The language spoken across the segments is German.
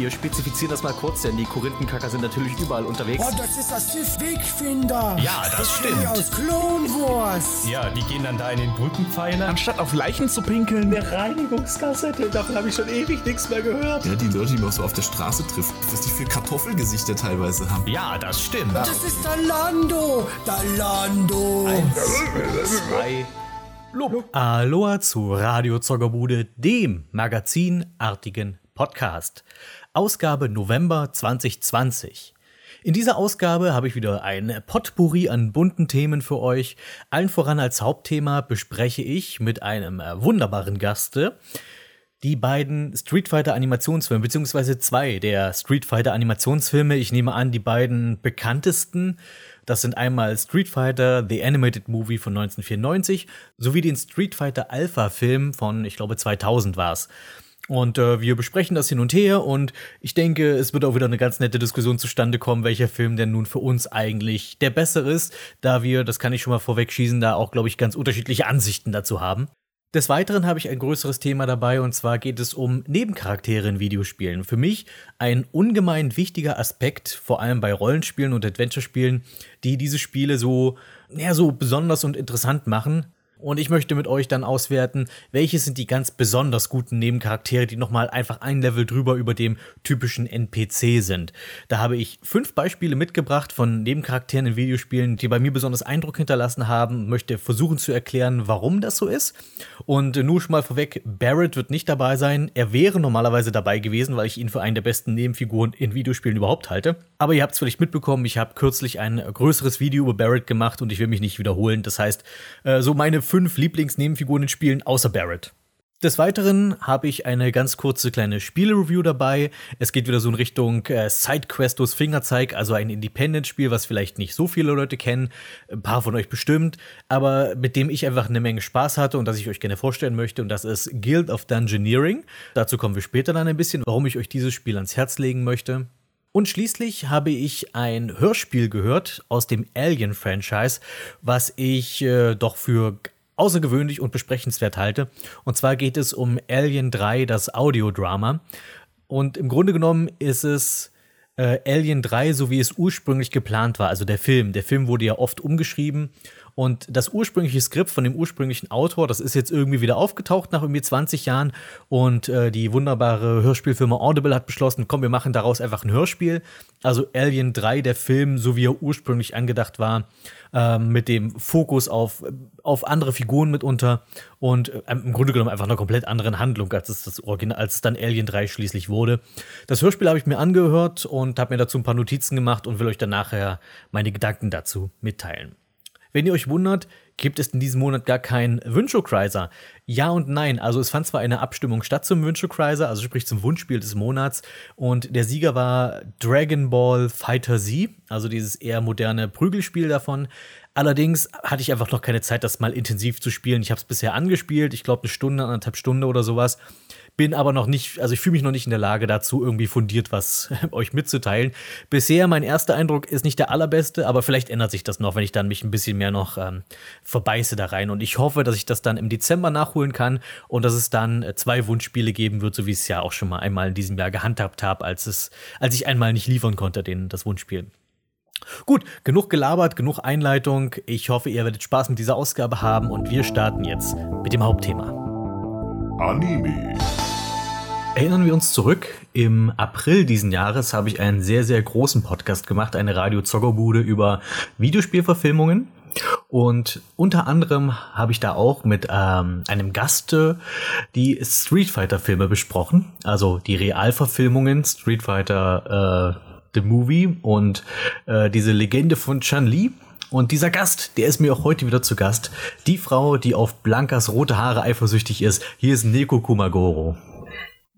wir spezifizieren das mal kurz, denn die Korinthenkacker sind natürlich überall unterwegs. Oh, das ist das Sith Wegfinder. Ja, das stimmt. Aus Clone Wars. Ja, die gehen dann da in den Brückenpfeiler. Anstatt auf Leichen zu pinkeln. Eine Reinigungskassette, davon habe ich schon ewig nichts mehr gehört. Ja, die Leute, die man so auf der Straße trifft, was die für Kartoffelgesichter teilweise haben. Ja, das stimmt. Das ist der Lando. Der Lando. Zwei. Lob. Aloha zu Radio Zockerbude, dem magazinartigen Podcast. Ausgabe November 2020. In dieser Ausgabe habe ich wieder ein Potpourri an bunten Themen für euch. Allen voran als Hauptthema bespreche ich mit einem äh, wunderbaren Gaste die beiden Street Fighter Animationsfilme, beziehungsweise zwei der Street Fighter Animationsfilme. Ich nehme an, die beiden bekanntesten. Das sind einmal Street Fighter The Animated Movie von 1994 sowie den Street Fighter Alpha Film von, ich glaube, 2000 war es. Und äh, wir besprechen das hin und her und ich denke, es wird auch wieder eine ganz nette Diskussion zustande kommen, welcher Film denn nun für uns eigentlich der bessere ist, da wir, das kann ich schon mal vorweg schießen, da auch, glaube ich, ganz unterschiedliche Ansichten dazu haben. Des Weiteren habe ich ein größeres Thema dabei und zwar geht es um Nebencharaktere in Videospielen. Für mich ein ungemein wichtiger Aspekt, vor allem bei Rollenspielen und Adventure-Spielen, die diese Spiele so, ja, so besonders und interessant machen. Und ich möchte mit euch dann auswerten, welche sind die ganz besonders guten Nebencharaktere, die nochmal einfach ein Level drüber über dem typischen NPC sind. Da habe ich fünf Beispiele mitgebracht von Nebencharakteren in Videospielen, die bei mir besonders Eindruck hinterlassen haben, möchte versuchen zu erklären, warum das so ist. Und nur schon mal vorweg, Barrett wird nicht dabei sein. Er wäre normalerweise dabei gewesen, weil ich ihn für einen der besten Nebenfiguren in Videospielen überhaupt halte. Aber ihr habt es vielleicht mitbekommen, ich habe kürzlich ein größeres Video über Barrett gemacht und ich will mich nicht wiederholen. Das heißt, äh, so meine fünf Lieblingsnebenfiguren in Spielen außer Barrett. Des Weiteren habe ich eine ganz kurze kleine Spiele-Review dabei. Es geht wieder so in Richtung äh, Sidequestos Fingerzeig, also ein Independent-Spiel, was vielleicht nicht so viele Leute kennen, ein paar von euch bestimmt, aber mit dem ich einfach eine Menge Spaß hatte und das ich euch gerne vorstellen möchte. Und das ist Guild of Dungeoneering. Dazu kommen wir später dann ein bisschen, warum ich euch dieses Spiel ans Herz legen möchte. Und schließlich habe ich ein Hörspiel gehört aus dem Alien-Franchise, was ich äh, doch für außergewöhnlich und besprechenswert halte. Und zwar geht es um Alien 3, das Audiodrama. Und im Grunde genommen ist es äh, Alien 3, so wie es ursprünglich geplant war, also der Film. Der Film wurde ja oft umgeschrieben und das ursprüngliche Skript von dem ursprünglichen Autor, das ist jetzt irgendwie wieder aufgetaucht nach irgendwie 20 Jahren. Und äh, die wunderbare Hörspielfirma Audible hat beschlossen, komm, wir machen daraus einfach ein Hörspiel. Also Alien 3, der Film, so wie er ursprünglich angedacht war, äh, mit dem Fokus auf, auf andere Figuren mitunter und äh, im Grunde genommen einfach einer komplett anderen Handlung, als es, das Original, als es dann Alien 3 schließlich wurde. Das Hörspiel habe ich mir angehört und habe mir dazu ein paar Notizen gemacht und will euch dann nachher meine Gedanken dazu mitteilen. Wenn ihr euch wundert, gibt es in diesem Monat gar keinen Wünschokreiser. Ja und nein. Also es fand zwar eine Abstimmung statt zum Wünschokreiser, also sprich zum Wunschspiel des Monats. Und der Sieger war Dragon Ball Fighter Z, also dieses eher moderne Prügelspiel davon. Allerdings hatte ich einfach noch keine Zeit, das mal intensiv zu spielen. Ich habe es bisher angespielt, ich glaube eine Stunde, anderthalb Stunde oder sowas bin aber noch nicht, also ich fühle mich noch nicht in der Lage dazu, irgendwie fundiert was euch mitzuteilen. Bisher mein erster Eindruck ist nicht der allerbeste, aber vielleicht ändert sich das noch, wenn ich dann mich ein bisschen mehr noch ähm, verbeiße da rein. Und ich hoffe, dass ich das dann im Dezember nachholen kann und dass es dann äh, zwei Wunschspiele geben wird, so wie ich es ja auch schon mal einmal in diesem Jahr gehandhabt habe, als als ich einmal nicht liefern konnte, den, das Wunschspiel. Gut, genug gelabert, genug Einleitung. Ich hoffe, ihr werdet Spaß mit dieser Ausgabe haben und wir starten jetzt mit dem Hauptthema. Anime. Erinnern wir uns zurück, im April diesen Jahres habe ich einen sehr, sehr großen Podcast gemacht, eine Radio-Zoggerbude über Videospielverfilmungen. Und unter anderem habe ich da auch mit ähm, einem Gast die Street Fighter Filme besprochen, also die Realverfilmungen Street Fighter äh, The Movie und äh, diese Legende von Chan Li. Und dieser Gast, der ist mir auch heute wieder zu Gast. Die Frau, die auf Blankas rote Haare eifersüchtig ist. Hier ist Neko Kumagoro.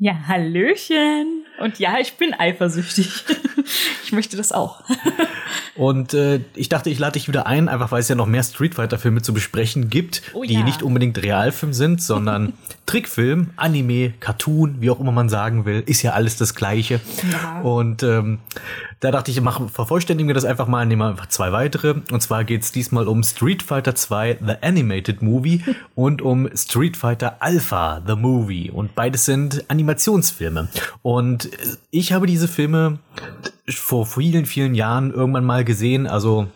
Ja, Hallöchen. Und ja, ich bin eifersüchtig. ich möchte das auch. Und äh, ich dachte, ich lade dich wieder ein, einfach weil es ja noch mehr Street Fighter-Filme zu besprechen gibt, oh, die ja. nicht unbedingt Realfilm sind, sondern Trickfilm, Anime, Cartoon, wie auch immer man sagen will, ist ja alles das Gleiche. Ja. Und ähm, da dachte ich, mach, vervollständigen wir das einfach mal, nehmen wir einfach zwei weitere. Und zwar geht es diesmal um Street Fighter 2 The Animated Movie und um Street Fighter Alpha The Movie. Und beides sind Animationsfilme. Und ich habe diese Filme vor vielen, vielen Jahren irgendwann mal gesehen. Also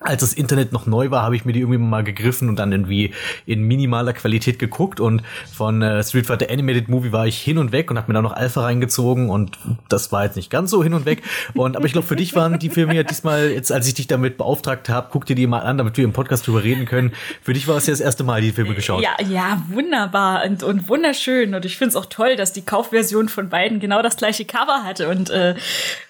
als das Internet noch neu war, habe ich mir die irgendwie mal gegriffen und dann irgendwie in minimaler Qualität geguckt und von äh, Street Fighter Animated Movie war ich hin und weg und habe mir da noch Alpha reingezogen und das war jetzt nicht ganz so hin und weg und aber ich glaube für dich waren die Filme ja diesmal jetzt als ich dich damit beauftragt habe, guck dir die mal an, damit wir im Podcast drüber reden können. Für dich war es ja das erste Mal die Filme geschaut. Ja, ja, wunderbar und, und wunderschön und ich finde es auch toll, dass die Kaufversion von beiden genau das gleiche Cover hatte und äh,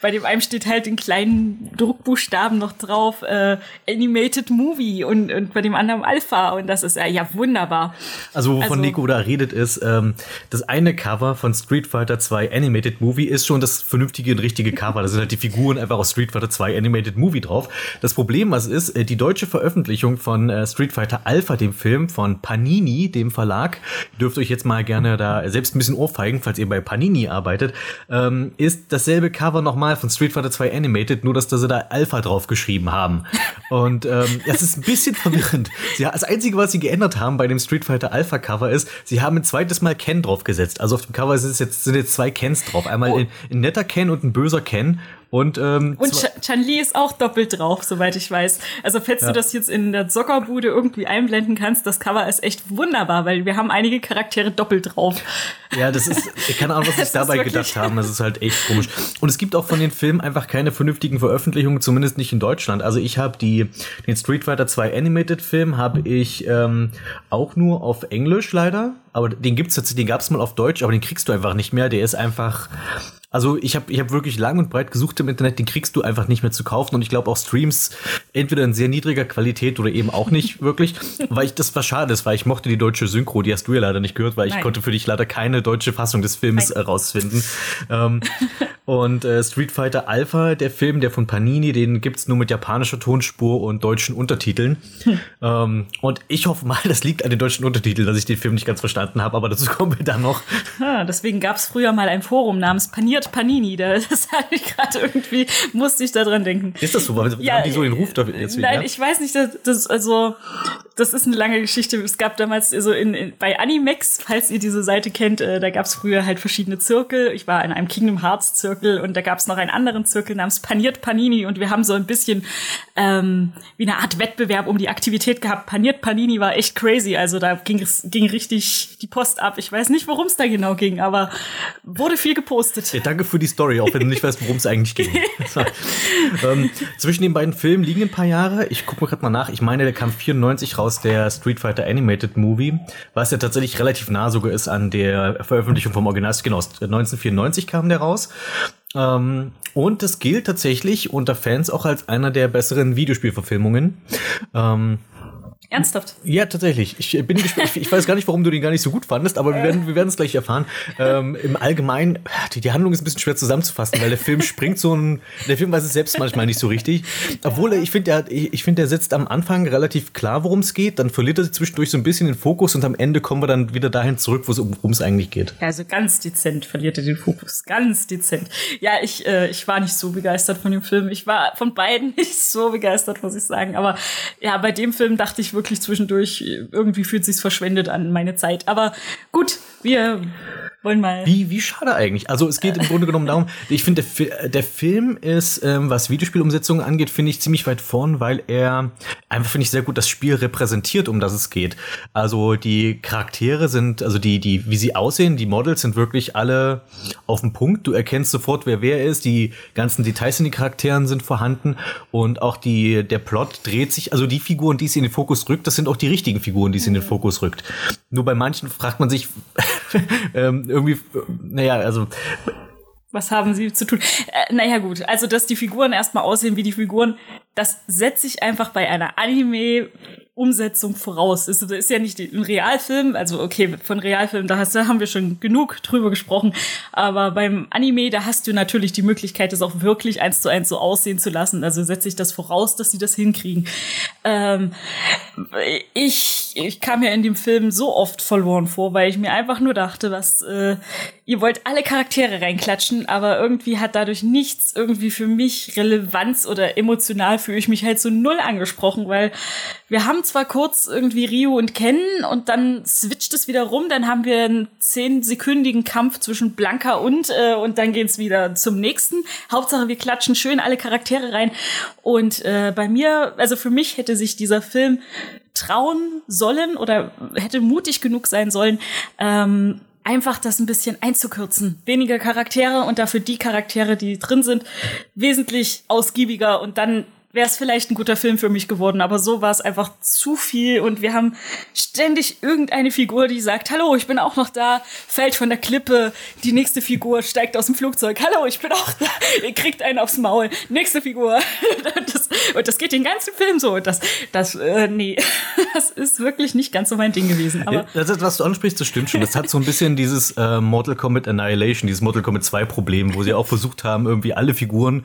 bei dem einen steht halt in kleinen Druckbuchstaben noch drauf äh, Animated Movie und, und bei dem anderen Alpha und das ist ja, ja wunderbar. Also wovon Also- Nico da redet ist, ähm, das eine Cover von Street Fighter 2 Animated Movie ist schon das vernünftige und richtige Cover. Da sind halt die Figuren einfach aus Street Fighter 2 Animated Movie drauf. Das Problem, was ist, äh, die deutsche Veröffentlichung von äh, Street Fighter Alpha, dem Film von Panini, dem Verlag, ihr dürft euch jetzt mal gerne da selbst ein bisschen ohrfeigen, falls ihr bei Panini arbeitet, ähm, ist dasselbe Cover nochmal von Street Fighter 2 Animated, nur dass da sie da Alpha drauf geschrieben haben. Und ähm, das ist ein bisschen verwirrend. Sie, das Einzige, was sie geändert haben bei dem Street Fighter Alpha Cover ist, sie haben ein zweites Mal Ken draufgesetzt. Also auf dem Cover ist jetzt, sind jetzt zwei Kens drauf. Einmal ein, ein netter Ken und ein böser Ken. Und, ähm, Und Chan-Li ist auch doppelt drauf, soweit ich weiß. Also falls Ja. du das jetzt in der Zockerbude irgendwie einblenden kannst, das Cover ist echt wunderbar, weil wir haben einige Charaktere doppelt drauf. Ja, das ist, keine Ahnung, was sich dabei gedacht haben. Das ist halt echt komisch. Und es gibt auch von den Filmen einfach keine vernünftigen Veröffentlichungen, zumindest nicht in Deutschland. Also ich habe die, den Street Fighter 2 Animated Film habe ich ähm, auch nur auf Englisch leider. Aber den gibt's jetzt, den gab's mal auf Deutsch, aber den kriegst du einfach nicht mehr. Der ist einfach, also ich habe ich hab wirklich lang und breit gesucht im Internet, den kriegst du einfach nicht mehr zu kaufen. Und ich glaube auch Streams entweder in sehr niedriger Qualität oder eben auch nicht wirklich, weil ich das war schade ist, weil ich mochte die deutsche Synchro, die hast du ja leider nicht gehört, weil ich Nein. konnte für dich leider keine deutsche Fassung des Films Nein. äh, rausfinden. ähm, und äh, Street Fighter Alpha, der Film, der von Panini, den gibt's nur mit japanischer Tonspur und deutschen Untertiteln. ähm, und ich hoffe mal, das liegt an den deutschen Untertiteln, dass ich den Film nicht ganz verstanden habe, aber dazu kommen wir dann noch. Ah, deswegen gab es früher mal ein Forum namens Paniert Panini. Da, das hatte ich gerade irgendwie, musste ich da dran denken. Ist das so? Weil Ja, haben die so den Ruf dafür? deswegen, Nein, ja? ich weiß nicht, das, das also das ist eine lange Geschichte. Es gab damals so in, in bei Animex, falls ihr diese Seite kennt, äh, da gab es früher halt verschiedene Zirkel. Ich war in einem Kingdom Hearts Zirkel und da gab es noch einen anderen Zirkel namens Paniert Panini und wir haben so ein bisschen ähm, wie eine Art Wettbewerb um die Aktivität gehabt. Paniert Panini war echt crazy, also da ging es ging richtig die Post ab. Ich weiß nicht, worum es da genau ging, aber wurde viel gepostet. Ja, danke für die Story, auch wenn du nicht weißt, worum es eigentlich ging. Ähm, zwischen den beiden Filmen liegen ein paar Jahre. Ich gucke mir gerade mal nach. Ich meine, der kam 94 raus, der Street Fighter Animated Movie, was ja tatsächlich relativ nah sogar ist an der Veröffentlichung vom Original. Genau, 1994 kam der raus. Ähm, und das gilt tatsächlich unter Fans auch als einer der besseren Videospielverfilmungen. Ähm, Ernsthaft. ja, tatsächlich. Ich bin gespannt. Ich, weiß gar nicht, warum du den gar nicht so gut fandest, aber wir werden wir werden es gleich erfahren. Ähm, Im Allgemeinen, die, die Handlung ist ein bisschen schwer zusammenzufassen, weil der Film springt so ein. Der Film weiß es selbst manchmal nicht so richtig. Obwohl ich finde, der, ich, finde, der setzt am Anfang relativ klar, worum es geht. Dann verliert er zwischendurch so ein bisschen den Fokus und am Ende kommen wir dann wieder dahin zurück, um- worum es eigentlich geht. Also ganz dezent verliert er den Fokus. Ganz dezent. Ja, ich, äh, ich war nicht so begeistert von dem Film. Ich war von beiden nicht so begeistert, muss ich sagen. Aber ja, bei dem Film dachte ich wirklich zwischendurch, irgendwie fühlt sich's verschwendet an meine Zeit. Aber gut, wir wollen mal. Wie, wie schade eigentlich. Also es geht im Grunde genommen darum, ich finde, der, Fi- der Film ist, ähm, was Videospielumsetzungen angeht, finde ich ziemlich weit vorn, weil er einfach, finde ich, sehr gut das Spiel repräsentiert, um das es geht. Also die Charaktere sind, also die, die, wie sie aussehen, die Models sind wirklich alle auf den Punkt. Du erkennst sofort, wer wer ist. Die ganzen Details in den Charakteren sind vorhanden und auch die, der Plot dreht sich, also die Figuren, die es in den Fokus rückt, das sind auch die richtigen Figuren, die es in den Fokus rückt. Nur bei manchen fragt man sich, ähm, irgendwie, äh, naja, also Was haben sie zu tun? Äh, naja, gut. Also, dass die Figuren erstmal aussehen wie die Figuren, das setzt sich einfach bei einer Anime- Umsetzung voraus. Das ist ja nicht ein Realfilm, also okay, von Realfilm, da, hast, da haben wir schon genug drüber gesprochen, aber beim Anime, da hast du natürlich die Möglichkeit, das auch wirklich eins zu eins so aussehen zu lassen. Also setze ich das voraus, dass sie das hinkriegen. Ähm, ich, ich kam ja in dem Film so oft verloren vor, weil ich mir einfach nur dachte, was äh, ihr wollt alle Charaktere reinklatschen, aber irgendwie hat dadurch nichts irgendwie für mich Relevanz oder emotional fühle ich mich halt so null angesprochen, weil wir haben zwar kurz irgendwie Ryu und Ken und dann switcht es wieder rum, dann haben wir einen zehnsekündigen Kampf zwischen Blanca und äh, und dann geht's wieder zum nächsten. Hauptsache wir klatschen schön alle Charaktere rein und äh, bei mir, also für mich hätte sich dieser Film trauen sollen oder hätte mutig genug sein sollen, ähm, einfach das ein bisschen einzukürzen. Weniger Charaktere und dafür die Charaktere, die drin sind, wesentlich ausgiebiger und dann wäre es vielleicht ein guter Film für mich geworden, aber so war es einfach zu viel und wir haben ständig irgendeine Figur, die sagt, hallo, ich bin auch noch da, fällt von der Klippe, die nächste Figur steigt aus dem Flugzeug, hallo, ich bin auch da, ihr kriegt einen aufs Maul, nächste Figur. Das, und das geht den ganzen Film so. Das, das, äh, nee, das ist wirklich nicht ganz so mein Ding gewesen. Aber das, was du ansprichst, das stimmt schon. Das hat so ein bisschen dieses äh, Mortal Kombat Annihilation, dieses Mortal Kombat 2 Problem, wo sie auch versucht haben, irgendwie alle Figuren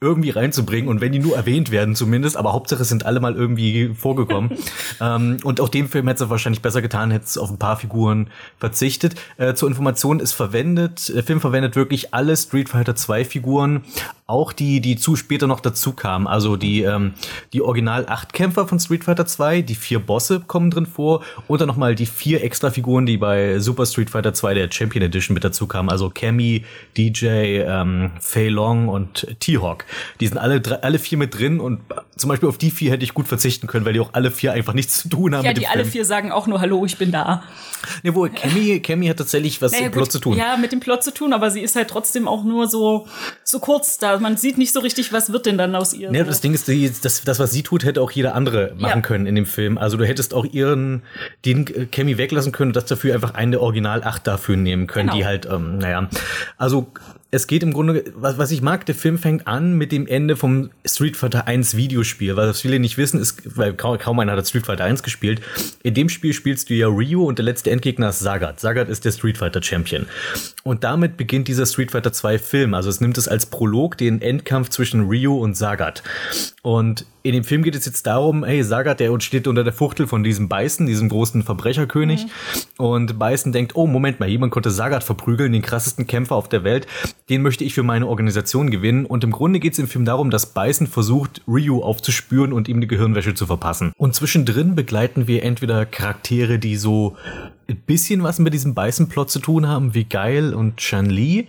irgendwie reinzubringen und wenn die nur erwähnt werden zumindest, aber Hauptsache sind alle mal irgendwie vorgekommen. ähm, und auch dem Film hätte es wahrscheinlich besser getan, hätte es auf ein paar Figuren verzichtet. Äh, zur Information ist verwendet, der Film verwendet wirklich alle Street Fighter 2 Figuren, auch die, die zu später noch dazu kamen. Also die, ähm, die Original 8 Kämpfer von Street Fighter 2, die vier Bosse kommen drin vor und dann nochmal die vier extra Figuren, die bei Super Street Fighter 2 der Champion Edition mit dazu kamen. Also Cammy, DJ, ähm, Fei Long und T-Hawk. Die sind alle, alle vier mit drin und zum Beispiel auf die vier hätte ich gut verzichten können, weil die auch alle vier einfach nichts zu tun haben. ja, mit dem die alle Film. vier sagen auch nur Hallo, ich bin da. Nee, wo Cammy, Cammy hat tatsächlich was Naja, mit Plot gut, zu tun. Ja, mit dem Plot zu tun, aber sie ist halt trotzdem auch nur so, so kurz da. Man sieht nicht so richtig, was wird denn dann aus ihr. Ja, so. das Ding ist, die, das, das, was sie tut, hätte auch jeder andere machen Ja. können in dem Film. Also du hättest auch ihren, den äh, Cammy weglassen können und das dafür einfach eine Original 8 dafür nehmen können, Genau. die halt, ähm, naja. Also es geht im Grunde, was, was ich mag, der Film fängt an mit dem Ende vom Street Fighter 1 Videospiel. Was viele nicht wissen, ist, weil kaum, kaum einer hat Street Fighter 1 gespielt. In dem Spiel spielst du ja Ryu und der letzte Endgegner ist Sagat. Sagat ist der Street Fighter Champion. Und damit beginnt dieser Street Fighter 2 Film. Also es nimmt es als Prolog den Endkampf zwischen Ryu und Sagat. Und in dem Film geht es jetzt darum, hey, Sagat, der steht unter der Fuchtel von diesem Beißen, diesem großen Verbrecherkönig. Und Beißen denkt, oh, Moment mal, jemand konnte Sagat verprügeln, den krassesten Kämpfer auf der Welt. Den möchte ich für meine Organisation gewinnen. Und im Grunde geht es im Film darum, dass Beißen versucht, Ryu aufzuspüren und ihm die Gehirnwäsche zu verpassen. Und zwischendrin begleiten wir entweder Charaktere, die so ein bisschen was mit diesem Beißen-Plot zu tun haben, wie Geil und Chan-Li.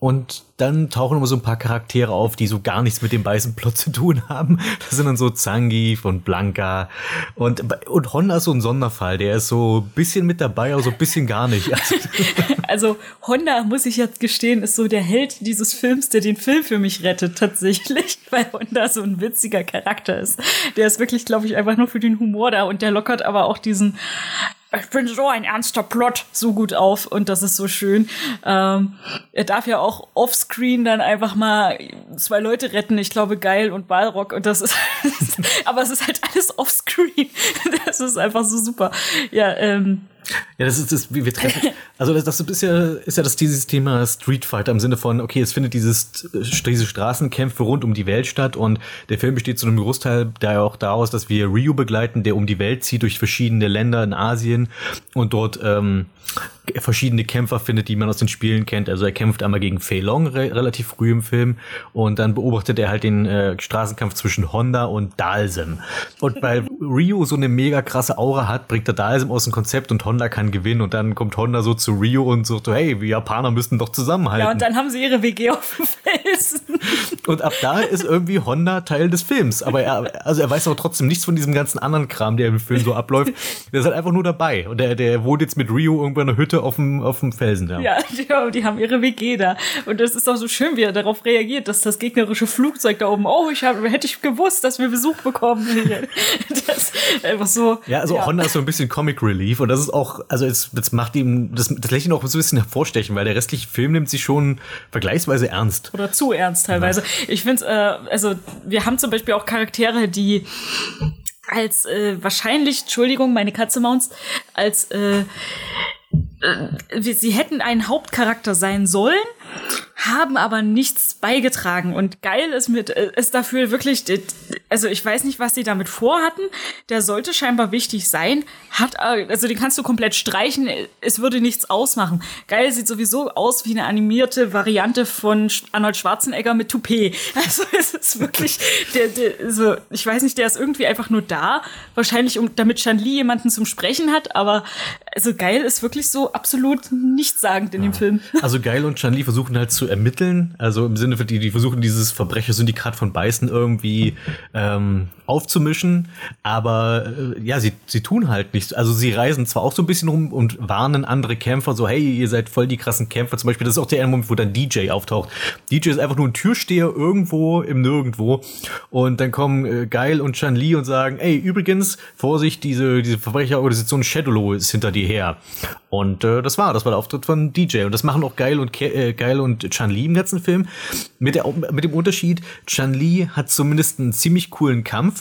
Und dann tauchen immer so ein paar Charaktere auf, die so gar nichts mit dem Beißen-Plot zu tun haben. Das sind dann so Zangief und Blanca. Und, und Honda ist so ein Sonderfall. Der ist so ein bisschen mit dabei, aber so ein bisschen gar nicht. Also, Also Honda, muss ich jetzt gestehen, ist so der Held dieses Films, der den Film für mich rettet tatsächlich, weil Honda so ein witziger Charakter ist. Der ist wirklich, glaube ich, einfach nur für den Humor da und der lockert aber auch diesen ich bin so ein ernster Plot so gut auf und das ist so schön. Ähm, er darf ja auch offscreen dann einfach mal zwei Leute retten. Ich glaube, Geil und Balrog und das ist, aber es ist halt alles offscreen. Das ist einfach so super. Ja, ähm, ja, das ist das, wir wir treffen. Also das, das ist ja, ist ja das dieses Thema Street Fighter im Sinne von, okay, es findet dieses, diese Straßenkämpfe rund um die Welt statt und der Film besteht zu einem Großteil da auch daraus, dass wir Ryu begleiten, der um die Welt zieht durch verschiedene Länder in Asien und dort ähm, verschiedene Kämpfer findet, die man aus den Spielen kennt. Also er kämpft einmal gegen Fei Long re relativ früh im Film und dann beobachtet er halt den äh, Straßenkampf zwischen Honda und Dalsim. Und weil Ryu so eine mega krasse Aura hat, bringt er Dalsim aus dem Konzept und Honda kann gewinnen und dann kommt Honda so zu Ryu und sagt so, hey, wir Japaner müssten doch zusammenhalten. ja, und dann haben sie ihre WG auf dem Felsen. Und ab da ist irgendwie Honda Teil des Films. Aber er, also er weiß aber trotzdem nichts von diesem ganzen anderen Kram, der im Film so abläuft. Der ist halt einfach nur dabei. Und der, der wohnt jetzt mit Rio irgendwo in einer Hütte auf dem, auf dem Felsen da. Ja, die, die haben ihre WG da. Und das ist auch so schön, wie er darauf reagiert, dass das gegnerische Flugzeug da oben, oh, ich hab, hätte ich gewusst, dass wir Besuch bekommen. Das ist einfach so. Ja, also Honda ist so ein bisschen Comic Relief und das ist auch, also es, das macht ihm das, das Lächeln auch so ein bisschen hervorstechen, weil der restliche Film nimmt sich schon vergleichsweise ernst. Oder zu ernst teilweise. Ich finde, äh, also wir haben zum Beispiel auch Charaktere, die als äh, wahrscheinlich, Entschuldigung, meine Katze maunzt, als äh, äh, sie hätten ein Hauptcharakter sein sollen, haben aber nichts beigetragen. Und geil ist mit, äh, ist dafür wirklich, also ich weiß nicht, was sie damit vorhatten. Der sollte scheinbar wichtig sein. Hat, äh, also den kannst du komplett streichen. Es würde nichts ausmachen. Geil sieht sowieso aus wie eine animierte Variante von Arnold Schwarzenegger mit Toupet. Also es ist wirklich, der, der, also ich weiß nicht, der ist irgendwie einfach nur da. Wahrscheinlich, um, damit Chan-Li jemanden zum Sprechen hat. Aber also geil ist wirklich so absolut nichtssagend in ja. dem Film. Also geil und Chan-Li versuchen halt zu ermitteln. Also im Sinne, die, die versuchen dieses Verbrechersyndikat von Beißen irgendwie ähm, aufzumischen. Aber äh, ja, sie, sie tun halt nichts. Also sie reisen zwar auch so ein bisschen rum und warnen andere Kämpfer so, hey, ihr seid voll die krassen Kämpfer. Zum Beispiel, das ist auch der Moment, wo dann DJ auftaucht. DJ ist einfach nur ein Türsteher irgendwo im Nirgendwo. Und dann kommen äh, Geil und Chan Li und sagen, ey, übrigens, Vorsicht, diese, diese Verbrecherorganisation Shadowlow ist hinter dir her. Und äh, das war, das war der Auftritt von DJ. Und das machen auch Geil und Ke äh, Geil und Chan Li im letzten Film. Mit, der, mit dem Unterschied, Chan Li hat zumindest einen ziemlich coolen Kampf.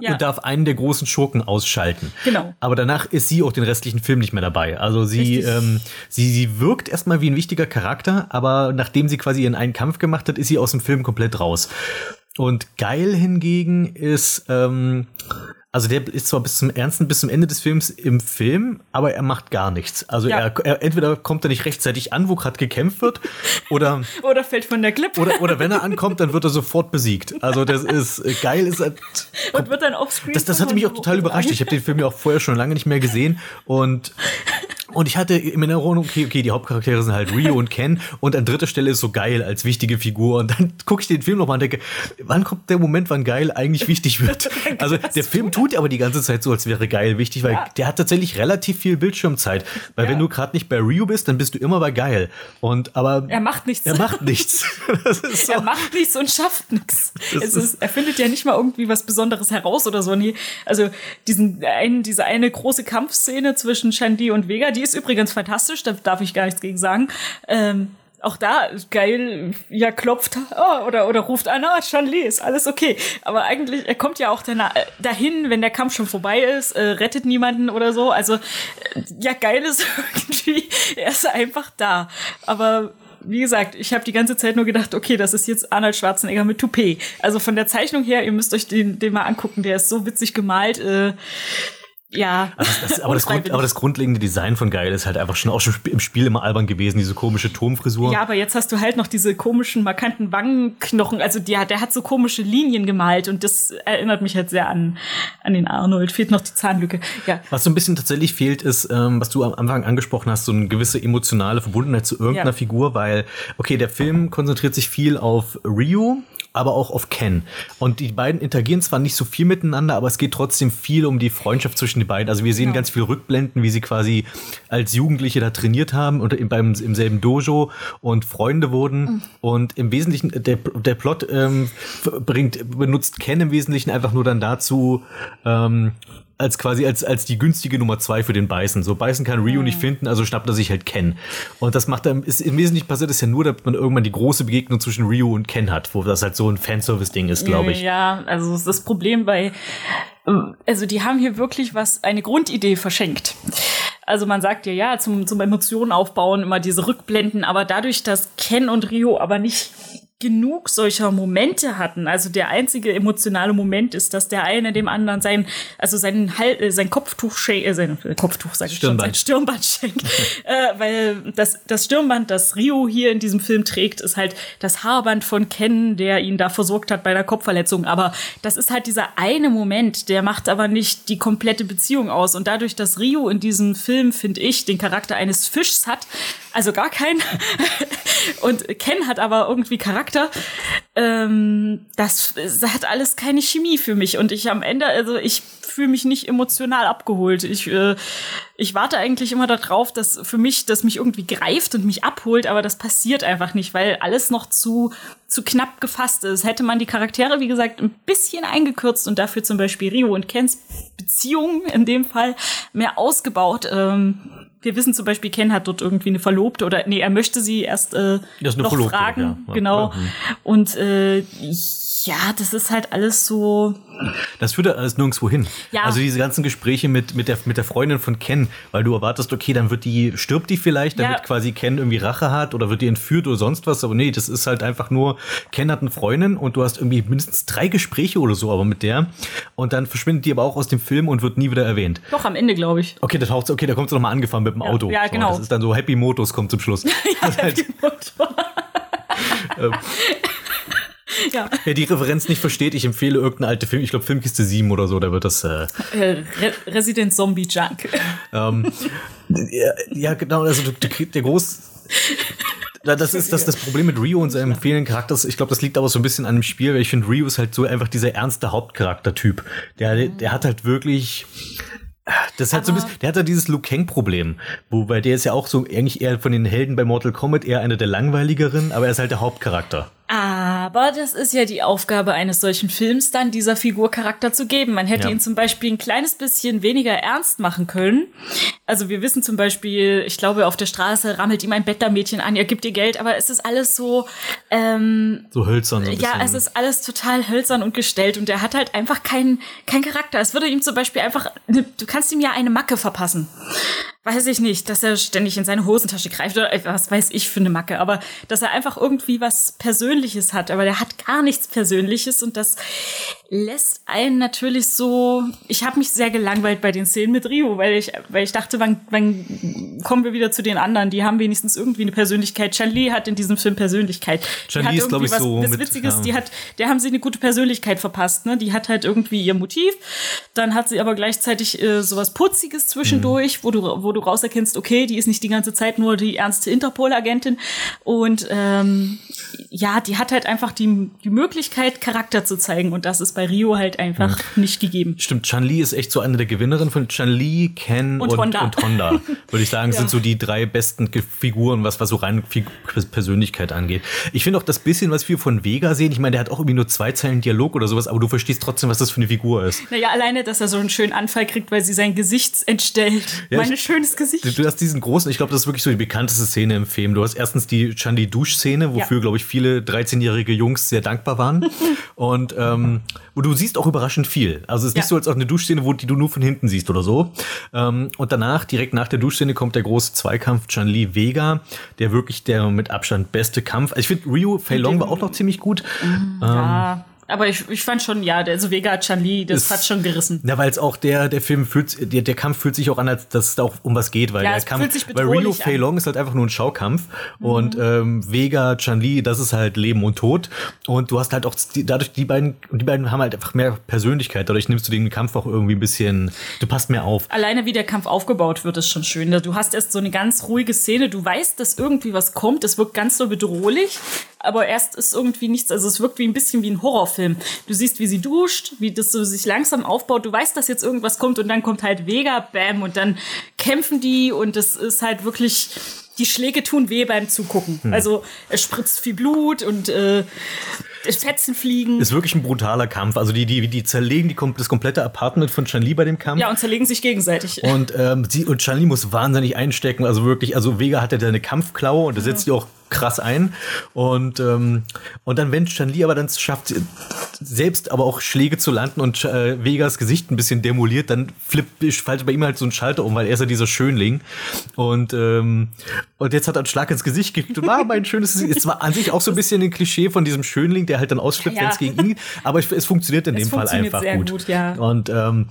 Ja. und darf einen der großen Schurken ausschalten. Genau. Aber danach ist sie auch den restlichen Film nicht mehr dabei. Also sie, ähm, sie, sie wirkt erstmal wie ein wichtiger Charakter, aber nachdem sie quasi ihren einen Kampf gemacht hat, ist sie aus dem Film komplett raus. Und geil hingegen ist, ähm, also der ist zwar bis zum Ernsten, bis zum Ende des Films im Film, aber er macht gar nichts. Also ja. er, er, entweder kommt er nicht rechtzeitig an, wo gerade gekämpft wird, oder oder fällt von der Klippe. Oder, oder wenn er ankommt, dann wird er sofort besiegt. Also das ist äh, geil, ist halt, und wird dann offscreen. Das, das hat mich auch total überrascht. Ich habe den Film ja auch vorher schon lange nicht mehr gesehen und und ich hatte in Erinnerung, okay, okay, die Hauptcharaktere sind halt Rio und Ken und an dritter Stelle ist so geil als wichtige Figur. Und dann gucke ich den Film nochmal und denke, wann kommt der Moment, wann geil eigentlich wichtig wird? Also der Film tut aber die ganze Zeit so, als wäre geil wichtig, weil ja. der hat tatsächlich relativ viel Bildschirmzeit. Weil ja. wenn du gerade nicht bei Rio bist, dann bist du immer bei geil. Und aber er macht nichts. Er macht nichts. so. Er macht nichts und schafft nichts. er findet ja nicht mal irgendwie was Besonderes heraus oder so. Also diesen einen, diese eine große Kampfszene zwischen Shandy und Vega, die ist übrigens fantastisch. Da darf ich gar nichts gegen sagen. Ähm, auch da geil, ja, klopft oh, oder, oder ruft an, ah, Chanli, ist alles okay. Aber eigentlich, er kommt ja auch dahin, wenn der Kampf schon vorbei ist, äh, rettet niemanden oder so. Also, äh, ja, geil ist irgendwie, er ist einfach da. Aber wie gesagt, ich habe die ganze Zeit nur gedacht, okay, das ist jetzt Arnold Schwarzenegger mit Toupet. Also von der Zeichnung her, ihr müsst euch den, den mal angucken, der ist so witzig gemalt. Äh, ja. Also das, das, aber, das Grund, aber, das grundlegende Design von Geil ist halt einfach schon auch schon im Spiel immer albern gewesen, diese komische Turmfrisur. Ja, aber jetzt hast du halt noch diese komischen, markanten Wangenknochen. Also der, der hat so komische Linien gemalt und das erinnert mich halt sehr an, an den Arnold. Fehlt noch die Zahnlücke. Ja. Was so ein bisschen tatsächlich fehlt, ist, ähm, was du am Anfang angesprochen hast, so eine gewisse emotionale Verbundenheit zu irgendeiner ja. Figur, weil, okay, der Film konzentriert sich viel auf Ryu, aber auch auf Ken. Und die beiden interagieren zwar nicht so viel miteinander, aber es geht trotzdem viel um die Freundschaft zwischen den beiden. Also wir sehen ja. ganz viel Rückblenden, wie sie quasi als Jugendliche da trainiert haben und im, beim, im selben Dojo und Freunde wurden. Mhm. Und im Wesentlichen, der, der Plot ähm, bringt, benutzt Ken im Wesentlichen einfach nur dann dazu, ähm, als quasi als, als die günstige Nummer zwei für den Beißen. So Beißen kann Ryu mhm. nicht finden, also schnappt er sich halt Ken. Und das macht er, ist im Wesentlichen passiert ist ja nur, dass man irgendwann die große Begegnung zwischen Ryu und Ken hat, wo das halt so ein Fanservice-Ding ist, glaube ich. Ja, also das Problem bei, also die haben hier wirklich was, eine Grundidee verschenkt. Also man sagt ja, ja, zum, zum Emotionen aufbauen immer diese Rückblenden, aber dadurch, dass Ken und Rio aber nicht genug solcher Momente hatten. Also der einzige emotionale Moment ist, dass der eine dem anderen sein, also seinen Hal äh, sein Kopftuch schenkt, äh, sein Kopftuch sag ich Stirnband. schon, sein Stirnband schenkt. äh, weil das, das Stirnband, das Rio hier in diesem Film trägt, ist halt das Haarband von Ken, der ihn da versorgt hat bei der Kopfverletzung. Aber das ist halt dieser eine Moment, der macht aber nicht die komplette Beziehung aus. Und dadurch, dass Rio in diesem Film, finde ich, den Charakter eines Fischs hat, also gar keinen, und Ken hat aber irgendwie Charakter, Charakter. Ähm, das, das hat alles keine Chemie für mich. Und ich am Ende, also ich fühle mich nicht emotional abgeholt. Ich, äh, ich warte eigentlich immer darauf, dass für mich, dass mich irgendwie greift und mich abholt, aber das passiert einfach nicht, weil alles noch zu, zu knapp gefasst ist. Hätte man die Charaktere, wie gesagt, ein bisschen eingekürzt und dafür zum Beispiel Rio und Kens Beziehung in dem Fall mehr ausgebaut, ähm, wir wissen zum Beispiel, Ken hat dort irgendwie eine Verlobte oder nee, er möchte sie erst äh, noch Verlobte, fragen, ja. genau. Mhm. Und äh, ja, das ist halt alles so. Das führt halt alles nirgendwo hin. Ja. Also diese ganzen Gespräche mit, mit, der, mit der Freundin von Ken, weil du erwartest, okay, dann wird die, stirbt die vielleicht, damit Ja. quasi Ken irgendwie Rache hat oder wird die entführt oder sonst was. Aber nee, das ist halt einfach nur, Ken hat eine Freundin und du hast irgendwie mindestens drei Gespräche oder so, aber mit der. Und dann verschwindet die aber auch aus dem Film und wird nie wieder erwähnt. Doch am Ende, glaube ich. Okay, da taucht okay, da kommt sie nochmal angefahren mit dem Auto. ja, So, genau. Das ist dann so Happy Motos kommt zum Schluss. Ist halt, ja, wer die Referenz nicht versteht, ich empfehle irgendeine alte Film, ich glaube Filmkiste 7 oder so, da wird das äh, äh, Re Resident Zombie Junk. Ähm, ja, ja, genau, also du, der groß. Das ist das, das Problem mit Rio und seinem fehlenden Charakter. Ich glaube, das liegt aber so ein bisschen an dem Spiel, weil ich finde, Rio ist halt so einfach dieser ernste Hauptcharaktertyp. Der, der hat halt wirklich. Das ist halt so ein bisschen, der hat ja dieses Liu Kang-Problem, wobei der ist ja auch so eigentlich eher von den Helden bei Mortal Kombat eher einer der langweiligeren, aber er ist halt der Hauptcharakter. Aber das ist ja die Aufgabe eines solchen Films, dann dieser Figur Charakter zu geben. Man hätte Ja. ihn zum Beispiel ein kleines bisschen weniger ernst machen können. Also wir wissen zum Beispiel, ich glaube, auf der Straße rammelt ihm ein Bettlermädchen an, er gibt ihr Geld, aber es ist alles so, ähm, So hölzern. So ja, es ist alles total hölzern und gestellt und er hat halt einfach keinen keinen Charakter. Es würde ihm zum Beispiel einfach, du kannst ihm ja eine Macke verpassen. Weiß ich nicht, dass er ständig in seine Hosentasche greift oder was weiß ich für eine Macke, aber dass er einfach irgendwie was Persönliches hat, aber der hat gar nichts Persönliches und das lässt einen natürlich so, ich habe mich sehr gelangweilt bei den Szenen mit Rio, weil ich, weil ich dachte, wann, wann kommen wir wieder zu den anderen, die haben wenigstens irgendwie eine Persönlichkeit. Chan-Li hat in diesem Film Persönlichkeit. Hat ist, glaub irgendwie ich, so was, was mit- Witziges, ja. die hat, der haben sie eine gute Persönlichkeit verpasst, ne? Die hat halt irgendwie ihr Motiv, dann hat sie aber gleichzeitig äh, sowas Putziges zwischendurch, wo du, wo du rauserkennst, okay, die ist nicht die ganze Zeit nur die ernste Interpol-Agentin und ähm, ja, die hat halt einfach die, die Möglichkeit, Charakter zu zeigen und das ist bei Rio halt einfach nicht gegeben. Stimmt, Chun-Li ist echt so eine der Gewinnerinnen von Chun-Li, Ken Und und, Honda. und Honda. Würde ich sagen, Ja. sind so die drei besten Figuren, was, was so rein Persönlichkeit angeht. Ich finde auch das bisschen, was wir von Vega sehen, ich meine, der hat auch irgendwie nur zwei Zeilen Dialog oder sowas, aber du verstehst trotzdem, was das für eine Figur ist. Naja, alleine, dass er so einen schönen Anfall kriegt, weil sie sein Gesicht entstellt. Ja, mein ich- schönes Gesicht. Du, du hast diesen großen, ich glaube, das ist wirklich so die bekannteste Szene im Film. Du hast erstens die Chun-Li-Dusch-Szene, wofür, Ja. glaube ich, viele 13-jährige Jungs sehr dankbar waren. und ähm, wo du siehst auch überraschend viel. Also es ist Ja. nicht so, als auch eine Duschszene, wo die du nur von hinten siehst oder so. Ähm, und danach, direkt nach der Duschszene, kommt der große Zweikampf Chun-Li-Vega, der wirklich der mit Abstand beste Kampf. Also ich finde, Ryu Fei Long war auch noch ziemlich gut. Ja, aber ich, ich fand schon, ja, der also Vega Chan-Li, das Es- hat schon gerissen. Ja, weil es auch der, der Film fühlt, der, der Kampf fühlt sich auch an, als dass es da auch um was geht, weil Ja, der Kampf, weil Rio bedrohlich Fei. Mhm. Long ist halt einfach nur ein Schaukampf und ähm, Vega, Chun-Li, das ist halt Leben und Tod und du hast halt auch die, dadurch die beiden, die beiden haben halt einfach mehr Persönlichkeit, dadurch nimmst du den Kampf auch irgendwie ein bisschen, du passt mehr auf. Alleine wie der Kampf aufgebaut wird, ist schon schön. Du hast erst so eine ganz ruhige Szene, du weißt, dass irgendwie was kommt, es wirkt ganz so bedrohlich, aber erst ist irgendwie nichts, also es wirkt wie ein bisschen wie ein Horrorfilm. Du siehst, wie sie duscht, wie das so sich langsam aufbaut, du weißt, dass jetzt irgendwas kommt und dann kommt halt Vega, bam, und dann kämpfen die und es ist halt wirklich, die Schläge tun weh beim Zugucken. Hm. Also es spritzt viel Blut und äh, Fetzen fliegen. Ist wirklich ein brutaler Kampf. Also die, die, die zerlegen die, das komplette Apartment von Chun-Li bei dem Kampf. ja, und zerlegen sich gegenseitig. Und, ähm, sie, und Chun-Li muss wahnsinnig einstecken. Also wirklich, also Vega hat ja eine Kampfklaue und da setzt die auch krass ein. Und, ähm, und dann, wenn Chun-Li aber dann schafft, selbst aber auch Schläge zu landen und äh, Vegas Gesicht ein bisschen demoliert, dann flippt, fällt bei ihm halt so ein Schalter um, weil er ist ja dieser Schönling. Und, ähm, und jetzt hat er einen Schlag ins Gesicht gekriegt und ah, mein schönes Gesicht. Es war an sich auch so ein bisschen ein Klischee von diesem Schönling, der halt dann ausflippt, Ja. wenn es gegen ihn. Aber es, funktioniert in Es dem Fall einfach sehr gut. gut, ja. Und ähm,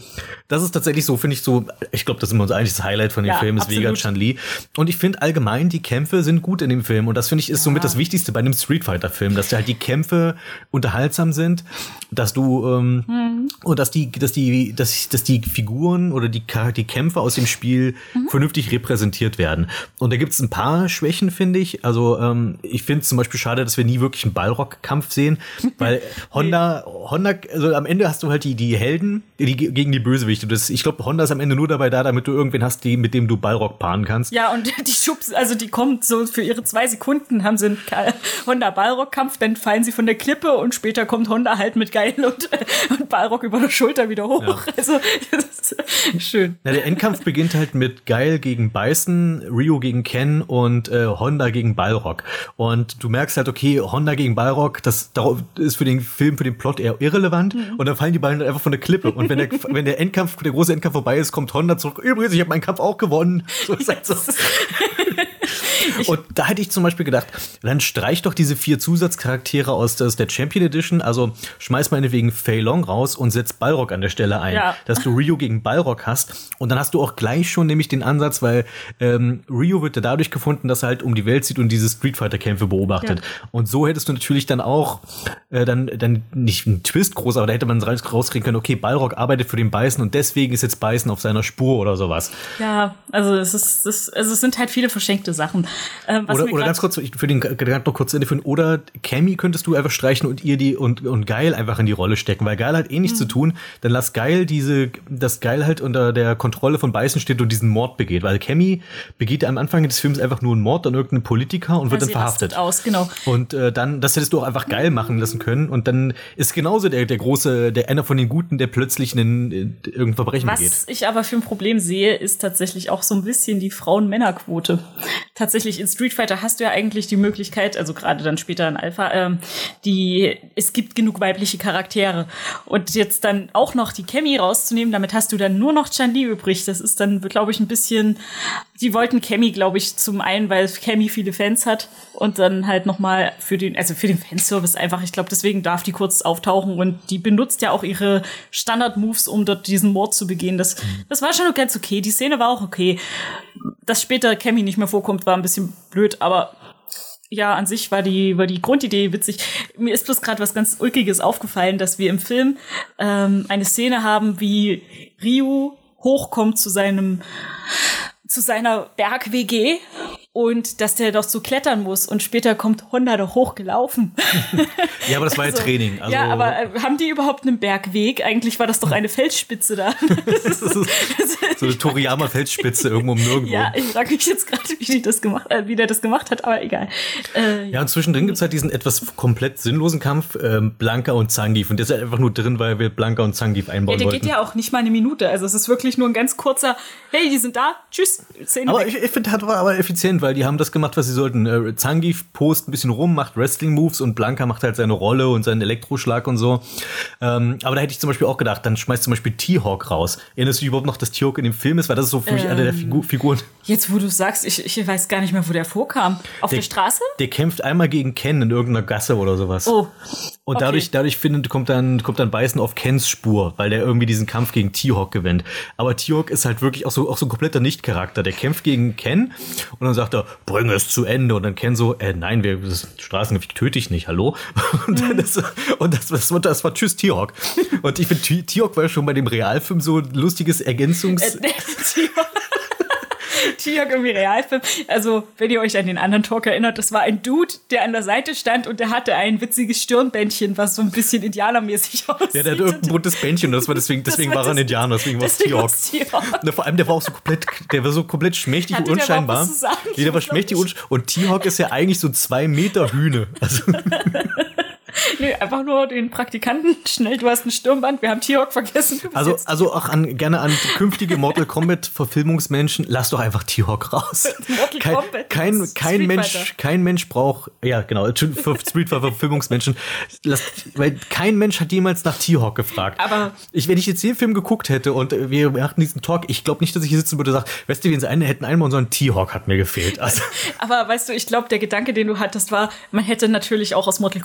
das ist tatsächlich so, finde ich so, ich glaube, das ist immer unser eigentliches Highlight von dem Ja, Film, ist absolut. Vega Chun-Li. Und ich finde allgemein, die Kämpfe sind gut in dem Film. Und das finde ich ist somit das Wichtigste bei einem Street Fighter-Film, dass halt die Kämpfe unterhaltsam sind, dass du ähm, Mhm. und dass die, dass die, dass, dass die Figuren oder die, die Kämpfe aus dem Spiel Mhm. vernünftig repräsentiert werden. Und da gibt es ein paar Schwächen, finde ich. Also ähm, ich finde zum Beispiel schade, dass wir nie wirklich einen Ballrock-Kampf sehen, weil Honda, Honda, also am Ende hast du halt die, die Helden die, gegen die Bösewichte. Das, ich glaube, Honda ist am Ende nur dabei da, damit du irgendwen hast, die, mit dem du Ballrock paaren kannst. Ja, und die Schubs, also die kommt so für ihre zwei Sekunden, haben sie einen Ka- Honda-Ballrock-Kampf, dann fallen sie von der Klippe und später kommt Honda halt mit Geil und, und Ballrock über der Schulter wieder hoch. Also, das ist schön. Ja, der Endkampf beginnt halt mit Geil gegen Bison, Rio gegen Ken und äh, Honda gegen Balrog. Und du merkst halt, okay, Honda gegen Balrog, das ist für den Film, für den Plot eher irrelevant. Mhm. Und dann fallen die beiden einfach von der Klippe. Und wenn der, wenn der Endkampf, der große Endkampf vorbei ist, kommt Honda zurück. Übrigens, ich habe meinen Kampf auch gewonnen. So ist halt so. Und da hätte ich zum Beispiel gedacht, dann streich doch diese vier Zusatzcharaktere aus der, aus der Champion Edition, also schmeiß meinetwegen Fei Long raus und setz Balrog an der Stelle ein, Ja. dass du Ryu gegen Balrog hast. Und dann hast du auch gleich schon nämlich den Ansatz, weil ähm, Ryu wird ja dadurch gefunden, dass er halt um die Welt zieht und diese Street Fighter Kämpfe beobachtet. Und so hättest du natürlich dann auch äh, dann, dann nicht einen Twist groß, aber da hätte man raus- rauskriegen können, okay, Balrog arbeitet für den Beißen und deswegen ist jetzt Beißen auf seiner Spur oder sowas. Ja, also es ist, es, also es sind halt viele verschenkte Sachen. Ähm, was Oder, oder ganz kurz, ich- für den Gedanken noch kurz zu Ende führen. Oder Cammy könntest du einfach streichen und ihr die und, und Geil einfach in die Rolle stecken, weil Geil hat eh nichts zu Mhm. tun. Dann lass Geil diese, dass Geil halt unter der Kontrolle von Beißen steht und diesen Mord begeht, weil Cammy begeht am Anfang des Films einfach nur einen Mord an irgendeinen Politiker und wird dann verhaftet. aus, genau. Und äh, dann, das hättest du auch einfach geil machen lassen können. Und dann ist genauso der, der große, der einer von den Guten, der plötzlich in, in irgendein Verbrechen begeht. Was ich aber für ein Problem sehe, ist tatsächlich auch so ein bisschen die Frauen-Männer-Quote. Tatsächlich in Street Fighter hast du ja eigentlich die Möglichkeit, also gerade dann später in Alpha, ähm, die es gibt genug weibliche Charaktere und jetzt dann auch noch die Cammy rauszunehmen, damit hast du dann nur noch Chan-Li übrig. Das ist dann, glaube ich, ein bisschen. Die wollten Cammy, glaube ich, zum einen, weil Cammy viele Fans hat und dann halt noch mal für den, also für den Fanservice einfach. Ich glaube, deswegen darf die kurz auftauchen und die benutzt ja auch ihre Standard-Moves, um dort diesen Mord zu begehen. Das, das war schon ganz okay. Die Szene war auch okay. Dass später Cammy nicht mehr vorkommt, war ein bisschen blöd, aber ja, an sich war die, war die Grundidee witzig. Mir ist bloß gerade was ganz Ulkiges aufgefallen, dass wir im Film ähm, eine Szene haben, wie Ryu hochkommt zu seinem zu seiner Berg-WG und dass der doch so klettern muss und später kommt Honda doch hochgelaufen. Ja, aber das war ja Also, Training. Also, ja, aber äh, haben die überhaupt einen Bergweg? Eigentlich war das doch eine Felsspitze da. das ist so eine Toriyama-Feldspitze irgendwo um nirgendwo. ja, ich frage mich jetzt gerade, wie, die das gemacht, äh, wie der das gemacht hat, aber egal. Äh, Ja, und zwischendrin gibt's halt diesen etwas komplett sinnlosen Kampf, ähm, Blanka und Zangief. Und der ist halt einfach nur drin, weil wir Blanka und Zangief ja, einbauen der wollten. geht ja auch nicht mal eine Minute. Also es ist wirklich nur ein ganz kurzer, hey, die sind da, tschüss, Szene aber weg. ich, ich finde, hat war aber effizient, weil die haben das gemacht, was sie sollten. Äh, Zangief post ein bisschen rum, macht Wrestling-Moves und Blanka macht halt seine Rolle und seinen Elektroschlag und so. Ähm, aber da hätte ich zum Beispiel auch gedacht, dann schmeißt zum Beispiel T-Hawk raus. Erinnerst du dich überhaupt noch, dass T-Hawk in dem Film ist? Weil das ist so für mich eine Ähm. der Figu Figuren. Jetzt, wo du sagst, ich, ich weiß gar nicht mehr, wo der vorkam. Auf der, Straße? Der kämpft einmal gegen Ken in irgendeiner Gasse oder sowas. Oh. Und okay. dadurch, dadurch findet, kommt dann, kommt dann Beißen auf Kens Spur, weil der irgendwie diesen Kampf gegen T-Hawk gewinnt. Aber T-Hawk ist halt wirklich auch so, auch so ein kompletter Nicht-Charakter. Der kämpft gegen Ken und dann sagt er, bring es zu Ende. Und dann Ken so, äh, nein, wir, das Straßengewicht töte ich nicht, hallo? Und, dann ist, und das, das, war, das war Tschüss T-Hawk. Und ich finde, T- T-Hawk war schon bei dem Realfilm so ein lustiges Ergänzungs... Tiak irgendwie Realfilm. Also, wenn ihr euch an den anderen Talk erinnert, das war ein Dude, der an der Seite stand und der hatte ein witziges Stirnbändchen, was so ein bisschen indianermäßig aussieht. Ja, der hat irgendein buntes Bändchen, das war deswegen, deswegen war war er ein Indianer, deswegen war es T-Hawk. T-Hawk. Vor allem, der war auch so komplett, der war so komplett schmächtig Hatte und der unscheinbar. zu sagen? Nee, der war schmächtig und, und T-Hawk ist ja eigentlich so zwei Meter Hühne. Also, Nee, einfach nur den Praktikanten. Schnell, du hast ein Stirnband, wir haben T-Hawk vergessen. Also, also auch an, gerne an künftige Mortal Kombat Verfilmungsmenschen, lass doch einfach T-Hawk raus. Mortal kein, Kombat, kein, kein Mensch, Fighter. kein Mensch braucht, ja, genau, für Street Verfilmungsmenschen, lass, weil kein Mensch hat jemals nach T-Hawk gefragt. Aber- ich, wenn ich jetzt den Film geguckt hätte und wir machten diesen Talk, ich glaube nicht, dass ich hier sitzen würde und sagen, weißt du, wir einen hätten einmal so ein T-Hawk hat mir gefehlt. Also, Aber weißt du, ich glaube, der Gedanke, den du hattest, war, man hätte natürlich auch aus Mortal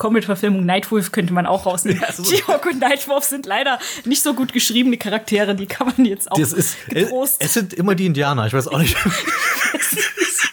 Kombat-Verfilmung Nightwolf könnte man auch rausnehmen. Ja, so- T-Hawk und Nightwolf sind leider nicht so gut geschriebene Charaktere, die kann man jetzt auch das ist, äh, getrost. es sind immer die Indianer, ich weiß auch nicht. ich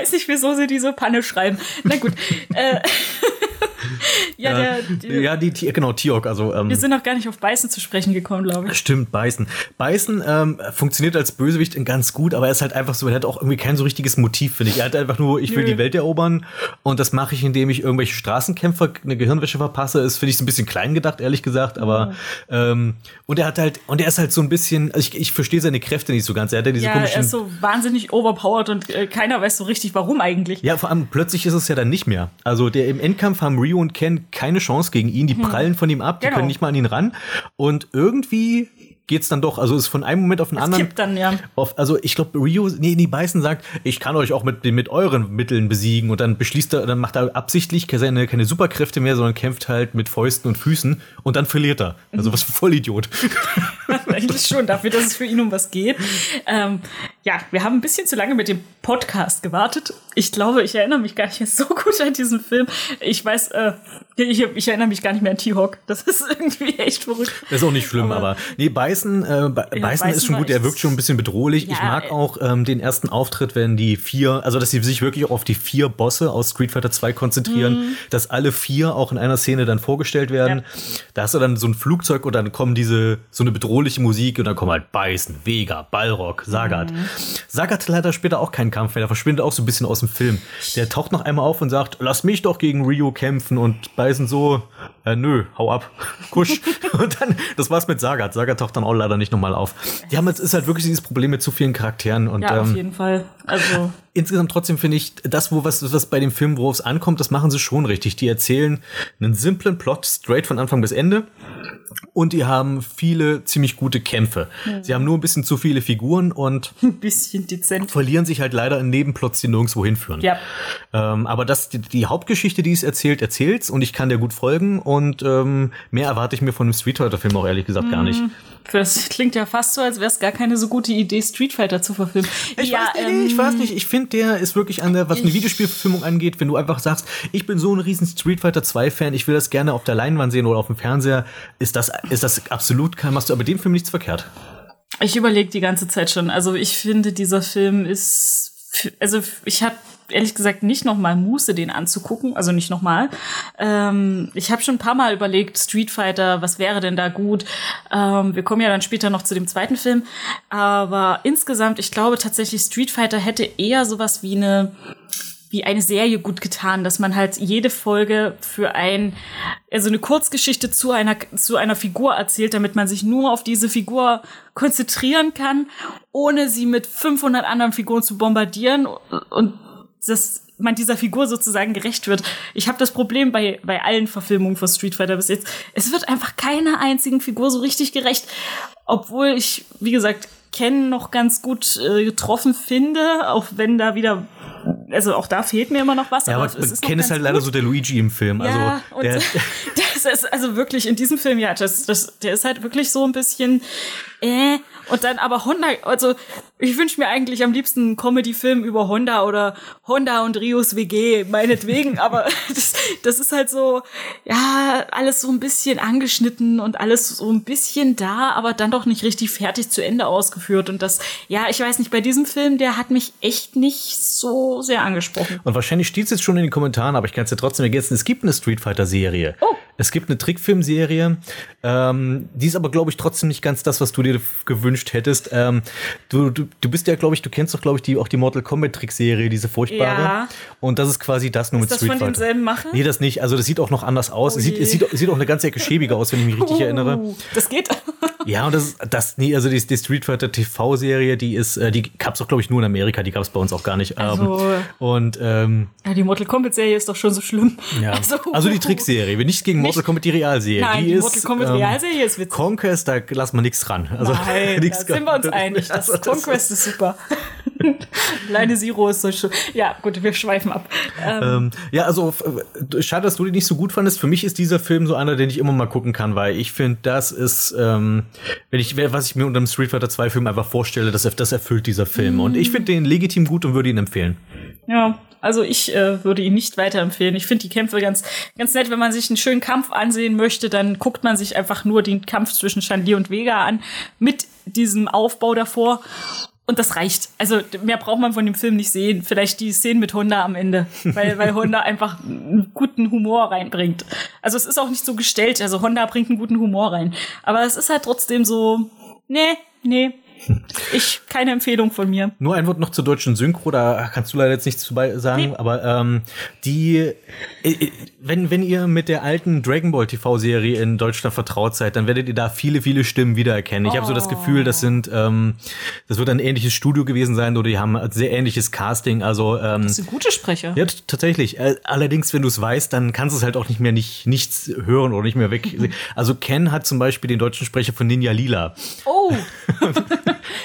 weiß nicht, wieso sie diese Panne schreiben. Na gut. äh, ja, der, der, ja, die, genau, T-Hawk, also, ähm, wir sind noch gar nicht auf Beißen zu sprechen gekommen, glaube ich. Stimmt, Beißen. Beißen ähm, funktioniert als Bösewicht ganz gut, aber er ist halt einfach so, er hat auch irgendwie kein so richtiges Motiv, finde ich. Er hat einfach nur, ich will Nö. die Welt erobern und das mache ich, indem ich irgendwelche Straßenkämpfer eine Gehirnwäsche verpasse. Ist, finde ich, so ein bisschen klein gedacht, ehrlich gesagt, aber ähm, und er hat halt, und er ist halt so ein bisschen, also ich, ich verstehe seine Kräfte nicht so ganz. Er hat ja diese Ja, komischen. er ist so wahnsinnig overpowered und äh, keiner weiß so richtig, warum eigentlich. Ja, vor allem plötzlich ist es ja dann nicht mehr. Also der im Endkampf haben Ryu und Ken keine Chance gegen ihn, die prallen von ihm ab, die Genau. können nicht mal an ihn ran. Und irgendwie geht's dann doch, also ist von einem Moment auf den Es anderen. kippt dann, ja. Auf, also ich glaube, Ryu, nee, nee, Bison sagt, ich kann euch auch mit, mit euren Mitteln besiegen und dann beschließt er, dann macht er absichtlich seine, keine Superkräfte mehr, sondern kämpft halt mit Fäusten und Füßen und dann verliert er. Also was für ein Vollidiot. Eigentlich schon, dafür, dass es für ihn um was geht. Ähm, ja, wir haben ein bisschen zu lange mit dem Podcast gewartet. Ich glaube, ich erinnere mich gar nicht mehr so gut an diesen Film. Ich weiß, äh, ich, ich erinnere mich gar nicht mehr an T-Hawk. Das ist irgendwie echt verrückt. Das ist auch nicht schlimm, Aber- aber, nee, Bison, äh, Be- Bison Bison ist schon gut, der wirkt schon ein bisschen bedrohlich. ich Ja, mag äh, auch ähm, den ersten Auftritt, wenn die vier, also dass sie sich wirklich auch auf die vier Bosse aus Street Fighter 2 konzentrieren, dass alle vier auch in einer Szene dann vorgestellt werden. Mhm. Ja. Da hast du dann so ein Flugzeug und dann kommen diese, so eine bedrohliche Musik und dann kommen halt Bison, Vega, Balrog, Sagat. Mhm. Sagat hat leider später auch keinen Kampf mehr, der verschwindet auch so ein bisschen aus dem Film. Der taucht noch einmal auf und sagt, lass mich doch gegen Ryu kämpfen und Bison so, äh, nö, hau ab, kusch. und dann, das war's mit Sagat. Sagat taucht dann auch leider nicht nochmal auf. Die haben jetzt, ist halt wirklich dieses Problem mit zu vielen Charakteren und Ja, auf ähm, jeden Fall. Also, insgesamt trotzdem finde ich, das, wo was, was bei dem Film, worauf es ankommt, das machen sie schon richtig. Die erzählen einen simplen Plot straight von Anfang bis Ende. Und die haben viele ziemlich gute Kämpfe. Sie haben nur ein bisschen zu viele Figuren und ein bisschen dezent. verlieren sich halt leider in Nebenplots, die nirgendwo hinführen. Ja. Ähm, aber das, die, die Hauptgeschichte, die es erzählt, erzählt's und ich kann der gut folgen und ähm, mehr erwarte ich mir von einem Street Fighter Film auch ehrlich gesagt gar nicht. Das klingt ja fast so, als wäre es gar keine so gute Idee, Street Fighter zu verfilmen. Ich ja, weiß nicht, nee, ich ähm, weiß nicht. Ich finde, der ist wirklich an der, was eine Videospielverfilmung angeht, wenn du einfach sagst, ich bin so ein riesen Street Fighter 2 Fan, ich will das gerne auf der Leinwand sehen oder auf dem Fernseher, ist das, ist das absolut kein, machst du aber dem Film nichts verkehrt. Ich überlege die ganze Zeit schon. Also ich finde, dieser Film ist, also ich habe ehrlich gesagt nicht noch mal Muße, den anzugucken. Also nicht noch mal. Ähm, ich habe schon ein paar Mal überlegt, Street Fighter, was wäre denn da gut? Ähm, wir kommen ja dann später noch zu dem zweiten Film. Aber insgesamt, ich glaube tatsächlich, Street Fighter hätte eher sowas wie eine wie eine Serie gut getan, dass man halt jede Folge für ein, also eine Kurzgeschichte zu einer, zu einer Figur erzählt, damit man sich nur auf diese Figur konzentrieren kann, ohne sie mit 500 anderen Figuren zu bombardieren und dass man dieser Figur sozusagen gerecht wird. Ich habe das Problem bei, bei allen Verfilmungen von Street Fighter bis jetzt. Es wird einfach keiner einzigen Figur so richtig gerecht. Obwohl ich, wie gesagt, Ken noch ganz gut äh, getroffen finde, auch wenn da wieder, also auch da fehlt mir immer noch was. Ja, aber es ist Ken ist halt leider gut. so der Luigi im Film. Ja, also und der, das ist also wirklich in diesem Film, ja, das, das, der ist halt wirklich so ein bisschen äh, und dann aber Honda, also ich wünsche mir eigentlich am liebsten einen Comedy-Film über Honda oder Honda und Rios WG, meinetwegen, aber das, das ist halt so, ja, alles so ein bisschen angeschnitten und alles so ein bisschen da, aber dann doch nicht richtig fertig zu Ende ausgeführt und das, ja, ich weiß nicht, bei diesem Film, der hat mich echt nicht so sehr angesprochen. Und wahrscheinlich steht es jetzt schon in den Kommentaren, aber ich kann es ja trotzdem ergänzen. Es gibt eine Street Fighter-Serie. Oh. Es gibt eine Trickfilmserie. Ähm, die ist aber, glaube ich, trotzdem nicht ganz das, was du dir gewünscht hättest. Ähm, du, du, du bist ja, glaube ich, du kennst doch, glaube ich, die, auch die Mortal Kombat Trickserie, diese furchtbare. Ja. Und das ist quasi das nur Ist mit das Street von Fighter. demselben Macher? Nee, das nicht. Also das sieht auch noch anders aus. Oh es, sieht, es, sieht, es sieht auch eine ganze Ecke schäbiger aus, wenn ich mich richtig erinnere. Uh, Das geht. Ja, und das, das, nee, also die, die Street Fighter TV-Serie, die ist, äh, die gab's auch, glaube ich, nur in Amerika, die gab's bei uns auch gar nicht. Also- Ähm, und ähm, Ja, die Mortal Kombat Serie ist doch schon so schlimm. ja. Also, die Trickserie, wir nicht gegen Mortal Kombat die Realserie. Nein, die, ist, Mortal Kombat ähm, Realserie ist witzig. Conquest, da lassen wir nichts dran. Also, Nein, da sind wir uns einig. Das Also, Conquest ist super. Alleine Zero ist so schön. Ja, gut, wir schweifen ab. Ähm, Ähm, ja, also äh, schade, dass du den nicht so gut fandest. Für mich ist dieser Film so einer, den ich immer mal gucken kann, weil ich finde, das ist, ähm, wenn ich, was ich mir unter dem Street Fighter 2 Film einfach vorstelle, das, das erfüllt dieser Film. Und ich finde den legitim gut und würde ihn empfehlen. ja, also ich äh, würde ihn nicht weiterempfehlen. Ich finde die Kämpfe ganz, ganz nett. Wenn man sich einen schönen Kampf ansehen möchte, dann guckt man sich einfach nur den Kampf zwischen Chandelier und Vega an mit diesem Aufbau davor. Und das reicht. Also mehr braucht man von dem Film nicht sehen. Vielleicht die Szenen mit Honda am Ende, weil, weil Honda einfach einen guten Humor reinbringt. Also es ist auch nicht so gestellt. Also Honda bringt einen guten Humor rein. Aber es ist halt trotzdem so, nee, nee. Ich, keine Empfehlung von mir. Nur ein Wort noch zur deutschen Synchro, da kannst du leider jetzt nichts zu sagen, Nee. aber ähm, die, äh, äh, wenn, wenn ihr mit der alten Dragon Ball TV-Serie in Deutschland vertraut seid, dann werdet ihr da viele, viele Stimmen wiedererkennen. Ich habe so das Gefühl, das sind, ähm, das wird ein ähnliches Studio gewesen sein oder die haben ein sehr ähnliches Casting, also ähm, Das sind gute Sprecher. ja, tatsächlich. Äh, allerdings, wenn du es weißt, dann kannst du es halt auch nicht mehr nicht, nichts hören oder nicht mehr weg. Also Ken hat zum Beispiel den deutschen Sprecher von Ninja Lila. Oh, Oh,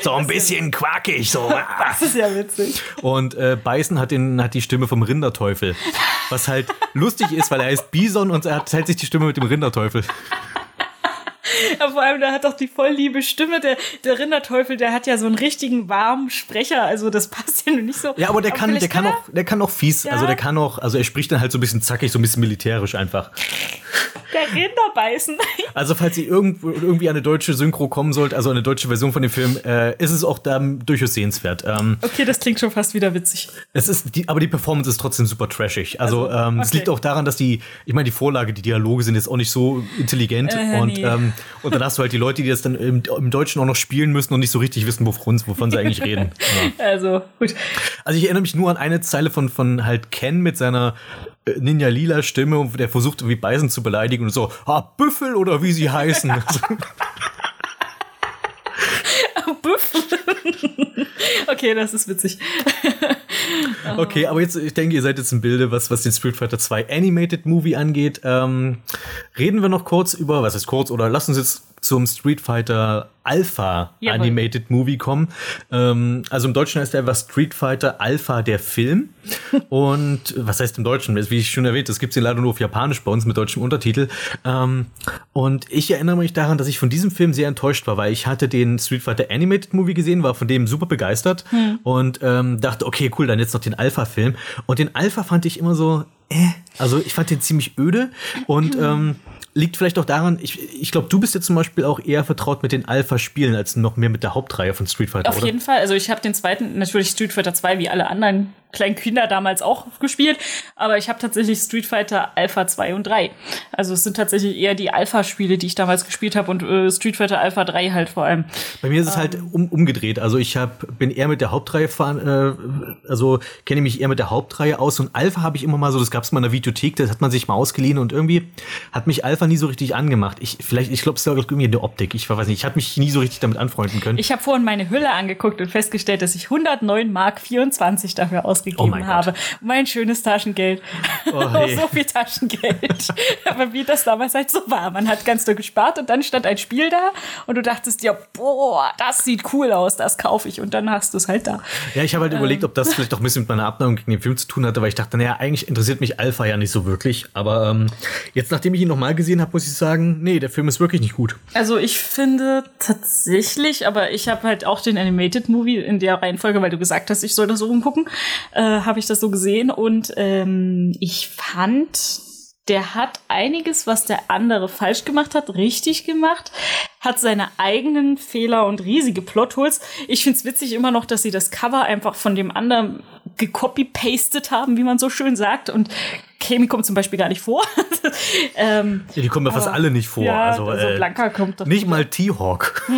So ein bisschen quakig, so. das ist ja witzig. Und äh, Bison hat, den, hat die Stimme vom Rinderteufel. Was halt lustig ist, weil er heißt Bison und er teilt sich die Stimme mit dem Rinderteufel. Ja, vor allem, der hat doch die voll liebe Stimme. Der, der Rinderteufel, der hat ja so einen richtigen warmen Sprecher. Also das passt ja nur nicht so. Ja, aber der kann, der kann auch, der kann auch fies. Ja. Also der kann auch, also er spricht dann halt so ein bisschen zackig, so ein bisschen militärisch einfach. Der Rinderbeißen. Also falls ihr irgendwo, irgendwie eine deutsche Synchro kommen sollt, also eine deutsche Version von dem Film, äh, ist es auch da durchaus sehenswert. Ähm, Okay, das klingt schon fast wieder witzig. es ist die, aber die Performance ist trotzdem super trashig. Also, Also, ähm, es okay. liegt auch daran, dass die, ich meine, die Vorlage, die Dialoge sind jetzt auch nicht so intelligent Äh, und nee. ähm, und dann hast du halt die Leute, die das dann im, im Deutschen auch noch spielen müssen und nicht so richtig wissen, wovon, wovon sie eigentlich reden. Ja. Also, gut. Also ich erinnere mich nur an eine Zeile von, von halt Ken mit seiner Ninja Lila Stimme, und der versucht irgendwie Bison zu beleidigen und so, ah, Büffel oder wie sie heißen. Büffel. okay, das ist witzig. okay, aber jetzt, ich denke, ihr seid jetzt im Bilde, was, was den Street Fighter 2 Animated Movie angeht. Ähm, reden wir noch kurz über, was ist kurz, oder lass uns jetzt zum Street Fighter Alpha Jawohl. Animated Movie kommen. Ähm, also im Deutschen heißt er einfach Street Fighter Alpha der Film. Und was heißt im Deutschen? Wie ich schon erwähnt, das gibt es leider nur auf Japanisch bei uns mit deutschem Untertitel. Ähm, und ich erinnere mich daran, dass ich von diesem Film sehr enttäuscht war, weil ich hatte den Street Fighter Animated Movie gesehen, war von dem super begeistert und ähm, dachte, okay, cool, dann jetzt noch den Alpha-Film. Und den Alpha fand ich immer so, äh, also ich fand den ziemlich öde und ähm, liegt vielleicht auch daran, ich, ich glaube, du bist jetzt zum Beispiel auch eher vertraut mit den Alpha-Spielen als noch mehr mit der Hauptreihe von Street Fighter, Auf oder? jeden Fall. Also ich habe den zweiten, natürlich Street Fighter 2 wie alle anderen kleinen Kinder damals auch gespielt, aber ich habe tatsächlich Street Fighter Alpha 2 und 3. Also es sind tatsächlich eher die Alpha-Spiele, die ich damals gespielt habe und äh, Street Fighter Alpha 3 halt vor allem. Bei mir ist es halt um, umgedreht. Also ich hab, bin eher mit der Hauptreihe äh, also kenne mich eher mit der Hauptreihe aus. Und Alpha habe ich immer mal so, das gab es mal in der Videothek, das hat man sich mal ausgeliehen und irgendwie hat mich Alpha nie so richtig angemacht. Ich vielleicht, ich glaube, es lag irgendwie in der Optik. Ich weiß nicht, ich habe mich nie so richtig damit anfreunden können. Ich habe vorhin meine Hülle angeguckt und festgestellt, dass ich 109 Mark 24 dafür Oh ausgegeben mein Gott. habe. Mein schönes Taschengeld. Oh, hey. so viel Taschengeld. Aber wie das damals halt so war. Man hat ganz doll gespart und dann stand ein Spiel da und du dachtest dir, boah, das sieht cool aus, das kaufe ich. Und dann hast du es halt da. Ja, ich habe Ähm. halt überlegt, ob das vielleicht auch ein bisschen mit meiner Abneigung gegen den Film zu tun hatte, weil ich dachte, naja, eigentlich interessiert mich Alpha ja nicht so wirklich. Aber ähm, jetzt, nachdem ich ihn nochmal gesehen habe, muss ich sagen, nee, der Film ist wirklich nicht gut. Also ich finde tatsächlich, aber ich habe halt auch den Animated Movie in der Reihenfolge, weil du gesagt hast, ich soll das so rumgucken, äh, habe ich das so gesehen und ähm, ich fand, der hat einiges, was der andere falsch gemacht hat, richtig gemacht, hat seine eigenen Fehler und riesige Plotholes. Ich find's witzig immer noch, dass sie das Cover einfach von dem anderen gecopy-pastet haben, wie man so schön sagt und Kami kommt zum Beispiel gar nicht vor. ähm, Ja, die kommen mir fast alle nicht vor. ja, also, also äh, Blanca kommt doch Nicht mal T-Hawk.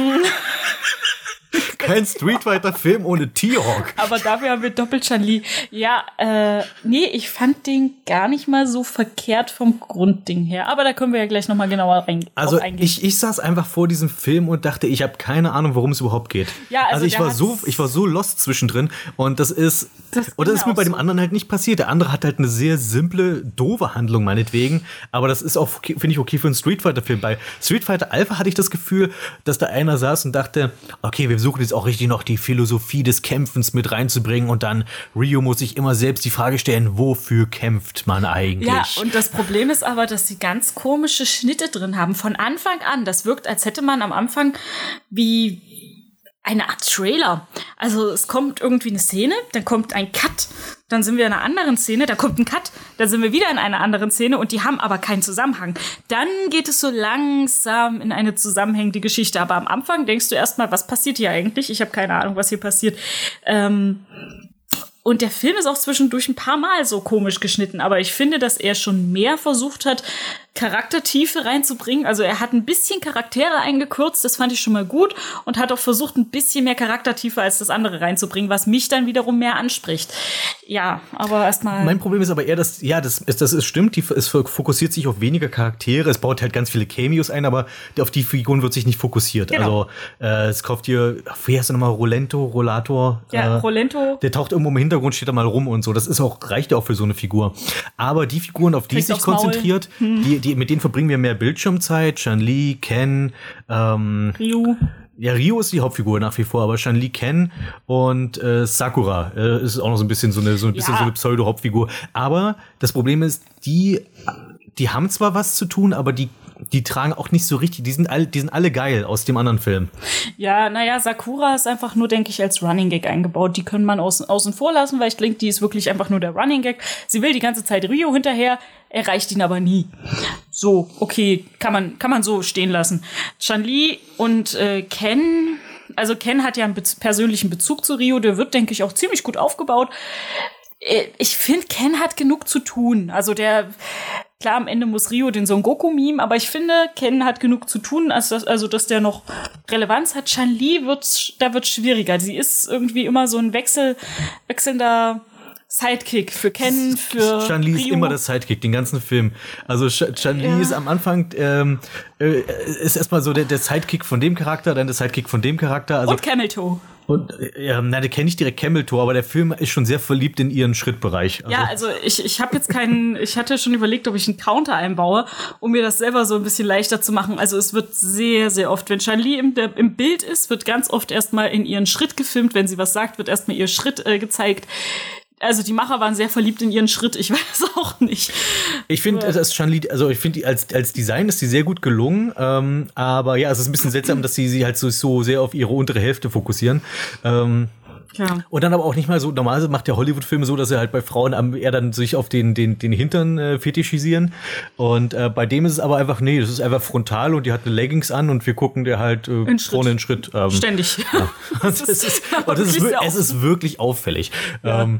Kein Street Fighter Film ohne T-Hawk. Aber dafür haben wir doppelt Chun-Li. Ja, äh, nee, ich fand den gar nicht mal so verkehrt vom Grundding her. Aber da können wir ja gleich noch mal genauer rein, Also ich, ich saß einfach vor diesem Film und dachte, ich habe keine Ahnung, worum es überhaupt geht. Ja, also ich der war so, ich war so lost zwischendrin und das ist Das ging das ist mir auch bei dem so. anderen halt nicht passiert. Der andere hat halt eine sehr simple, doofe Handlung meinetwegen, aber das ist auch finde ich okay für einen Street Fighter Film. Bei Street Fighter Alpha hatte ich das Gefühl, dass da einer saß und dachte, okay, wir versuchen jetzt auch richtig noch die Philosophie des Kämpfens mit reinzubringen und dann Rio muss sich immer selbst die Frage stellen, wofür kämpft man eigentlich? ja, und das Problem ist aber, dass sie ganz komische Schnitte drin haben. Von Anfang an. Das wirkt, als hätte man am Anfang wie eine Art Trailer. Also es kommt irgendwie eine Szene, dann kommt ein Cut, dann sind wir in einer anderen Szene, da kommt ein Cut, dann sind wir wieder in einer anderen Szene und die haben aber keinen Zusammenhang. Dann geht es so langsam in eine zusammenhängende Geschichte. Aber am Anfang denkst du erstmal, was passiert hier eigentlich? Ich habe keine Ahnung, was hier passiert. Ähm, und der Film ist auch zwischendurch ein paar Mal so komisch geschnitten, aber ich finde, dass er schon mehr versucht hat, Charaktertiefe reinzubringen. Also er hat ein bisschen Charaktere eingekürzt, das fand ich schon mal gut und hat auch versucht, ein bisschen mehr Charaktertiefe als das andere reinzubringen, was mich dann wiederum mehr anspricht. Ja, aber erstmal. Mein Problem ist aber eher, dass, ja, das, ist, das ist stimmt, die, es fokussiert sich auf weniger Charaktere, es baut halt ganz viele Cameos ein, aber auf die Figuren wird sich nicht fokussiert. Genau. Also, äh, es kauft hier, wie heißt er nochmal, Rolento, Rollator? Ja, äh, Rolento. Der taucht irgendwo im Hintergrund, steht da mal rum und so. Das ist auch, reicht ja auch für so eine Figur. Aber die Figuren, auf die es sich konzentriert, die, die, mit denen verbringen wir mehr Bildschirmzeit. Chun-Li, Ken, ähm, Ryu. Ja, Rio ist die Hauptfigur nach wie vor, aber Shan-Li Ken und äh, Sakura äh, ist auch noch so ein bisschen so eine, so ein bisschen Ja. so eine Pseudo-Hauptfigur. Aber das Problem ist, die, die haben zwar was zu tun, aber die, die tragen auch nicht so richtig, die sind, all, die sind alle geil aus dem anderen Film. Ja, naja, Sakura ist einfach nur, denke ich, als Running Gag eingebaut. Die können man außen, außen vor lassen, weil ich denke, die ist wirklich einfach nur der Running Gag. Sie will die ganze Zeit Rio hinterher, erreicht ihn aber nie. So, okay, kann man, kann man so stehen lassen. Chan-Li und äh, Ken, also Ken hat ja einen bez persönlichen Bezug zu Rio, der wird, denke ich, auch ziemlich gut aufgebaut. Äh, Ich finde, Ken hat genug zu tun. Also der, klar, am Ende muss Rio den Son Goku meme, aber ich finde, Ken hat genug zu tun, als dass, also dass der noch Relevanz hat. Chan-Li wird, da wird schwieriger. Sie ist irgendwie immer so ein Wechsel, wechselnder Sidekick für Ken, für Chan-Li ist Rio. immer der Sidekick, den ganzen Film. Also Ch- Chan-Li Ja. ist am Anfang, ähm, äh, ist erstmal so der, der Sidekick von dem Charakter, dann der Sidekick von dem Charakter. Also, und Camel Toe. Und äh, na, der kennt nicht direkt Camel Toe, aber der Film ist schon sehr verliebt in ihren Schrittbereich. Also, Ja, also ich, ich habe jetzt keinen, ich hatte schon überlegt, ob ich einen Counter einbaue, um mir das selber so ein bisschen leichter zu machen. Also es wird sehr, sehr oft, wenn Shan-Li im, der, im Bild ist, wird ganz oft erstmal in ihren Schritt gefilmt. Wenn sie was sagt, wird erstmal ihr Schritt äh, gezeigt. Also die Macher waren sehr verliebt in ihren Schritt, ich weiß auch nicht. Ich finde, das Chan-Li, also ich finde, als, als Design ist die sehr gut gelungen. Ähm, aber ja, es ist ein bisschen seltsam, dass sie sie halt so, so sehr auf ihre untere Hälfte fokussieren. Ähm, Ja. und dann aber auch nicht mal so, normalerweise macht der Hollywood-Filme so, dass er halt bei Frauen am, eher dann sich auf den, den, den Hintern äh, fetischisieren. Und äh, bei dem ist es aber einfach, nee, das ist einfach frontal und die hat eine Leggings an und wir gucken der halt äh, In Schritt. vorne in Schritt. Ähm, Ständig. das ist, es ist, und das ist, es ist wirklich auffällig. Ähm,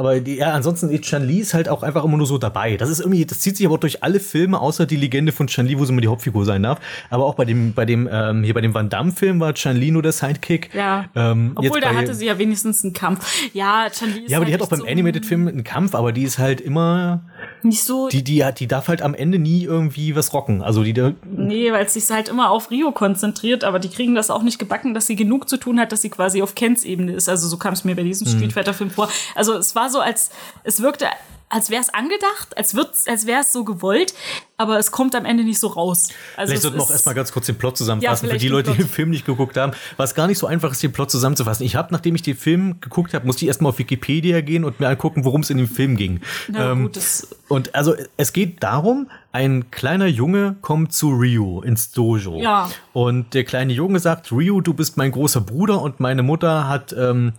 aber die, ja, ansonsten, die Chan-Li ist halt auch einfach immer nur so dabei. Das ist irgendwie, das zieht sich aber durch alle Filme, außer die Legende von Chan-Li, wo sie immer die Hauptfigur sein darf. Aber auch bei dem, bei dem, ähm, hier bei dem Van Damme-Film war Chan-Li nur der Sidekick. Ja. Ähm, Obwohl, jetzt da bei- hatte sie ja wenigstens einen Kampf. Ja, Chan-Li ist Ja, aber die halt hat auch beim so Animated-Film einen Kampf, aber die ist halt immer, nicht so die, die die darf halt am Ende nie irgendwie was rocken. Also die, da- Nee, weil es sich halt immer auf Rio konzentriert, aber die kriegen das auch nicht gebacken, dass sie genug zu tun hat, dass sie quasi auf Kens Ebene ist. Also so kam es mir bei diesem Mhm. Street Fighter Film vor. Also es war so, als es wirkte, als wäre es angedacht, als wird's, als wäre es so gewollt, aber es kommt am Ende nicht so raus. Also Vielleicht sollten wir auch erstmal ganz kurz den Plot Ja, zusammenfassen, für vielleicht die Leute, die Plot. den Film nicht geguckt haben. Was gar nicht so einfach ist, den Plot zusammenzufassen. Ich habe, nachdem ich den Film geguckt habe, musste ich erstmal auf Wikipedia gehen und mir angucken, worum es in dem Film ging. Na Ähm, gut, das, und also es geht darum, ein kleiner Junge kommt zu Ryu ins Dojo. Ja. Und der kleine Junge sagt, Ryu, du bist mein großer Bruder und meine Mutter hat, ähm,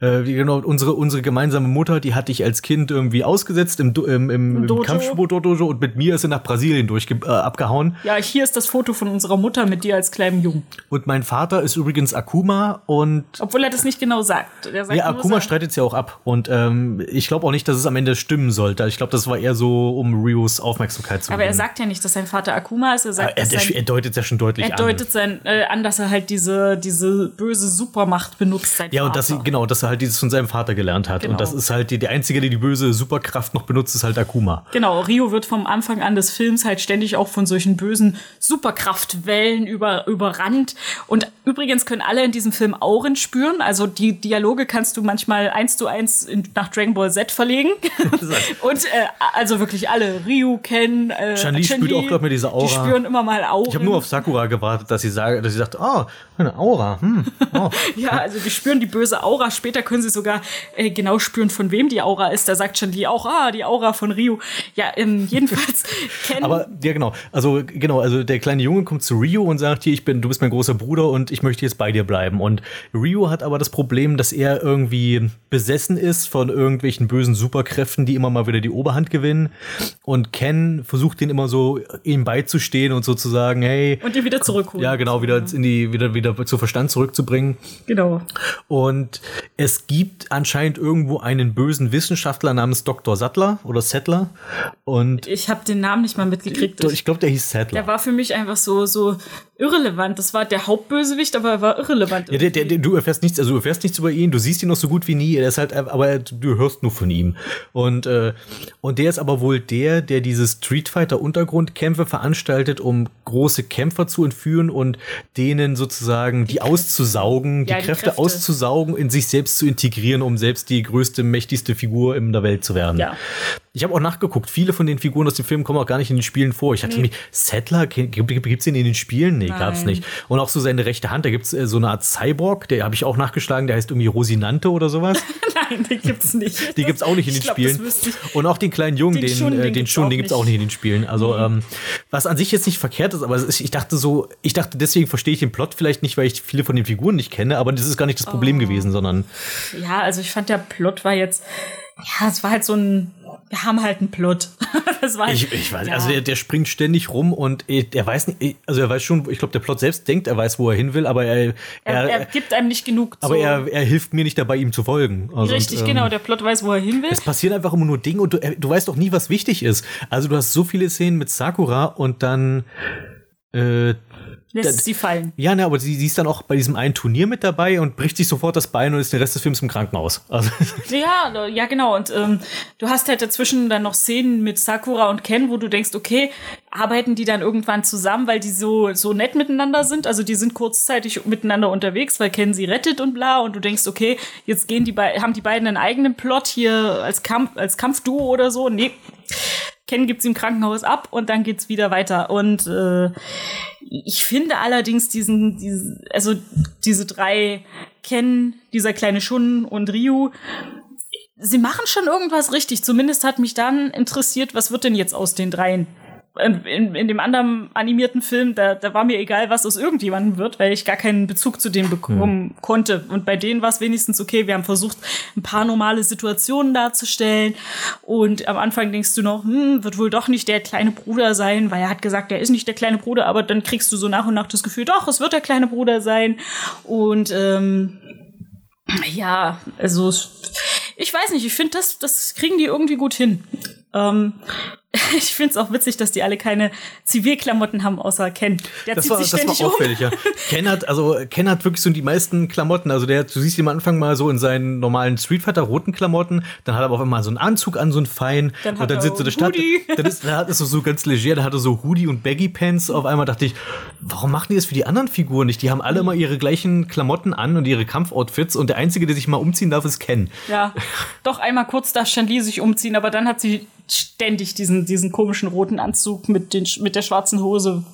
äh, wie genau, unsere, unsere gemeinsame Mutter, die hat dich als Kind irgendwie ausgesetzt im, im, im, im Dojo. Kampfsport-Dojo und mit mir ist sie nach Brasilien durchge äh, abgehauen. ja, hier ist das Foto von unserer Mutter mit dir als kleinem Jungen. Und mein Vater ist übrigens Akuma und Obwohl er das nicht genau sagt. Sagt ja, Akuma streitet es ja auch ab. Und ähm, ich glaube auch nicht, dass es am Ende stimmen sollte. Ich glaube, das war eher so, um Ryus Aufmerksamkeit zu Aber er gewinnen. sagt ja nicht, dass sein Vater Akuma ist. Er sagt, er, er, sein, er deutet ja schon deutlich er an. deutet sein, äh, an, dass er halt diese, diese böse Supermacht benutzt. Sein Ja, und dass Vater. genau, dass er halt dieses von seinem Vater gelernt hat. Genau. Und das ist halt die, die einzige, die die böse Superkraft noch benutzt, ist halt Akuma. Genau, Rio wird vom Anfang an des Films halt ständig auch von solchen bösen Superkraftwellen über, überrannt. Und übrigens können alle in diesem Film Auren spüren. Also die Dialoge kannst du manchmal eins zu eins in, nach Dragon Ball Z verlegen. Und äh, also wirklich alle. Rio, Ken, äh, Chun-Li spürt auch, glaub ich, diese Aura. Die spüren immer mal Auren. Ich habe nur auf Sakura gewartet, dass sie sagt, dass sie sagt, oh, eine Aura. Hm, oh. Ja, also die spüren die böse Aura. Später können sie sogar äh, genau spüren, von wem die Aura ist. Da sagt Chun-Li auch, ah, die Aura von Rio. Ja, ähm, jedenfalls Ken. Aber ja, genau. Also genau, also der kleine Junge kommt zu Rio und sagt hier, ich bin, du bist mein großer Bruder und ich möchte jetzt bei dir bleiben. Und Rio hat aber das Problem, dass er irgendwie besessen ist von irgendwelchen bösen Superkräften, die immer mal wieder die Oberhand gewinnen. Und Ken versucht den immer so ihm beizustehen und sozusagen, hey, und die wieder zurückholen. ja genau, wieder in die wieder wieder zu Verstand zurückzubringen. Genau. Und es gibt anscheinend irgendwo einen bösen Wissenschaftler namens Dr. Sattler oder Settler. Und Ich habe den Namen nicht mal mitgekriegt. ich glaube, der hieß Sattler. der war für mich einfach so, so irrelevant. Das war der Hauptbösewicht, aber er war irrelevant. Ja, der, der, der, du erfährst nichts, also du erfährst nichts über ihn, du siehst ihn noch so gut wie nie, er ist halt, aber du hörst nur von ihm. Und, äh, und der ist aber wohl der, der dieses Street Street-Fighter-Untergrundkämpfe veranstaltet, um große Kämpfer zu entführen und denen sozusagen die, auszusaugen, Ja, die, Kräfte, Kräfte. auszusaugen, in sich selbst zu integrieren, um selbst die größte, mächtigste Figur in der Welt zu werden. Ja. Ich habe auch nachgeguckt, viele von den Figuren aus dem Film kommen auch gar nicht in den Spielen vor. Ich hatte mich, Settler, gibt es den in den Spielen? Nee, gab's Nein. nicht. Und auch so seine rechte Hand, da gibt's äh, so eine Art Cyborg, der habe ich auch nachgeschlagen, der heißt irgendwie Rosinante oder sowas. Nein, den gibt's nicht. Die gibt's auch nicht in den glaub, Spielen. Und auch den kleinen Jungen, Den den, Shun, den, äh, den gibt's auch den gibt's auch nicht. nicht in den Spielen. Also, ähm, was an sich jetzt nicht verkehrt ist, aber ist, ich dachte so, ich dachte, deswegen verstehe ich den Plot vielleicht nicht, weil ich viele von den Figuren nicht kenne, aber das ist gar nicht das Oh. Problem gewesen, sondern Ja, also ich fand der Plot war jetzt, ja, es war halt so ein, wir haben halt einen Plot. das war halt, ich, ich weiß, ja. also der, der springt ständig rum und er weiß nicht, also er weiß schon, ich glaube, der Plot selbst denkt, er weiß, wo er hin will, aber er, er, er, er gibt einem nicht genug. aber so. er, er hilft mir nicht dabei, ihm zu folgen. Also, Richtig, und, ähm, genau. Der Plot weiß, wo er hin will. Es passieren einfach immer nur Dinge und du, du weißt auch nie, was wichtig ist. Also du hast so viele Szenen mit Sakura und dann äh, Lässt da- sie fallen. Ja, ne, aber sie, sie ist dann auch bei diesem einen Turnier mit dabei und bricht sich sofort das Bein und ist den Rest des Films im Krankenhaus. Also, Ja, ja, genau. Und ähm, du hast halt dazwischen dann noch Szenen mit Sakura und Ken, wo du denkst, okay, arbeiten die dann irgendwann zusammen, weil die so, so nett miteinander sind? Also die sind kurzzeitig miteinander unterwegs, weil Ken sie rettet und bla. Und du denkst, okay, jetzt gehen die haben die beiden einen eigenen Plot hier als Kampf, als Kampfduo oder so. Nee. Ken gibt's im Krankenhaus ab und dann geht's wieder weiter. Und äh, ich finde allerdings diesen, diesen, also diese drei Ken, dieser kleine Shun und Ryu, sie machen schon irgendwas richtig. Zumindest hat mich dann interessiert, was wird denn jetzt aus den dreien? In, in, in dem anderen animierten Film, da, da war mir egal, was aus irgendjemandem wird, weil ich gar keinen Bezug zu dem bekommen konnte. Und bei denen war es wenigstens okay. Wir haben versucht, ein paar normale Situationen darzustellen. Und am Anfang denkst du noch, hm, wird wohl doch nicht der kleine Bruder sein, weil er hat gesagt, er ist nicht der kleine Bruder. Aber dann kriegst du so nach und nach das Gefühl, doch, es wird der kleine Bruder sein. Und ähm, ja, also ich weiß nicht, ich finde, das, das kriegen die irgendwie gut hin. Ähm, ich finde es auch witzig, dass die alle keine Zivilklamotten haben, außer Ken. Der das zieht war, sich das ständig war um. auffällig, ja. Ken hat, also, Ken hat wirklich so die meisten Klamotten. Also, der, du siehst ihn am Anfang mal so in seinen normalen Street Fighter roten Klamotten. Dann hat er aber auf einmal so einen Anzug an, so einen feinen. Dann hat und dann sitzt er einen statt. Hoodie. Dann ist, dann es so, so ganz leger. Da hat er so Hoodie und Baggy Pants. Auf einmal dachte ich, warum machen die das für die anderen Figuren nicht? Die haben alle immer ihre gleichen Klamotten an und ihre Kampfoutfits. Und der Einzige, der sich mal umziehen darf, ist Ken. Ja, doch einmal kurz darf Chanli sich umziehen, aber dann hat sie ständig diesen, diesen komischen roten Anzug mit, den, mit der schwarzen Hose,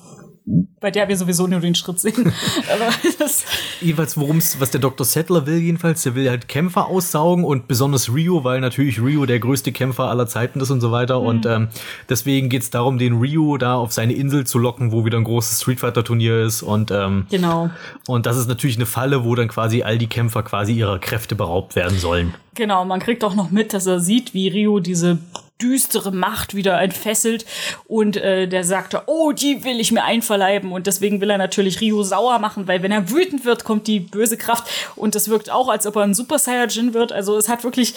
bei der wir sowieso nur den Schritt sehen. aber das, Jedenfalls, worum's, was der Dr. Settler will, jedenfalls, der will halt Kämpfer aussaugen und besonders Ryu, weil natürlich Ryu der größte Kämpfer aller Zeiten ist und so weiter. Mhm. Und ähm, deswegen geht's darum, den Ryu da auf seine Insel zu locken, wo wieder ein großes Street Fighter Turnier ist. Und, ähm, genau. und das ist natürlich eine Falle, wo dann quasi all die Kämpfer quasi ihrer Kräfte beraubt werden sollen. Genau, man kriegt auch noch mit, dass er sieht, wie Rio diese düstere Macht wieder entfesselt und äh, der sagte, oh, die will ich mir einverleiben und deswegen will er natürlich Rio sauer machen, weil wenn er wütend wird, kommt die böse Kraft und das wirkt auch, als ob er ein Super Saiyajin wird. Also es hat wirklich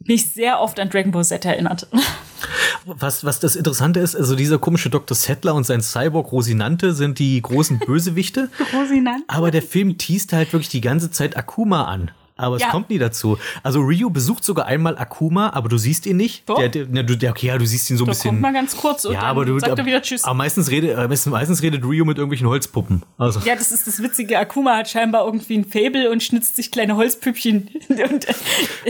mich sehr oft an Dragon Ball Z erinnert. Was, was das Interessante ist, also dieser komische Dr. Settler und sein Cyborg Rosinante sind die großen Bösewichte. Rosinante? Aber der Film teast halt wirklich die ganze Zeit Akuma an. Aber es Ja. kommt nie dazu. Also Ryu besucht sogar einmal Akuma, aber du siehst ihn nicht. Doch. Der, der, der, okay, ja, du siehst ihn so ein bisschen. kommt mal ganz kurz und ja, aber du, sagt ab- er wieder Tschüss. Aber meistens redet, meistens, meistens redet Ryu mit irgendwelchen Holzpuppen. Also. Ja, das ist das Witzige. Akuma hat scheinbar irgendwie ein Fable und schnitzt sich kleine Holzpüppchen. Und, äh,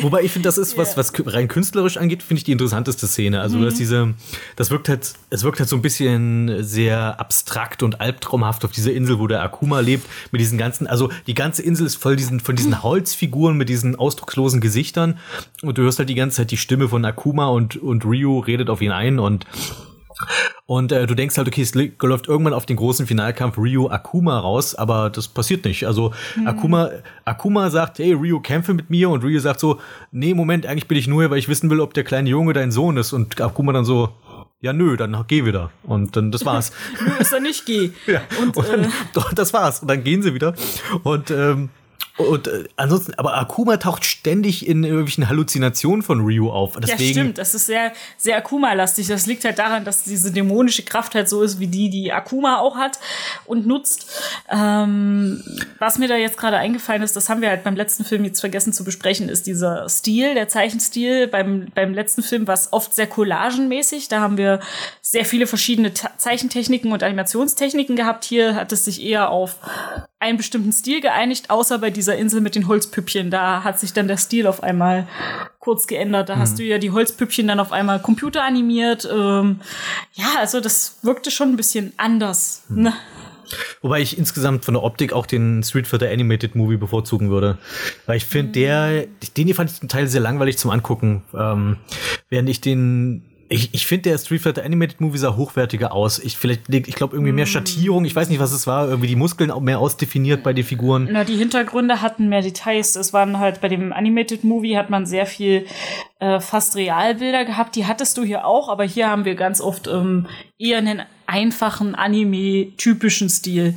Wobei ich finde, das ist was, was rein künstlerisch angeht, finde ich die interessanteste Szene. Also, Mhm. dass diese, das wirkt halt, es wirkt halt so ein bisschen sehr abstrakt und albtraumhaft auf dieser Insel, wo der Akuma lebt, mit diesen ganzen, also die ganze Insel ist voll diesen, von diesen Holzfiguren mit diesen ausdruckslosen Gesichtern und du hörst halt die ganze Zeit die Stimme von Akuma und, und Ryu redet auf ihn ein und und äh, du denkst halt, okay, es läuft irgendwann auf den großen Finalkampf Ryu Akuma raus, aber das passiert nicht. Also Akuma, Akuma sagt, hey Ryu, kämpfe mit mir und Ryu sagt so, nee, Moment, eigentlich bin ich nur hier, weil ich wissen will, ob der kleine Junge dein Sohn ist und Akuma dann so, ja nö, dann geh wieder. Und dann das war's. Nö, ist er nicht, geh. ja. Und, Und, dann, äh, doch, das war's. Und dann gehen sie wieder. Und ähm, Und äh, ansonsten, aber Akuma taucht ständig in irgendwelchen Halluzinationen von Ryu auf. Deswegen, ja, stimmt. Das ist sehr, sehr Akuma-lastig. Das liegt halt daran, dass diese dämonische Kraft halt so ist, wie die, die Akuma auch hat und nutzt. Ähm, was mir da jetzt gerade eingefallen ist, das haben wir halt beim letzten Film jetzt vergessen zu besprechen, ist dieser Stil, der Zeichenstil beim, beim letzten Film war es oft sehr collagenmäßig. Da haben wir sehr viele verschiedene Ta Zeichentechniken und Animationstechniken gehabt. Hier hat es sich eher auf einen bestimmten Stil geeinigt, außer bei dieser Insel mit den Holzpüppchen. Da hat sich dann der Stil auf einmal kurz geändert. Da mhm. hast du ja die Holzpüppchen dann auf einmal computeranimiert. Ähm, ja, also das wirkte schon ein bisschen anders. Mhm. Ne? Wobei ich insgesamt von der Optik auch den Street Fighter Animated Movie bevorzugen würde. Weil ich finde, mhm. der, den hier fand ich zum Teil sehr langweilig zum Angucken. Ähm, während ich den ich, ich finde, der Street Fighter Animated Movie sah hochwertiger aus. Ich vielleicht, ich glaube, irgendwie mehr mm. Schattierung. Ich weiß nicht, was es war. Irgendwie die Muskeln auch mehr ausdefiniert bei den Figuren. Na, die Hintergründe hatten mehr Details. Es waren halt bei dem Animated Movie hat man sehr viel äh, fast Realbilder gehabt. Die hattest du hier auch, aber hier haben wir ganz oft ähm, eher einen einfachen Anime-typischen Stil.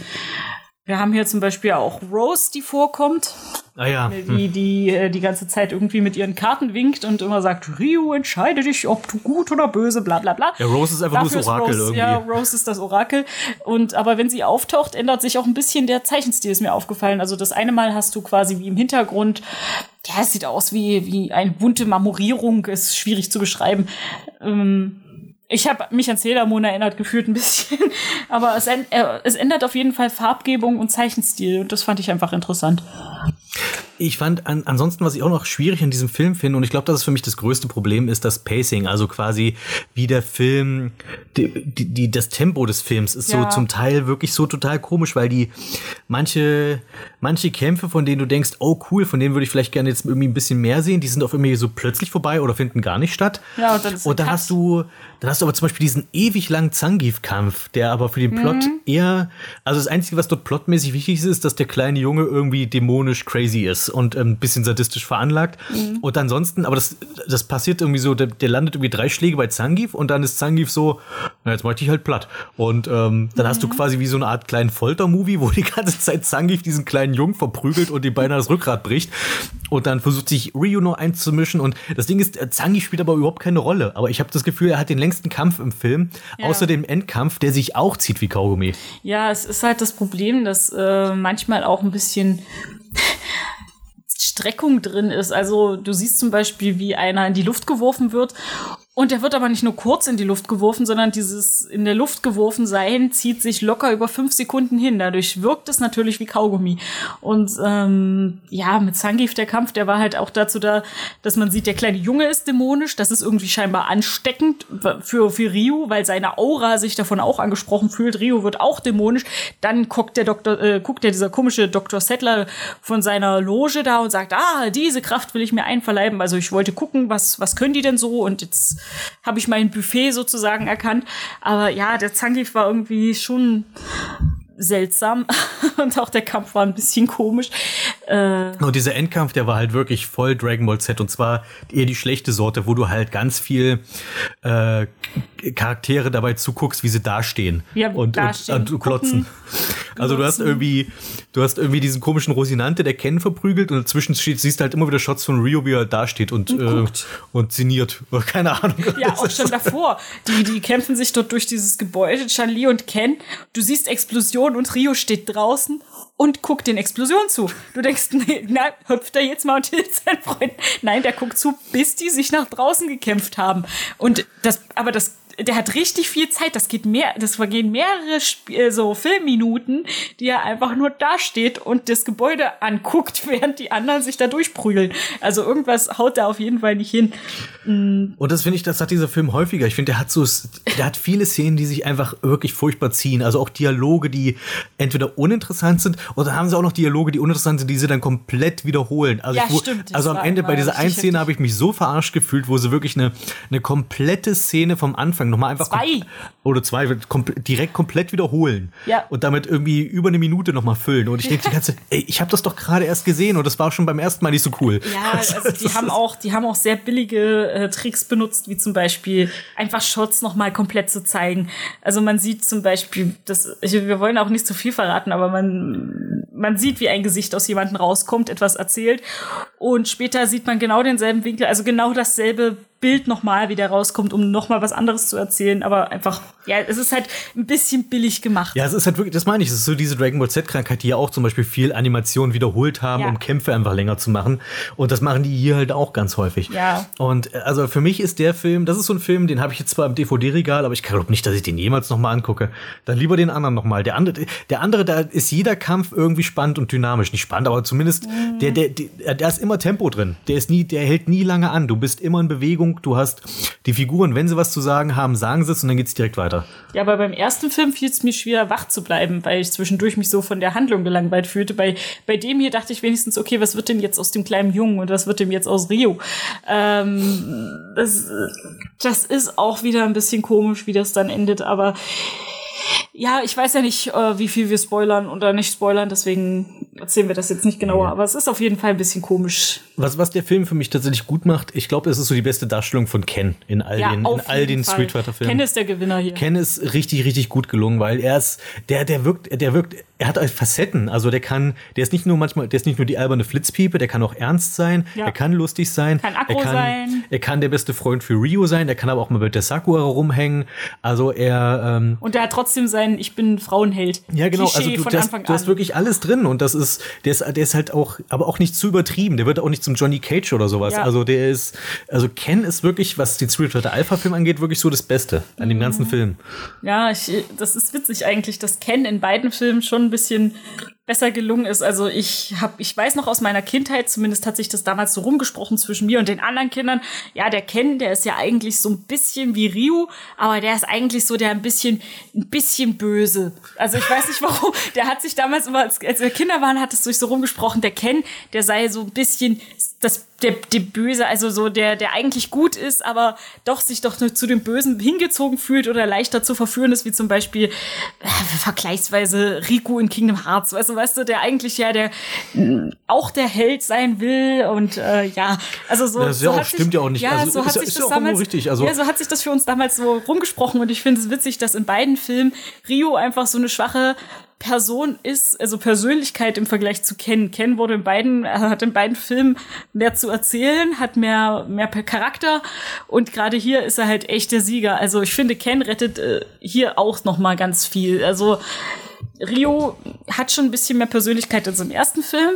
Wir haben hier zum Beispiel auch Rose, die vorkommt. Ah ja. Die, die äh, die ganze Zeit irgendwie mit ihren Karten winkt und immer sagt, Rio, entscheide dich, ob du gut oder böse, bla bla bla. Ja, Rose ist einfach Dafür nur das Orakel Rose, irgendwie. Ja, Rose ist das Orakel. Und aber wenn sie auftaucht, ändert sich auch ein bisschen der Zeichenstil, ist mir aufgefallen. Also das eine Mal hast du quasi wie im Hintergrund, ja, es sieht aus wie, wie eine bunte Marmorierung, ist schwierig zu beschreiben. Ähm, ich habe mich an Sailor erinnert gefühlt ein bisschen, aber es, äh, es ändert auf jeden Fall Farbgebung und Zeichenstil und das fand ich einfach interessant. Ich fand an, ansonsten, was ich auch noch schwierig an diesem Film finde, und ich glaube, das ist für mich das größte Problem, ist das Pacing. Also quasi, wie der Film, die, die, die das Tempo des Films ist ja. so zum Teil wirklich so total komisch, weil die manche, manche Kämpfe, von denen du denkst, oh cool, von denen würde ich vielleicht gerne jetzt irgendwie ein bisschen mehr sehen, die sind auf irgendwie so plötzlich vorbei oder finden gar nicht statt. Ja, und dann, und dann hast du, dann hast du aber zum Beispiel diesen ewig langen Zangief-Kampf, der aber für den Plot mhm. eher, also das Einzige, was dort plotmäßig wichtig ist, ist, dass der kleine Junge irgendwie dämonisch crazy ist und ein ähm, bisschen sadistisch veranlagt. Mhm. Und ansonsten, aber das, das passiert irgendwie so, der, der, landet irgendwie drei Schläge bei Zangief und dann ist Zangief so, na, jetzt mach ich dich halt platt. Und ähm, dann mhm. hast du quasi wie so eine Art kleinen Folter-Movie, wo die ganze Zeit Zangief diesen kleinen Jungen verprügelt und ihm beinahe das Rückgrat bricht. Und dann versucht sich Ryu noch einzumischen. Und das Ding ist, äh, Zangief spielt aber überhaupt keine Rolle. Aber ich habe das Gefühl, er hat den längsten Kampf im Film, ja. außer dem Endkampf, der sich auch zieht wie Kaugummi. Ja, es ist halt das Problem, dass äh, manchmal auch ein bisschen Streckung drin ist. Also du siehst zum Beispiel, wie einer in die Luft geworfen wird und der wird aber nicht nur kurz in die Luft geworfen, sondern dieses in der Luft geworfen sein zieht sich locker über fünf Sekunden hin. Dadurch wirkt es natürlich wie Kaugummi. Und ähm, ja, mit Zangief der Kampf, der war halt auch dazu da, dass man sieht, der kleine Junge ist dämonisch. Das ist irgendwie scheinbar ansteckend für, für Ryu, weil seine Aura sich davon auch angesprochen fühlt. Ryu wird auch dämonisch. Dann guckt der Doktor, äh, guckt der dieser komische Dr. Settler von seiner Loge da und sagt, ah, diese Kraft will ich mir einverleiben. Also ich wollte gucken, was, was können die denn so? Und jetzt habe ich mein Buffet sozusagen erkannt. Aber ja, der Zangief war irgendwie schon seltsam und auch der Kampf war ein bisschen komisch. Äh und dieser Endkampf, der war halt wirklich voll Dragon Ball Z und zwar eher die schlechte Sorte, wo du halt ganz viel äh, Charaktere dabei zuguckst, wie sie dastehen ja, und, dastehen, und, und klotzen. Also du hast irgendwie, du hast irgendwie diesen komischen Rosinante, der Ken verprügelt und dazwischen siehst halt immer wieder Shots von Rio, wie er dasteht und, und, äh, und sinniert. Keine Ahnung. Ja, auch schon davor. Die, die kämpfen sich dort durch dieses Gebäude, Chan-Li und Ken. Du siehst Explosionen und Rio steht draußen und guckt den Explosionen zu. Du denkst, nee, na, hüpft er jetzt mal und hilft seinen Freunden. Nein, der guckt zu, bis die sich nach draußen gekämpft haben. Und das, aber das der hat richtig viel Zeit. Das geht mehr, das vergehen mehrere Sp äh, so Filmminuten, die er einfach nur dasteht und das Gebäude anguckt, während die anderen sich da durchprügeln. Also irgendwas haut da auf jeden Fall nicht hin. Mhm. Und das finde ich, das hat dieser Film häufiger. Ich finde, der hat so, der hat viele Szenen, die sich einfach wirklich furchtbar ziehen. Also auch Dialoge, die entweder uninteressant sind oder haben sie auch noch Dialoge, die uninteressant sind, die sie dann komplett wiederholen. Also, ja, ich, stimmt, also am Ende bei dieser einen Szene habe ich mich so verarscht gefühlt, wo sie wirklich eine, eine komplette Szene vom Anfang Anfang nochmal einfach. Zwei. Oder zwei, kom direkt komplett wiederholen. Ja. Und damit irgendwie über eine Minute nochmal füllen. Und ich denke die ganze ey, ich habe das doch gerade erst gesehen und das war schon beim ersten Mal nicht so cool. Ja, also die haben auch, die haben auch sehr billige äh, Tricks benutzt, wie zum Beispiel einfach Shots nochmal komplett zu zeigen. Also man sieht zum Beispiel, das, ich, wir wollen auch nicht zu viel verraten, aber man man sieht, wie ein Gesicht aus jemandem rauskommt, etwas erzählt. Und später sieht man genau denselben Winkel, also genau dasselbe Bild nochmal wieder rauskommt, um nochmal was anderes zu erzählen. Aber einfach, ja, es ist halt ein bisschen billig gemacht. Ja, es ist halt wirklich, das meine ich, es ist so diese Dragon Ball Z-Krankheit, die ja auch zum Beispiel viel Animation wiederholt haben, Ja. um Kämpfe einfach länger zu machen. Und das machen die hier halt auch ganz häufig. Ja. Und äh, also für mich ist der Film, das ist so ein Film, den habe ich jetzt zwar im DVD-Regal, aber ich glaube nicht, dass ich den jemals nochmal angucke. Dann lieber den anderen nochmal. Der andere, der andere, da ist jeder Kampf irgendwie spannend und dynamisch. Nicht spannend, aber zumindest, Mhm. der, der, der, da ist immer Tempo drin. Der ist nie, der hält nie lange an. Du bist immer in Bewegung, du hast die Figuren, wenn sie was zu sagen haben, sagen sie es und dann geht's direkt weiter. Ja, aber beim ersten Film fiel es mir schwer, wach zu bleiben, weil ich zwischendurch mich so von der Handlung gelangweilt fühlte. Bei, bei dem hier dachte ich wenigstens, okay, was wird denn jetzt aus dem kleinen Jungen und was wird dem jetzt aus Rio? Ähm, das, das ist auch wieder ein bisschen komisch, wie das dann endet, aber ja, ich weiß ja nicht, äh, wie viel wir spoilern oder nicht spoilern, deswegen erzählen wir das jetzt nicht genauer, aber es ist auf jeden Fall ein bisschen komisch. Was, was der Film für mich tatsächlich gut macht, ich glaube, es ist so die beste Darstellung von Ken in all Ja, den, in all den Fall. Street Fighter Filmen. Ken ist der Gewinner hier. Ken ist richtig, richtig gut gelungen, weil er ist, der, der wirkt, der wirkt, er hat halt Facetten. Also der kann, der ist nicht nur manchmal, der ist nicht nur die alberne Flitzpiepe, der kann auch ernst sein, Ja. er kann lustig sein, Kann er kann, sein. er kann der beste Freund für Rio sein, der kann aber auch mal mit der Sakura rumhängen. Also er, ähm, Und der hat trotzdem seinen Ich bin Frauenheld. ja, genau. Klischee Also du, von Anfang du hast wirklich alles drin und das ist, der ist, der ist halt auch, aber auch nicht zu übertrieben. Der wird auch nicht zum Johnny Cage oder sowas. Ja. Also der ist, also Ken ist wirklich, was den Street Fighter Alpha Film angeht, wirklich so das Beste an dem Mhm. ganzen Film. Ja, ich, das ist witzig eigentlich, dass Ken in beiden Filmen schon ein bisschen besser gelungen ist. Also ich hab, ich weiß noch aus meiner Kindheit, zumindest hat sich das damals so rumgesprochen zwischen mir und den anderen Kindern. Ja, der Ken, der ist ja eigentlich so ein bisschen wie Ryu, aber der ist eigentlich so der ein bisschen, ein bisschen böse. Also ich weiß nicht warum. Der hat sich damals immer, als, wir Kinder waren, hat es sich so rumgesprochen. Der Ken, der sei so ein bisschen das, der, der Böse, also so der, der eigentlich gut ist, aber doch sich doch nur zu dem Bösen hingezogen fühlt oder leichter zu verführen ist, wie zum Beispiel äh, vergleichsweise Riku in Kingdom Hearts, weißt du, weißt du, der eigentlich ja der auch der Held sein will und äh, ja, also so. Das ist ja so auch- hat sich, stimmt ja auch nicht. Ja, Also so ist hat ja- sich ist das ja damals richtig, also- ja, so hat sich das für uns damals so rumgesprochen und ich finde es witzig, dass in beiden Filmen Rio einfach so eine schwache Person ist, also Persönlichkeit im Vergleich zu Ken. Ken wurde in beiden, er hat in beiden Filmen mehr zu erzählen, hat mehr, mehr Charakter und gerade hier ist er halt echt der Sieger. Also ich finde, Ken rettet äh, hier auch noch mal ganz viel. Also Rio hat schon ein bisschen mehr Persönlichkeit als im ersten Film.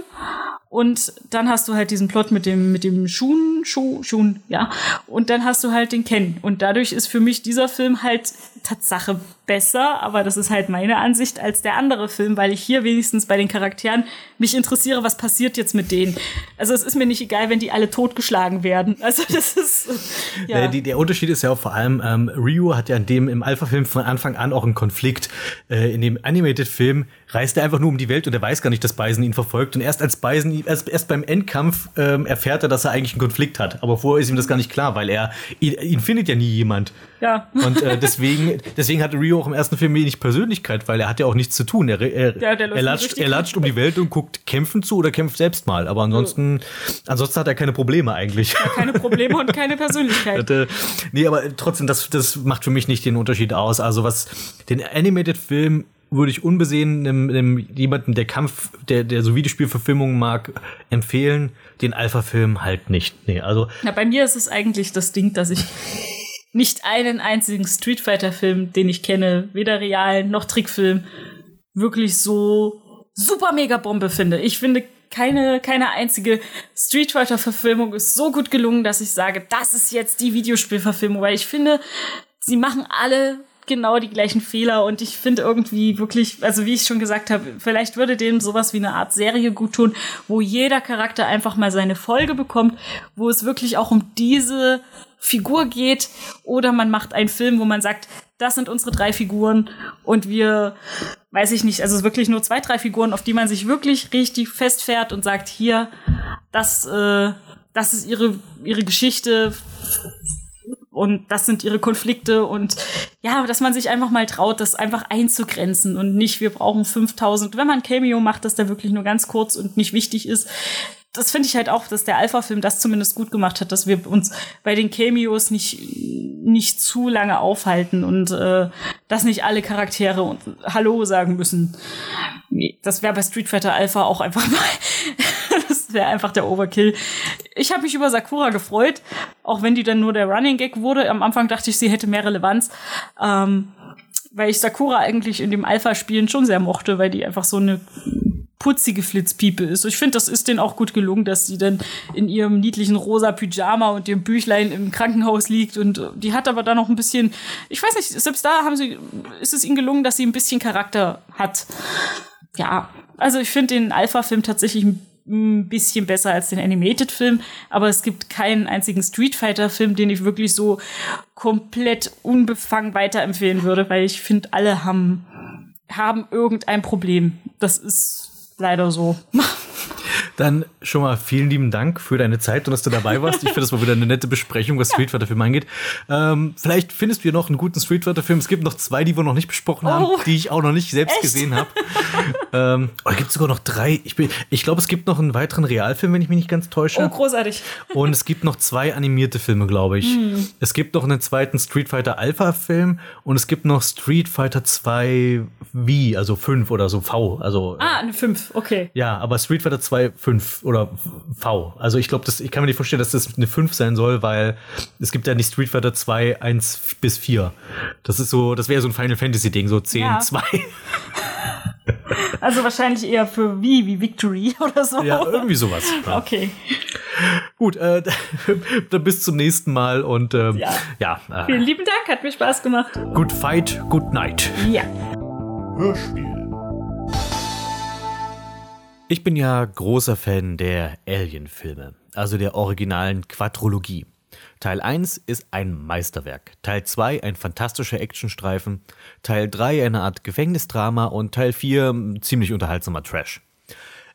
Und dann hast du halt diesen Plot mit dem, mit dem Shun, Shu, Shun, ja. Und dann hast du halt den Ken. Und dadurch ist für mich dieser Film halt Tatsache besser, aber das ist halt meine Ansicht als der andere Film, weil ich hier wenigstens bei den Charakteren mich interessiere, was passiert jetzt mit denen. Also es ist mir nicht egal, wenn die alle totgeschlagen werden. Also das ist, ja. Die, der Unterschied ist ja auch vor allem, ähm, Ryu hat ja in dem im Alpha-Film von Anfang an auch einen Konflikt. Äh, in dem Animated-Film reist er einfach nur um die Welt und er weiß gar nicht, dass Bison ihn verfolgt. Und erst als Bison, erst, erst beim Endkampf ähm, erfährt er, dass er eigentlich einen Konflikt hat. Aber vorher ist ihm das gar nicht klar, weil er ihn, ihn findet ja nie jemand. ja. Und äh, deswegen, deswegen hat Rio auch im ersten Film wenig Persönlichkeit, weil er hat ja auch nichts zu tun. Er, er, Ja, er, latscht, er latscht um die Welt und guckt kämpfen zu oder kämpft selbst mal. Aber ansonsten, ansonsten hat er keine Probleme eigentlich. Keine Probleme und keine Persönlichkeit. Hatte, nee, aber trotzdem, das, das macht für mich nicht den Unterschied aus. Also was den Animated-Film würde ich unbesehen einem, einem jemanden, der Kampf, der, der so Videospielverfilmungen mag, empfehlen. Den Alpha-Film halt nicht. Nee, also Na, bei mir ist es eigentlich das Ding, dass ich nicht einen einzigen Street Fighter Film, den ich kenne, weder realen noch Trickfilm, wirklich so super mega Bombe finde. Ich finde keine, keine einzige Street Fighter Verfilmung ist so gut gelungen, dass ich sage, das ist jetzt die Videospielverfilmung, weil ich finde, sie machen alle genau die gleichen Fehler und ich finde irgendwie wirklich, also wie ich schon gesagt habe, vielleicht würde dem sowas wie eine Art Serie gut tun, wo jeder Charakter einfach mal seine Folge bekommt, wo es wirklich auch um diese Figur geht oder man macht einen Film, wo man sagt, das sind unsere drei Figuren und wir, weiß ich nicht, also wirklich nur zwei, drei Figuren, auf die man sich wirklich richtig festfährt und sagt, hier, das, äh, das ist ihre, ihre Geschichte, und das sind ihre Konflikte und ja, dass man sich einfach mal traut, das einfach einzugrenzen und nicht, wir brauchen 5000. Wenn man ein Cameo macht, dass der wirklich nur ganz kurz und nicht wichtig ist, das finde ich halt auch, dass der Alpha-Film das zumindest gut gemacht hat, dass wir uns bei den Cameos nicht, nicht zu lange aufhalten und äh, dass nicht alle Charaktere und Hallo sagen müssen. Das wäre bei Street Fighter Alpha auch einfach mal. das wäre einfach der Overkill. Ich habe mich über Sakura gefreut, auch wenn die dann nur der Running Gag wurde. Am Anfang dachte ich, sie hätte mehr Relevanz. Ähm, weil ich Sakura eigentlich in dem Alpha-Spielen schon sehr mochte, weil die einfach so eine putzige Flitzpiepe ist. Ich finde, das ist denen auch gut gelungen, dass sie dann in ihrem niedlichen rosa Pyjama und ihrem Büchlein im Krankenhaus liegt und die hat aber da noch ein bisschen, ich weiß nicht, selbst da haben sie, ist es ihnen gelungen, dass sie ein bisschen Charakter hat. Ja, also ich finde den Alpha-Film tatsächlich ein bisschen besser als den Animated-Film, aber es gibt keinen einzigen Street Fighter-Film, den ich wirklich so komplett unbefangen weiterempfehlen würde, weil ich finde, alle haben, haben irgendein Problem. Das ist leider so. Dann schon mal vielen lieben Dank für deine Zeit und dass du dabei warst. Ich finde, das war wieder eine nette Besprechung, was Street Fighter Film angeht. Ähm, vielleicht findest du hier noch einen guten Street Fighter Film. Es gibt noch zwei, die wir noch nicht besprochen haben, Oh. die ich auch noch nicht selbst Echt? gesehen habe. ähm, gibt es sogar noch drei? Ich, bin- ich glaube, es gibt noch einen weiteren Realfilm, wenn ich mich nicht ganz täusche. Oh, großartig. Und es gibt noch zwei animierte Filme, glaube ich. Hm. Es gibt noch einen zweiten Street Fighter Alpha Film und es gibt noch Street Fighter 2 V, also 5 oder so V. Also Ah, eine 5, okay. ja, aber Street Fighter 2 5 oder V. Also ich glaube, das ich kann mir nicht vorstellen, dass das eine 5 sein soll, weil es gibt ja nicht Street Fighter 2 1 bis 4. Das ist so, das wäre so ein Final Fantasy Ding, so 10 Ja. 2. Also wahrscheinlich eher für wie, wie Victory oder so. ja, irgendwie sowas. Ja. Okay. Gut, äh, dann bis zum nächsten Mal und ähm, Ja. ja, äh, Vielen lieben Dank, hat mir Spaß gemacht. good fight, good night. Ja. Ich bin ja großer Fan der Alien-Filme, also der originalen Quadrologie. Teil 1 ist ein Meisterwerk, Teil 2 ein fantastischer Actionstreifen, Teil 3 eine Art Gefängnisdrama und Teil 4 ein ziemlich unterhaltsamer Trash.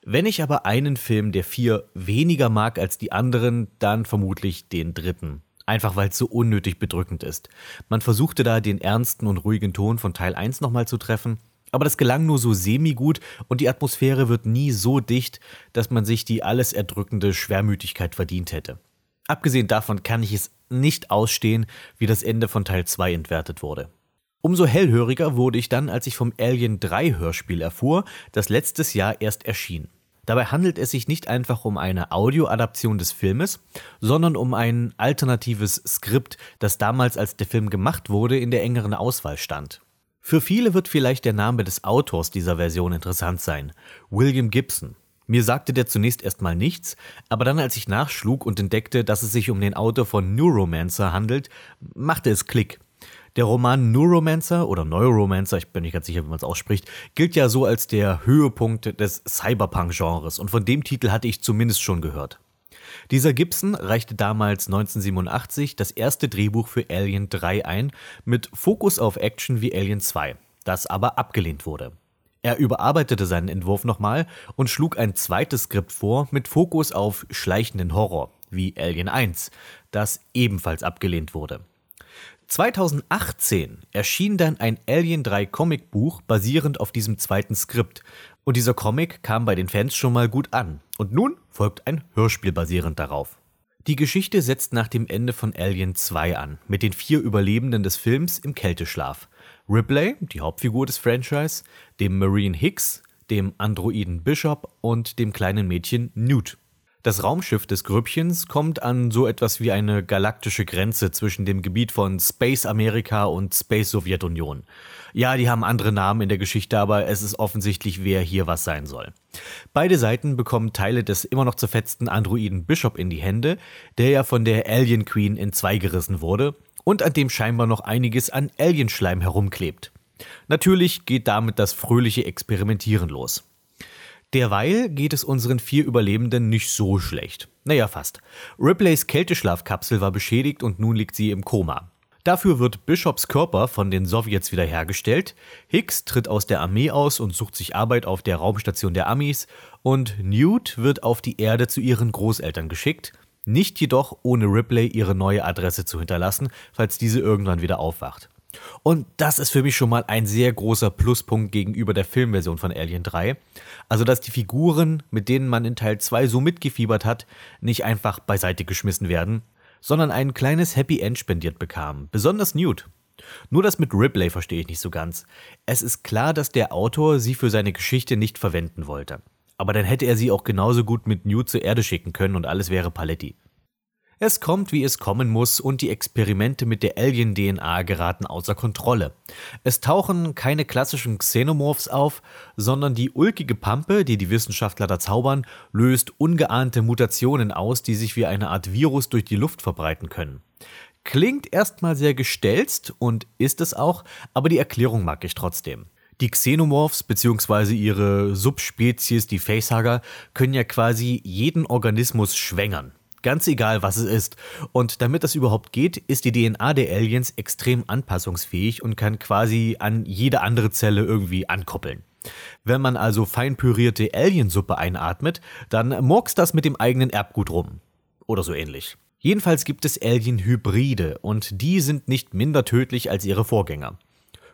Wenn ich aber einen Film der vier weniger mag als die anderen, dann vermutlich den dritten. Einfach weil es so unnötig bedrückend ist. Man versuchte da den ernsten und ruhigen Ton von Teil 1 nochmal zu treffen, aber das gelang nur so semi-gut und die Atmosphäre wird nie so dicht, dass man sich die alles erdrückende Schwermütigkeit verdient hätte. Abgesehen davon kann ich es nicht ausstehen, wie das Ende von Teil 2 entwertet wurde. Umso hellhöriger wurde ich dann, als ich vom Alien 3 Hörspiel erfuhr, das letztes Jahr erst erschien. Dabei handelt es sich nicht einfach um eine Audioadaption des Filmes, sondern um ein alternatives Skript, das damals, als der Film gemacht wurde, in der engeren Auswahl stand. Für viele wird vielleicht der Name des Autors dieser Version interessant sein, William Gibson. Mir sagte der zunächst erstmal nichts, aber dann, als ich nachschlug und entdeckte, dass es sich um den Autor von Neuromancer handelt, machte es Klick. Der Roman Neuromancer oder Neuromancer, ich bin nicht ganz sicher, wie man es ausspricht, gilt ja so als der Höhepunkt des Cyberpunk-Genres und von dem Titel hatte ich zumindest schon gehört. Dieser Gibson reichte damals 1987 das erste Drehbuch für Alien 3 ein, mit Fokus auf Action wie Alien 2, das aber abgelehnt wurde. Er überarbeitete seinen Entwurf nochmal und schlug ein zweites Skript vor mit Fokus auf schleichenden Horror, wie Alien 1, das ebenfalls abgelehnt wurde. 2018 erschien dann ein Alien 3 Comicbuch basierend auf diesem zweiten Skript. Und dieser Comic kam bei den Fans schon mal gut an. Und nun folgt ein Hörspiel basierend darauf. Die Geschichte setzt nach dem Ende von Alien 2 an, mit den vier Überlebenden des Films im Kälteschlaf. Ripley, die Hauptfigur des Franchise, dem Marine Hicks, dem Androiden Bishop und dem kleinen Mädchen Newt. Das Raumschiff des Grüppchens kommt an so etwas wie eine galaktische Grenze zwischen dem Gebiet von Space Amerika und Space Sowjetunion. Ja, die haben andere Namen in der Geschichte, aber es ist offensichtlich, wer hier was sein soll. Beide Seiten bekommen Teile des immer noch zerfetzten Androiden Bishop in die Hände, der ja von der Alien Queen in zwei gerissen wurde und an dem scheinbar noch einiges an Alienschleim herumklebt. Natürlich geht damit das fröhliche Experimentieren los. Derweil geht es unseren vier Überlebenden nicht so schlecht. Naja, fast. Ripleys Kälteschlafkapsel war beschädigt und nun liegt sie im Koma. Dafür wird Bishops Körper von den Sowjets wiederhergestellt, Hicks tritt aus der Armee aus und sucht sich Arbeit auf der Raumstation der Amis und Newt wird auf die Erde zu ihren Großeltern geschickt, nicht jedoch ohne Ripley ihre neue Adresse zu hinterlassen, falls diese irgendwann wieder aufwacht. Und das ist für mich schon mal ein sehr großer Pluspunkt gegenüber der Filmversion von Alien 3. Also, dass die Figuren, mit denen man in Teil 2 so mitgefiebert hat, nicht einfach beiseite geschmissen werden, sondern ein kleines Happy End spendiert bekamen. Besonders Newt. Nur das mit Ripley verstehe ich nicht so ganz. Es ist klar, dass der Autor sie für seine Geschichte nicht verwenden wollte. Aber dann hätte er sie auch genauso gut mit Newt zur Erde schicken können und alles wäre Paletti. Es kommt, wie es kommen muss, und die Experimente mit der Alien-DNA geraten außer Kontrolle. Es tauchen keine klassischen Xenomorphs auf, sondern die ulkige Pampe, die die Wissenschaftler da zaubern, löst ungeahnte Mutationen aus, die sich wie eine Art Virus durch die Luft verbreiten können. Klingt erstmal sehr gestelzt und ist es auch, aber die Erklärung mag ich trotzdem. Die Xenomorphs bzw. ihre Subspezies, die Facehugger, können ja quasi jeden Organismus schwängern. Ganz egal, was es ist. Und damit das überhaupt geht, ist die DNA der Aliens extrem anpassungsfähig und kann quasi an jede andere Zelle irgendwie ankoppeln. Wenn man also fein pürierte Aliensuppe einatmet, dann murkst das mit dem eigenen Erbgut rum. Oder so ähnlich. Jedenfalls gibt es Alien-Hybride und die sind nicht minder tödlich als ihre Vorgänger.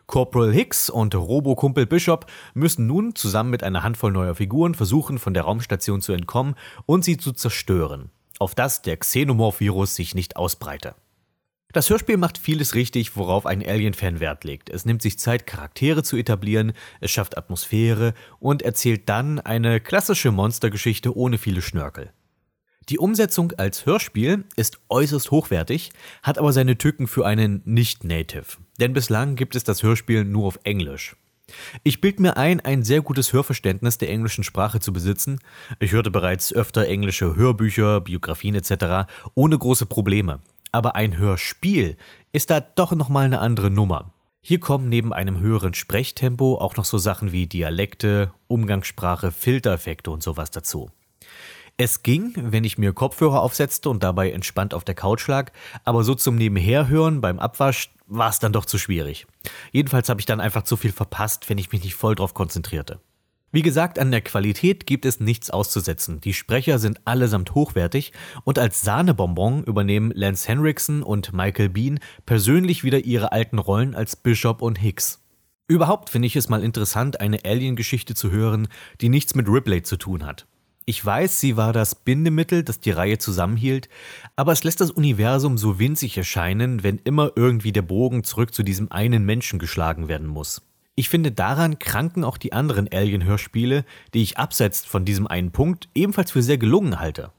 Corporal Hicks und Robokumpel Bishop müssen nun zusammen mit einer Handvoll neuer Figuren versuchen, von der Raumstation zu entkommen und sie zu zerstören auf das der Xenomorph-Virus sich nicht ausbreite. Das Hörspiel macht vieles richtig, worauf ein Alien-Fan Wert legt. Es nimmt sich Zeit, Charaktere zu etablieren, es schafft Atmosphäre und erzählt dann eine klassische Monstergeschichte ohne viele Schnörkel. Die Umsetzung als Hörspiel ist äußerst hochwertig, hat aber seine Tücken für einen Nicht-Native. Denn bislang gibt es das Hörspiel nur auf Englisch. Ich bild mir ein, ein sehr gutes Hörverständnis der englischen Sprache zu besitzen. Ich hörte bereits öfter englische Hörbücher, Biografien etc. ohne große Probleme. Aber ein Hörspiel ist da doch nochmal eine andere Nummer. Hier kommen neben einem höheren Sprechtempo auch noch so Sachen wie Dialekte, Umgangssprache, Filtereffekte und sowas dazu. Es ging, wenn ich mir Kopfhörer aufsetzte und dabei entspannt auf der Couch lag, aber so zum Nebenherhören beim Abwasch war es dann doch zu schwierig. Jedenfalls habe ich dann einfach zu viel verpasst, wenn ich mich nicht voll drauf konzentrierte. Wie gesagt, an der Qualität gibt es nichts auszusetzen. Die Sprecher sind allesamt hochwertig und als Sahnebonbon übernehmen Lance Henriksen und Michael Bean persönlich wieder ihre alten Rollen als Bishop und Hicks. Überhaupt finde ich es mal interessant, eine Alien-Geschichte zu hören, die nichts mit Ripley zu tun hat. Ich weiß, sie war das Bindemittel, das die Reihe zusammenhielt, aber es lässt das Universum so winzig erscheinen, wenn immer irgendwie der Bogen zurück zu diesem einen Menschen geschlagen werden muss. Ich finde, daran kranken auch die anderen Alien-Hörspiele, die ich abseits von diesem einen Punkt ebenfalls für sehr gelungen halte.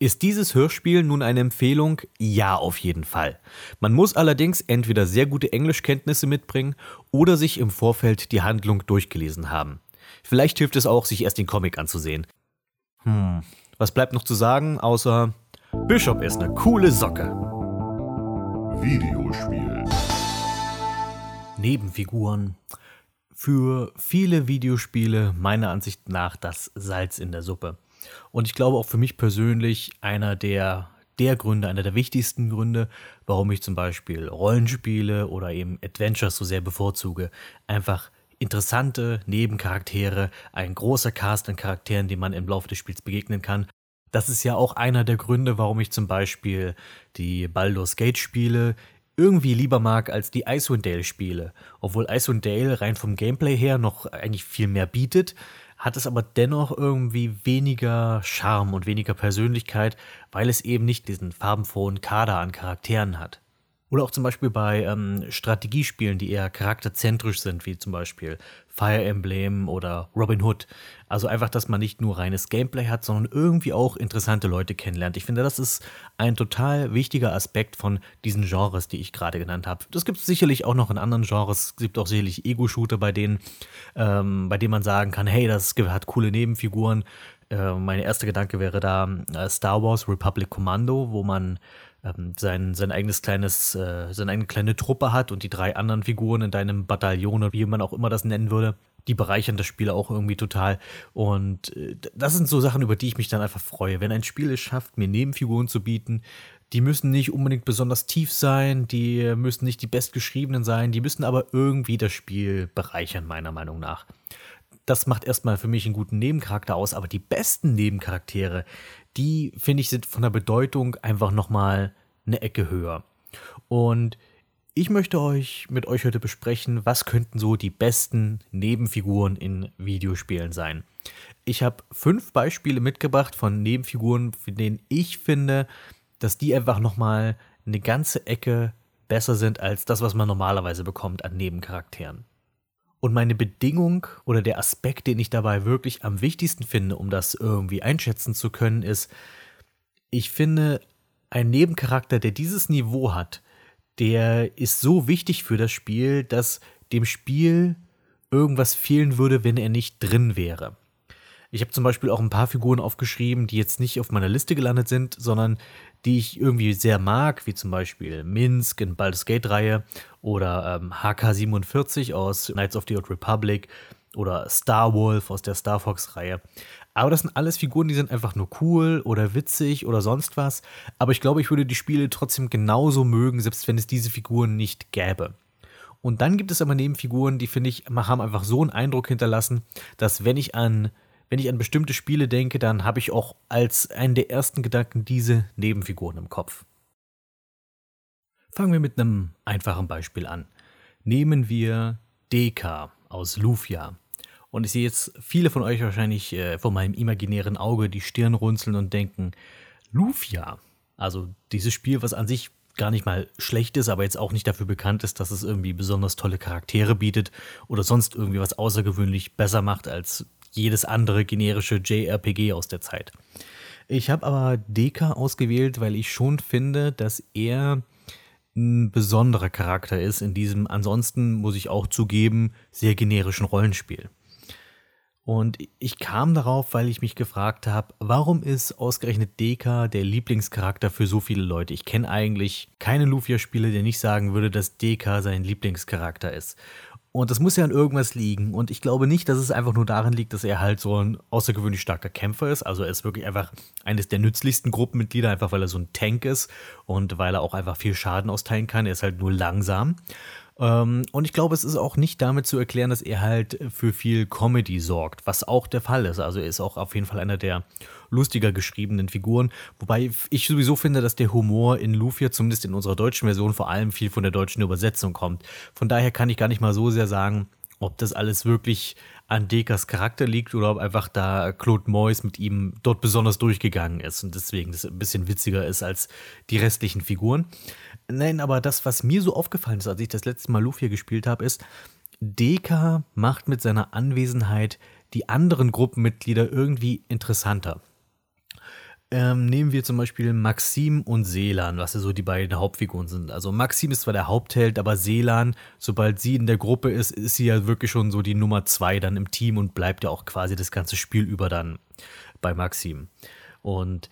Ist dieses Hörspiel nun eine Empfehlung? Ja, auf jeden Fall. Man muss allerdings entweder sehr gute Englischkenntnisse mitbringen oder sich im Vorfeld die Handlung durchgelesen haben. Vielleicht hilft es auch, sich erst den Comic anzusehen. Hm, was bleibt noch zu sagen, außer Bishop ist eine coole Socke. Videospiel. Nebenfiguren. Für viele Videospiele meiner Ansicht nach das Salz in der Suppe. Und ich glaube auch für mich persönlich einer der, der Gründe, einer der wichtigsten Gründe, warum ich zum Beispiel Rollenspiele oder eben Adventures so sehr bevorzuge. Einfach interessante Nebencharaktere, ein großer Cast an Charakteren, dem man im Laufe des Spiels begegnen kann. Das ist ja auch einer der Gründe, warum ich zum Beispiel die Baldur's Gate Spiele irgendwie lieber mag als die Icewind Dale Spiele. Obwohl Icewind Dale rein vom Gameplay her noch eigentlich viel mehr bietet, hat es aber dennoch irgendwie weniger Charme und weniger Persönlichkeit, weil es eben nicht diesen farbenfrohen Kader an Charakteren hat. Oder auch zum Beispiel bei ähm, Strategiespielen, die eher charakterzentrisch sind, wie zum Beispiel Fire Emblem oder Robin Hood. Also einfach, dass man nicht nur reines Gameplay hat, sondern irgendwie auch interessante Leute kennenlernt. Ich finde, das ist ein total wichtiger Aspekt von diesen Genres, die ich gerade genannt habe. Das gibt es sicherlich auch noch in anderen Genres. Es gibt auch sicherlich Ego-Shooter, bei denen, ähm, bei denen man sagen kann, hey, das hat coole Nebenfiguren. Äh, mein erster Gedanke wäre da äh, Star Wars Republic Commando, wo man ähm, sein, sein eigenes kleines, äh, seine eigene kleine Truppe hat und die drei anderen Figuren in deinem Bataillon oder wie man auch immer das nennen würde, die bereichern das Spiel auch irgendwie total. Und äh, das sind so Sachen, über die ich mich dann einfach freue. Wenn ein Spiel es schafft, mir Nebenfiguren zu bieten, die müssen nicht unbedingt besonders tief sein, die müssen nicht die bestgeschriebenen sein, die müssen aber irgendwie das Spiel bereichern, meiner Meinung nach. Das macht erstmal für mich einen guten Nebencharakter aus, aber die besten Nebencharaktere, die finde ich sind von der Bedeutung einfach nochmal eine Ecke höher. Und Ich möchte euch mit euch heute besprechen, was könnten so die besten Nebenfiguren in Videospielen sein. Ich habe fünf Beispiele mitgebracht von Nebenfiguren, von denen ich finde, dass die einfach nochmal eine ganze Ecke besser sind als das, was man normalerweise bekommt an Nebencharakteren. Und meine Bedingung oder der Aspekt, den ich dabei wirklich am wichtigsten finde, um das irgendwie einschätzen zu können, ist, ich finde, ein Nebencharakter, der dieses Niveau hat, der ist so wichtig für das Spiel, dass dem Spiel irgendwas fehlen würde, wenn er nicht drin wäre. Ich habe zum Beispiel auch ein paar Figuren aufgeschrieben, die jetzt nicht auf meiner Liste gelandet sind, sondern die ich irgendwie sehr mag, wie zum Beispiel Minsk in Baldur's Gate-Reihe oder ähm, HK47 aus Knights of the Old Republic oder Star Wolf aus der Star Fox-Reihe. Aber das sind alles Figuren, die sind einfach nur cool oder witzig oder sonst was. Aber ich glaube, ich würde die Spiele trotzdem genauso mögen, selbst wenn es diese Figuren nicht gäbe. Und dann gibt es aber Nebenfiguren, die finde ich, haben einfach so einen Eindruck hinterlassen, dass wenn ich an wenn ich an bestimmte Spiele denke, dann habe ich auch als einen der ersten Gedanken diese Nebenfiguren im Kopf. Fangen wir mit einem einfachen Beispiel an. Nehmen wir Deka aus Lufia. Und ich sehe jetzt viele von euch wahrscheinlich äh, vor meinem imaginären Auge die Stirn runzeln und denken, Lufia, also dieses Spiel, was an sich gar nicht mal schlecht ist, aber jetzt auch nicht dafür bekannt ist, dass es irgendwie besonders tolle Charaktere bietet oder sonst irgendwie was außergewöhnlich besser macht als jedes andere generische JRPG aus der Zeit. Ich habe aber Deka ausgewählt, weil ich schon finde, dass er ein besonderer Charakter ist in diesem ansonsten, muss ich auch zugeben, sehr generischen Rollenspiel. Und ich kam darauf, weil ich mich gefragt habe, warum ist ausgerechnet Deka der Lieblingscharakter für so viele Leute? Ich kenne eigentlich keine Lufia-Spiele, der nicht sagen würde, dass Deka sein Lieblingscharakter ist. Und das muss ja an irgendwas liegen. Und ich glaube nicht, dass es einfach nur darin liegt, dass er halt so ein außergewöhnlich starker Kämpfer ist. Also er ist wirklich einfach eines der nützlichsten Gruppenmitglieder, einfach weil er so ein Tank ist und weil er auch einfach viel Schaden austeilen kann. Er ist halt nur langsam. Ähm, und ich glaube, es ist auch nicht damit zu erklären, dass er halt für viel Comedy sorgt, was auch der Fall ist. Also er ist auch auf jeden Fall einer der lustiger geschriebenen Figuren. Wobei ich sowieso finde, dass der Humor in Lufia, zumindest in unserer deutschen Version, vor allem viel von der deutschen Übersetzung kommt. Von daher kann ich gar nicht mal so sehr sagen, ob das alles wirklich an Dekas Charakter liegt oder ob einfach da Claude Moyes mit ihm dort besonders durchgegangen ist und deswegen das ein bisschen witziger ist als die restlichen Figuren. Nein, aber das, was mir so aufgefallen ist, als ich das letzte Mal Lufia gespielt habe, ist, Deka macht mit seiner Anwesenheit die anderen Gruppenmitglieder irgendwie interessanter. Ähm, nehmen wir zum Beispiel Maxim und Selan, was ja so die beiden Hauptfiguren sind. Also Maxim ist zwar der Hauptheld, aber Selan, sobald sie in der Gruppe ist, ist sie ja wirklich schon so die Nummer zwei dann im Team und bleibt ja auch quasi das ganze Spiel über dann bei Maxim. Und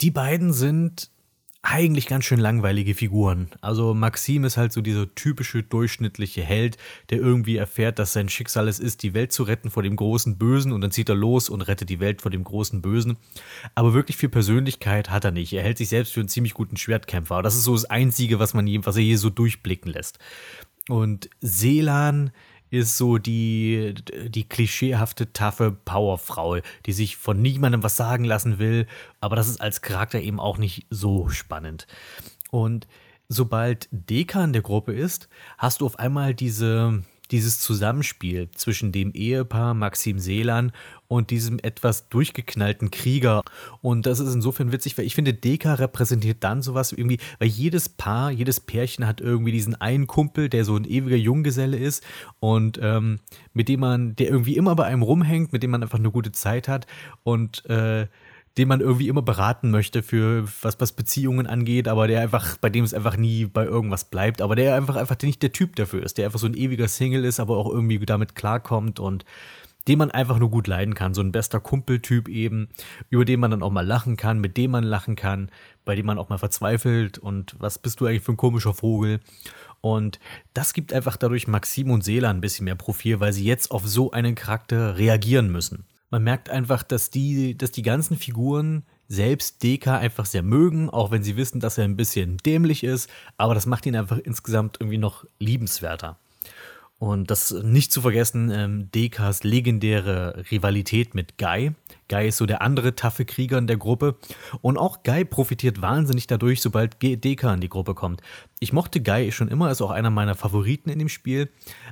die beiden sind eigentlich ganz schön langweilige Figuren. Also Maxim ist halt so dieser typische durchschnittliche Held, der irgendwie erfährt, dass sein Schicksal es ist, die Welt zu retten vor dem großen Bösen und dann zieht er los und rettet die Welt vor dem großen Bösen. Aber wirklich viel Persönlichkeit hat er nicht. Er hält sich selbst für einen ziemlich guten Schwertkämpfer. Das ist so das Einzige, was man je, was er je so durchblicken lässt. Und Selan ist so die, die klischeehafte, taffe Powerfrau, die sich von niemandem was sagen lassen will, aber das ist als Charakter eben auch nicht so spannend. Und sobald Deka in der Gruppe ist, hast du auf einmal diese, dieses Zusammenspiel zwischen dem Ehepaar Maxim Seelan und diesem etwas durchgeknallten Krieger. Und das ist insofern witzig, weil ich finde, Deka repräsentiert dann sowas irgendwie, weil jedes Paar, jedes Pärchen hat irgendwie diesen einen Kumpel, der so ein ewiger Junggeselle ist und ähm, mit dem man, der irgendwie immer bei einem rumhängt, mit dem man einfach eine gute Zeit hat und äh, den man irgendwie immer beraten möchte für was, was Beziehungen angeht, aber der einfach, bei dem es einfach nie bei irgendwas bleibt, aber der einfach einfach nicht der Typ dafür ist, der einfach so ein ewiger Single ist, aber auch irgendwie damit klarkommt und den man einfach nur gut leiden kann. So ein bester Kumpeltyp eben, über den man dann auch mal lachen kann, mit dem man lachen kann, bei dem man auch mal verzweifelt und was bist du eigentlich für ein komischer Vogel? Und das gibt einfach dadurch Maxim und Seela ein bisschen mehr Profil, weil sie jetzt auf so einen Charakter reagieren müssen man merkt einfach, dass die, dass die ganzen Figuren selbst Deka einfach sehr mögen, auch wenn sie wissen, dass er ein bisschen dämlich ist, aber das macht ihn einfach insgesamt irgendwie noch liebenswerter. Und das nicht zu vergessen, ähm, Dekas legendäre Rivalität mit Guy. Guy ist so der andere taffe Krieger in der Gruppe. Und auch Guy profitiert wahnsinnig dadurch, sobald Deka in die Gruppe kommt. ich mochte Guy schon immer, ist auch einer meiner Favoriten in dem Spiel.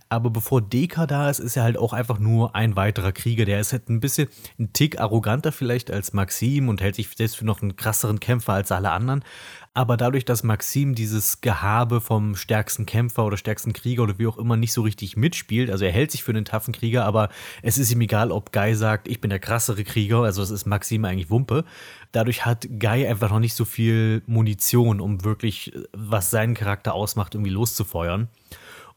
Aber bevor Deka da ist, ist er halt auch einfach nur ein weiterer Krieger. Der ist halt ein bisschen ein Tick arroganter vielleicht als Maxim und hält sich selbst für noch einen krasseren Kämpfer als alle anderen. Aber dadurch, dass Maxim dieses Gehabe vom stärksten Kämpfer oder stärksten Krieger oder wie auch immer nicht so richtig mitspielt, also er hält sich für einen taffen Krieger, aber es ist ihm egal, ob Guy sagt, ich bin der krassere Krieger, also es ist Maxim eigentlich Wumpe. Dadurch hat Guy einfach noch nicht so viel Munition, um wirklich, was seinen Charakter ausmacht, irgendwie loszufeuern.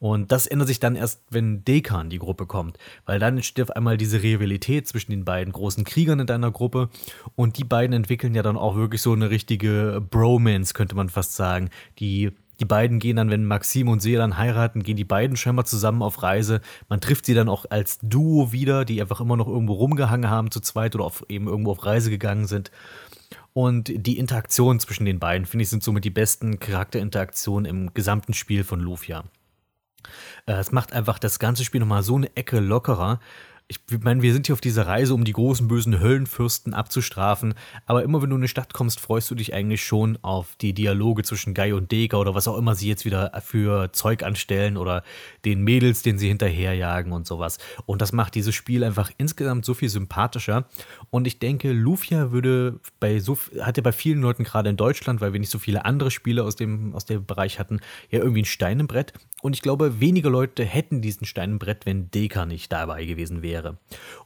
Und das ändert sich dann erst, wenn Deka in die Gruppe kommt, weil dann entsteht auf einmal diese Rivalität zwischen den beiden großen Kriegern in deiner Gruppe und die beiden entwickeln ja dann auch wirklich so eine richtige Bromance, könnte man fast sagen. Die die beiden gehen dann, wenn Maxim und See heiraten, gehen die beiden scheinbar zusammen auf Reise. Man trifft sie dann auch als Duo wieder, die einfach immer noch irgendwo rumgehangen haben zu zweit oder auf, eben irgendwo auf Reise gegangen sind. Und die Interaktion zwischen den beiden, finde ich, sind somit die besten Charakterinteraktionen im gesamten Spiel von Lufia. Äh, es macht einfach das ganze Spiel nochmal so eine Ecke lockerer ich meine, wir sind hier auf dieser Reise, um die großen bösen Höllenfürsten abzustrafen, aber immer wenn du in eine Stadt kommst, freust du dich eigentlich schon auf die Dialoge zwischen Guy und Deka oder was auch immer sie jetzt wieder für Zeug anstellen oder den Mädels, den sie hinterherjagen und sowas. Und das macht dieses Spiel einfach insgesamt so viel sympathischer. Und ich denke, Lufia würde bei so hat ja bei vielen Leuten gerade in Deutschland, weil wir nicht so viele andere Spiele aus dem, aus dem Bereich hatten, ja irgendwie ein Stein im Brett. Und ich glaube, weniger Leute hätten diesen Stein im Brett, wenn Deka nicht dabei gewesen wäre wäre.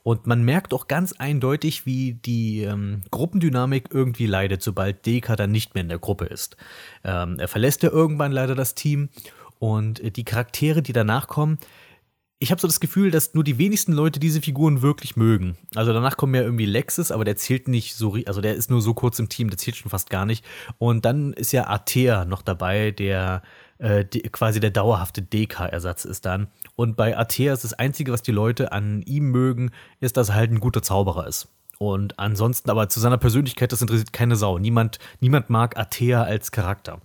Und man merkt auch ganz eindeutig, wie die ähm, Gruppendynamik irgendwie leidet, sobald Deka dann nicht mehr in der Gruppe ist. Ähm, er verlässt ja irgendwann leider das Team und äh, die Charaktere, die danach kommen, ich habe so das Gefühl, dass nur die wenigsten Leute diese Figuren wirklich mögen. Also danach kommt ja irgendwie Lexus, aber der zählt nicht so, also der ist nur so kurz im Team, der zählt schon fast gar nicht. Und dann ist ja Atea noch dabei, der äh, die, quasi der dauerhafte DK-Ersatz ist dann. Und bei Atea ist das Einzige, was die Leute an ihm mögen, ist, dass er halt ein guter Zauberer ist. Und ansonsten aber zu seiner Persönlichkeit, das interessiert keine Sau. Niemand, niemand mag Atea als Charakter.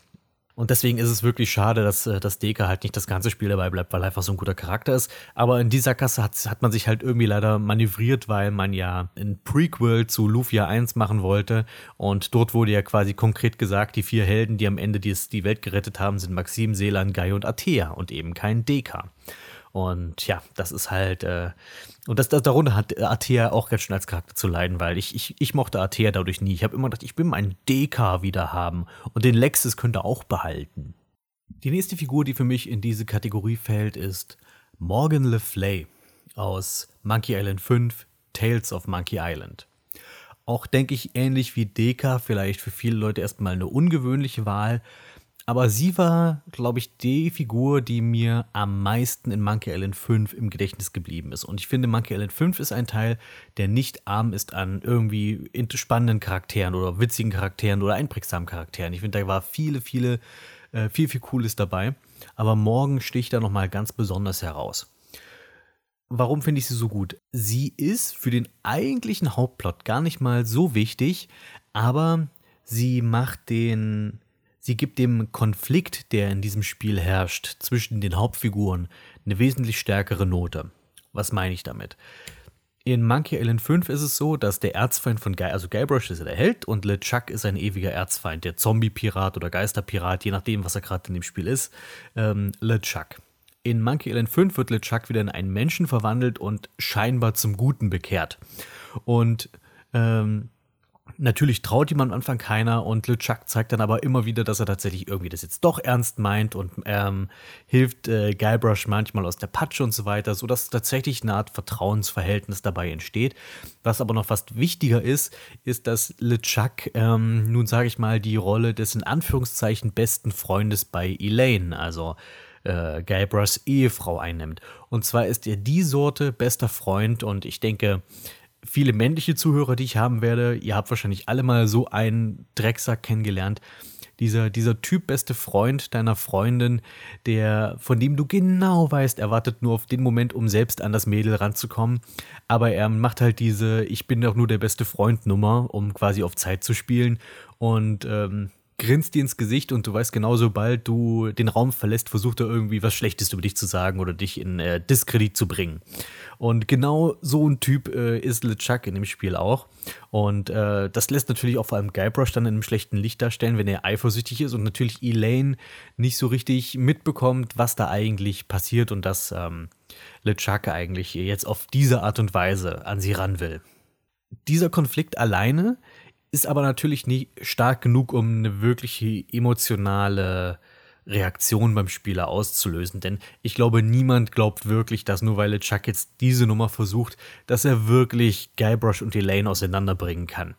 Und deswegen ist es wirklich schade, dass, äh, dass Deka halt nicht das ganze Spiel dabei bleibt, weil er einfach so ein guter Charakter ist. Aber in dieser Kasse hat, hat man sich halt irgendwie leider manövriert, weil man ja ein Prequel zu Lufia 1 machen wollte. Und dort wurde ja quasi konkret gesagt, die vier Helden, die am Ende die, die Welt gerettet haben, sind Maxim, Selan, Guy und Athea und eben kein Deka. Und ja, das ist halt, äh, und das, das darunter hat Athea auch ganz schön als Charakter zu leiden, weil ich, ich, ich mochte Athea dadurch nie. Ich habe immer gedacht, ich will meinen DK wieder haben und den Lexus könnte auch behalten. Die nächste Figur, die für mich in diese Kategorie fällt, ist Morgan Le Flay aus Monkey Island 5, Tales of Monkey Island. Auch denke ich ähnlich wie Deka, vielleicht für viele Leute erstmal eine ungewöhnliche Wahl, aber sie war, glaube ich, die Figur, die mir am meisten in Monkey Island 5 im Gedächtnis geblieben ist. Und ich finde, Monkey Island 5 ist ein Teil, der nicht arm ist an irgendwie spannenden Charakteren oder witzigen Charakteren oder einprägsamen Charakteren. Ich finde, da war viele, viele, äh, viel, viel Cooles dabei. Aber morgen sticht da nochmal ganz besonders heraus. Warum finde ich sie so gut? Sie ist für den eigentlichen Hauptplot gar nicht mal so wichtig, aber sie macht den Sie gibt dem Konflikt, der in diesem Spiel herrscht, zwischen den Hauptfiguren eine wesentlich stärkere Note. Was meine ich damit? In Monkey Island 5 ist es so, dass der Erzfeind von Guy, also Guybrush ist der Held und LeChuck ist ein ewiger Erzfeind, der Zombie-Pirat oder Geisterpirat, je nachdem, was er gerade in dem Spiel ist, ähm, LeChuck. In Monkey Island 5 wird LeChuck wieder in einen Menschen verwandelt und scheinbar zum Guten bekehrt. Und ähm, Natürlich traut ihm am Anfang keiner und LeChuck zeigt dann aber immer wieder, dass er tatsächlich irgendwie das jetzt doch ernst meint und ähm, hilft äh, Guybrush manchmal aus der Patsche und so weiter, sodass tatsächlich eine Art Vertrauensverhältnis dabei entsteht. Was aber noch fast wichtiger ist, ist, dass LeChuck ähm, nun sage ich mal die Rolle des in Anführungszeichen besten Freundes bei Elaine, also äh, Guybrushs Ehefrau einnimmt. Und zwar ist er die Sorte bester Freund und ich denke, viele männliche Zuhörer, die ich haben werde, ihr habt wahrscheinlich alle mal so einen Drecksack kennengelernt. Dieser, dieser Typ beste Freund deiner Freundin, der, von dem du genau weißt, er wartet nur auf den Moment, um selbst an das Mädel ranzukommen. Aber er macht halt diese Ich bin doch nur der beste Freund Nummer, um quasi auf Zeit zu spielen. Und ähm, grinst dir ins Gesicht und du weißt genau, sobald du den Raum verlässt, versucht er irgendwie was Schlechtes über dich zu sagen oder dich in äh, Diskredit zu bringen. Und genau so ein Typ äh, ist LeChuck in dem Spiel auch. Und äh, das lässt natürlich auch vor allem Guybrush dann in einem schlechten Licht darstellen, wenn er eifersüchtig ist und natürlich Elaine nicht so richtig mitbekommt, was da eigentlich passiert und dass ähm, LeChuck eigentlich jetzt auf diese Art und Weise an sie ran will. Dieser Konflikt alleine ist aber natürlich nicht stark genug, um eine wirkliche emotionale Reaktion beim Spieler auszulösen. Denn ich glaube, niemand glaubt wirklich, dass nur weil Chuck jetzt diese Nummer versucht, dass er wirklich Guybrush und Elaine auseinanderbringen kann.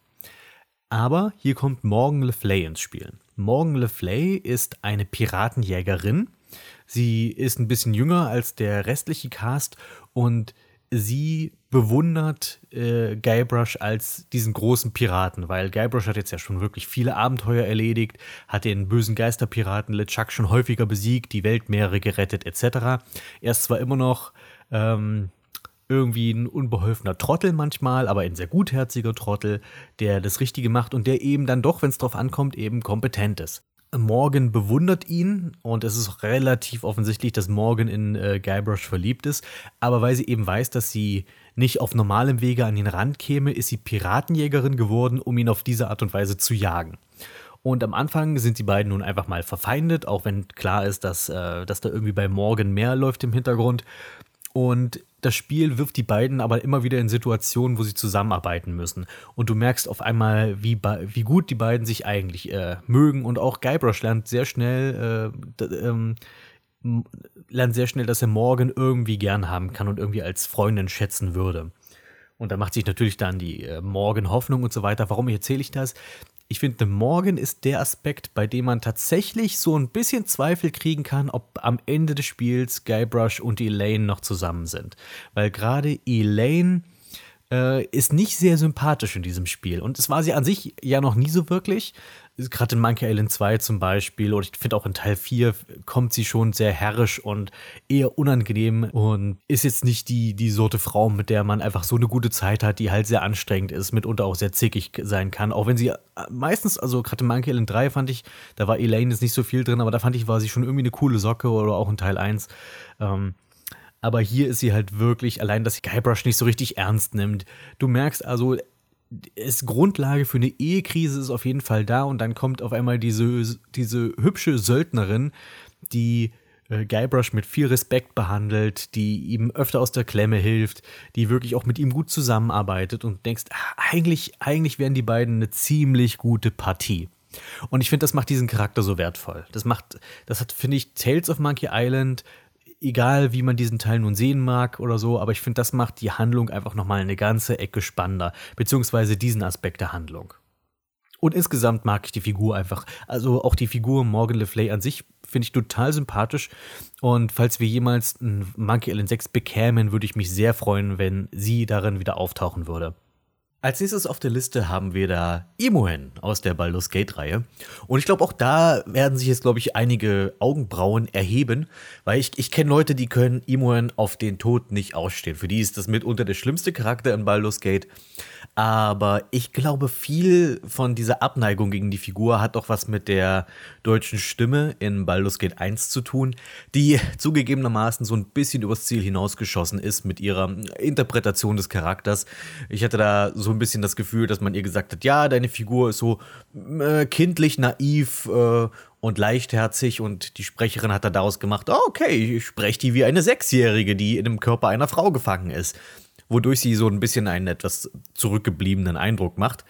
Aber hier kommt Morgan Le Flay ins Spiel. Morgan Le Flay ist eine Piratenjägerin. Sie ist ein bisschen jünger als der restliche Cast und sie bewundert äh, Guybrush als diesen großen Piraten, weil Guybrush hat jetzt ja schon wirklich viele Abenteuer erledigt, hat den bösen Geisterpiraten LeChuck schon häufiger besiegt, die Weltmeere gerettet etc. Er ist zwar immer noch ähm, irgendwie ein unbeholfener Trottel manchmal, aber ein sehr gutherziger Trottel, der das Richtige macht und der eben dann doch, wenn es drauf ankommt, eben kompetent ist. Morgan bewundert ihn und es ist relativ offensichtlich, dass Morgan in äh, Guybrush verliebt ist. Aber weil sie eben weiß, dass sie nicht auf normalem Wege an ihn rankäme, ist sie Piratenjägerin geworden, um ihn auf diese Art und Weise zu jagen. Und am Anfang sind die beiden nun einfach mal verfeindet, auch wenn klar ist, dass, äh, dass da irgendwie bei Morgan mehr läuft im Hintergrund. Und das Spiel wirft die beiden aber immer wieder in Situationen, wo sie zusammenarbeiten müssen. Und du merkst auf einmal, wie, wie gut die beiden sich eigentlich äh, mögen. Und auch Guybrush lernt sehr schnell, äh, ähm, lernt sehr schnell, dass er Morgan irgendwie gern haben kann und irgendwie als Freundin schätzen würde. Und da macht sich natürlich dann die äh, Morgan Hoffnung und so weiter. Warum erzähle ich das? Ich finde, Morgan ist der Aspekt, bei dem man tatsächlich so ein bisschen Zweifel kriegen kann, ob am Ende des Spiels Guybrush und Elaine noch zusammen sind. Weil gerade Elaine äh, ist nicht sehr sympathisch in diesem Spiel. Und es war sie an sich ja noch nie so wirklich gerade in Monkey Island 2 zum Beispiel, oder ich finde auch in Teil 4 kommt sie schon sehr herrisch und eher unangenehm und ist jetzt nicht die, die Sorte Frau, mit der man einfach so eine gute Zeit hat, die halt sehr anstrengend ist, mitunter auch sehr zickig sein kann. Auch wenn sie äh, meistens, also gerade in Monkey Island 3 fand ich, da war Elaine jetzt nicht so viel drin, aber da fand ich, war sie schon irgendwie eine coole Socke oder auch in Teil 1. Ähm, aber hier ist sie halt wirklich, allein, dass sie Guybrush nicht so richtig ernst nimmt. Du merkst also, ist Grundlage für eine Ehekrise ist auf jeden Fall da und dann kommt auf einmal diese, diese hübsche Söldnerin, die äh, Guybrush mit viel Respekt behandelt, die ihm öfter aus der Klemme hilft, die wirklich auch mit ihm gut zusammenarbeitet und denkst, ach, eigentlich, eigentlich wären die beiden eine ziemlich gute Partie. Und ich finde, das macht diesen Charakter so wertvoll. Das macht, das hat, finde ich, Tales of Monkey Island egal wie man diesen Teil nun sehen mag oder so, aber ich finde, das macht die Handlung einfach nochmal eine ganze Ecke spannender, beziehungsweise diesen Aspekt der Handlung. Und insgesamt mag ich die Figur einfach. Also auch die Figur Morgan Le Flay an sich finde ich total sympathisch. Und falls wir jemals ein Monkey Island 6 bekämen, würde ich mich sehr freuen, wenn sie darin wieder auftauchen würde. Als nächstes auf der Liste haben wir da Imoen aus der Baldur's Gate-Reihe. Und ich glaube, auch da werden sich jetzt, glaube ich, einige Augenbrauen erheben, weil ich, ich kenne Leute, die können Imoen auf den Tod nicht ausstehen. Für die ist das mitunter der schlimmste Charakter in Baldur's Gate. Aber ich glaube, viel von dieser Abneigung gegen die Figur hat doch was mit der deutschen Stimme in Baldur's Gate 1 zu tun, die zugegebenermaßen so ein bisschen übers Ziel hinausgeschossen ist mit ihrer Interpretation des Charakters. Ich hatte da so ein bisschen das Gefühl, dass man ihr gesagt hat, ja, deine Figur ist so äh, kindlich, naiv äh, und leichtherzig und die Sprecherin hat da daraus gemacht, oh, okay, ich spreche die wie eine Sechsjährige, die in dem Körper einer Frau gefangen ist wodurch sie so ein bisschen einen etwas zurückgebliebenen Eindruck macht.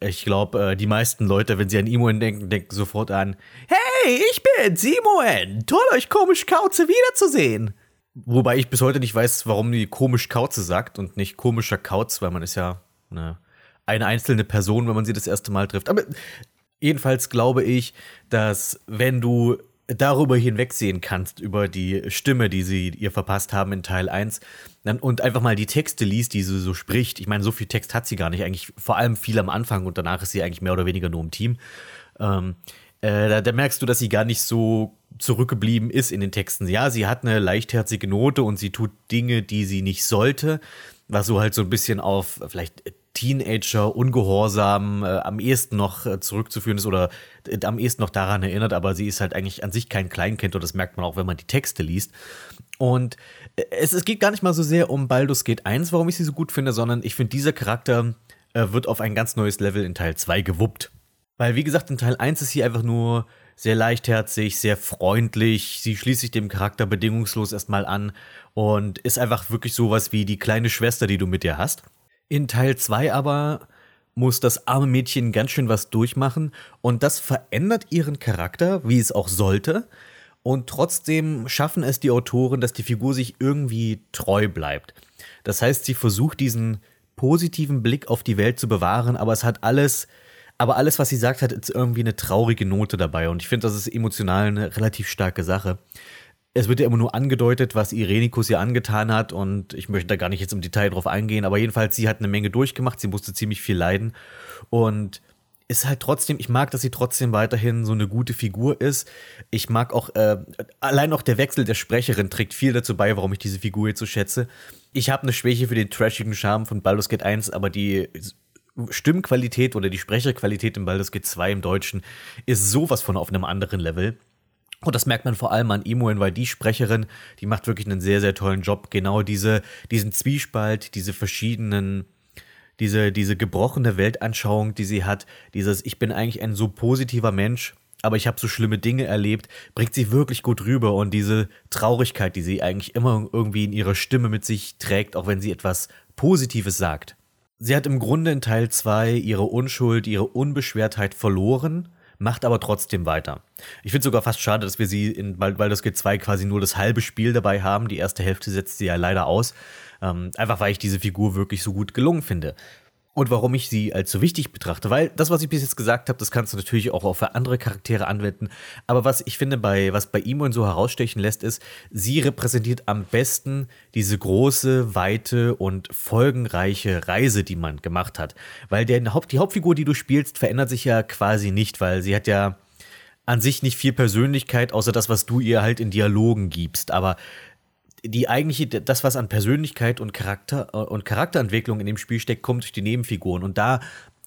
Ich glaube, äh, die meisten Leute, wenn sie an Imoen denken, denken sofort an: Hey, ich bin's, Imoen! Toll, euch komisch Kauze wiederzusehen! Wobei ich bis heute nicht weiß, warum die komisch Kauze sagt und nicht komischer Kauz, weil man ist ja eine, eine einzelne Person, wenn man sie das erste Mal trifft. Aber jedenfalls glaube ich, dass wenn du darüber hinwegsehen kannst, über die Stimme, die sie ihr verpasst haben in Teil 1, dann, und einfach mal die Texte liest, die sie so spricht. Ich meine, so viel Text hat sie gar nicht, eigentlich vor allem viel am Anfang und danach ist sie eigentlich mehr oder weniger nur im Team. Ähm, äh, da, da, merkst du, dass sie gar nicht so zurückgeblieben ist in den Texten. Ja, sie hat eine leichtherzige Note und sie tut Dinge, die sie nicht sollte, was so halt so ein bisschen auf vielleicht Teenager ungehorsam äh, am ehesten noch äh, zurückzuführen ist oder äh, am ehesten noch daran erinnert, aber sie ist halt eigentlich an sich kein Kleinkind und das merkt man auch, wenn man die Texte liest. Und äh, es, es geht gar nicht mal so sehr um Baldur's Gate 1, warum ich sie so gut finde, sondern ich finde, dieser Charakter äh, wird auf ein ganz neues Level in Teil 2 gewuppt. Weil, wie gesagt, in Teil 1 ist sie einfach nur sehr leichtherzig, sehr freundlich. Sie schließt sich dem Charakter bedingungslos erstmal an und ist einfach wirklich sowas wie die kleine Schwester, die du mit dir hast. In Teil 2 aber muss das arme Mädchen ganz schön was durchmachen und das verändert ihren Charakter, wie es auch sollte. Und trotzdem schaffen es die Autoren, dass die Figur sich irgendwie treu bleibt. Das heißt, sie versucht diesen positiven Blick auf die Welt zu bewahren, aber es hat alles, aber alles, was sie sagt, hat jetzt irgendwie eine traurige Note dabei. Und ich finde, das ist emotional eine relativ starke Sache es wird ja immer nur angedeutet, was Irenikus ihr angetan hat und ich möchte da gar nicht jetzt im Detail drauf eingehen, aber jedenfalls, sie hat eine Menge durchgemacht, sie musste ziemlich viel leiden und ist halt trotzdem, ich mag, dass sie trotzdem weiterhin so eine gute Figur ist. Ich mag auch, äh, allein auch der Wechsel der Sprecherin trägt viel dazu bei, warum ich diese Figur jetzt so schätze. Ich habe eine Schwäche für den trashigen Charme von Baldur's Gate 1, aber die Stimmqualität oder die Sprecherqualität in Baldur's Gate 2 im Deutschen ist sowas von auf einem anderen Level. Und das merkt man vor allem an Imoen, weil die Sprecherin, die macht wirklich einen sehr, sehr tollen Job. Genau diese, diesen Zwiespalt, diese verschiedenen, diese, diese gebrochene Weltanschauung, die sie hat, dieses, ich bin eigentlich ein so positiver Mensch, aber ich habe so schlimme Dinge erlebt, bringt sie wirklich gut rüber. Und diese Traurigkeit, die sie eigentlich immer irgendwie in ihrer Stimme mit sich trägt, auch wenn sie etwas Positives sagt. Sie hat im Grunde in Teil 2 ihre Unschuld, ihre Unbeschwertheit verloren macht aber trotzdem weiter. Ich finde sogar fast schade, dass wir sie in Baldur's Gate 2 quasi nur das halbe Spiel dabei haben. Die erste Hälfte setzt sie ja leider aus. Ähm, einfach weil ich diese Figur wirklich so gut gelungen finde und warum ich sie als so wichtig betrachte. Weil das, was ich bis jetzt gesagt habe, das kannst du natürlich auch auf andere Charaktere anwenden. Aber was ich finde, bei, was bei Imon so herausstechen lässt, ist, sie repräsentiert am besten diese große, weite und folgenreiche Reise, die man gemacht hat. Weil der Haupt, die Hauptfigur, die du spielst, verändert sich ja quasi nicht, weil sie hat ja an sich nicht viel Persönlichkeit, außer das, was du ihr halt in Dialogen gibst. Aber die eigentliche, das, was an Persönlichkeit und Charakter äh, und Charakterentwicklung in dem Spiel steckt, kommt durch die Nebenfiguren. Und da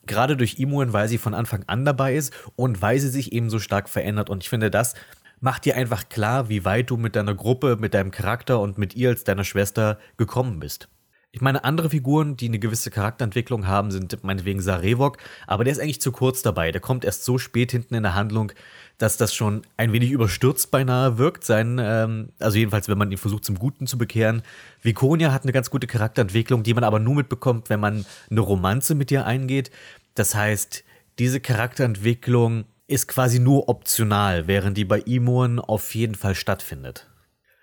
gerade durch Imuen, weil sie von Anfang an dabei ist und weil sie sich eben so stark verändert. Und ich finde, das macht dir einfach klar, wie weit du mit deiner Gruppe, mit deinem Charakter und mit ihr als deiner Schwester gekommen bist. Ich meine, andere Figuren, die eine gewisse Charakterentwicklung haben, sind meinetwegen Sarevok, aber der ist eigentlich zu kurz dabei. Der kommt erst so spät hinten in der Handlung, dass das schon ein wenig überstürzt beinahe wirkt. Sein, ähm, also jedenfalls, wenn man ihn versucht, zum Guten zu bekehren. Viconia hat eine ganz gute Charakterentwicklung, die man aber nur mitbekommt, wenn man eine Romanze mit ihr eingeht. Das heißt, diese Charakterentwicklung ist quasi nur optional, während die bei Imoen auf jeden Fall stattfindet.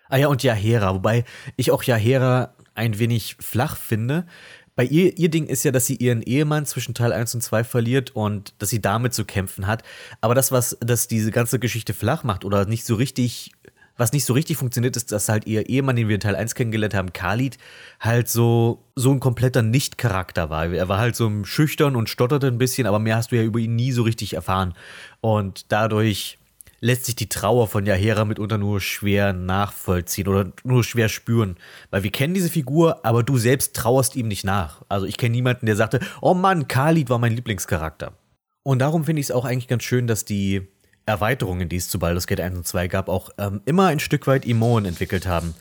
Ah ja, und Yahera, wobei ich auch Yahera ein wenig flach finde, bei ihr, ihr Ding ist ja, dass sie ihren Ehemann zwischen Teil 1 und 2 verliert und dass sie damit zu kämpfen hat. Aber das, was das diese ganze Geschichte flach macht oder nicht so richtig, was nicht so richtig funktioniert, ist, dass halt ihr Ehemann, den wir in Teil 1 kennengelernt haben, Khalid, halt so, so ein kompletter Nicht-Charakter war. Er war halt so schüchtern und stotterte ein bisschen, aber mehr hast du ja über ihn nie so richtig erfahren. Und dadurch lässt sich die Trauer von Yahera mitunter nur schwer nachvollziehen oder nur schwer spüren. Weil wir kennen diese Figur, aber du selbst trauerst ihm nicht nach. Also ich kenne niemanden, der sagte, oh Mann, Khalid war mein Lieblingscharakter. Und darum finde ich es auch eigentlich ganz schön, dass die Erweiterungen, die es zu Baldur's Gate 1 und 2 gab, auch ähm, immer ein Stück weit Imoen entwickelt haben.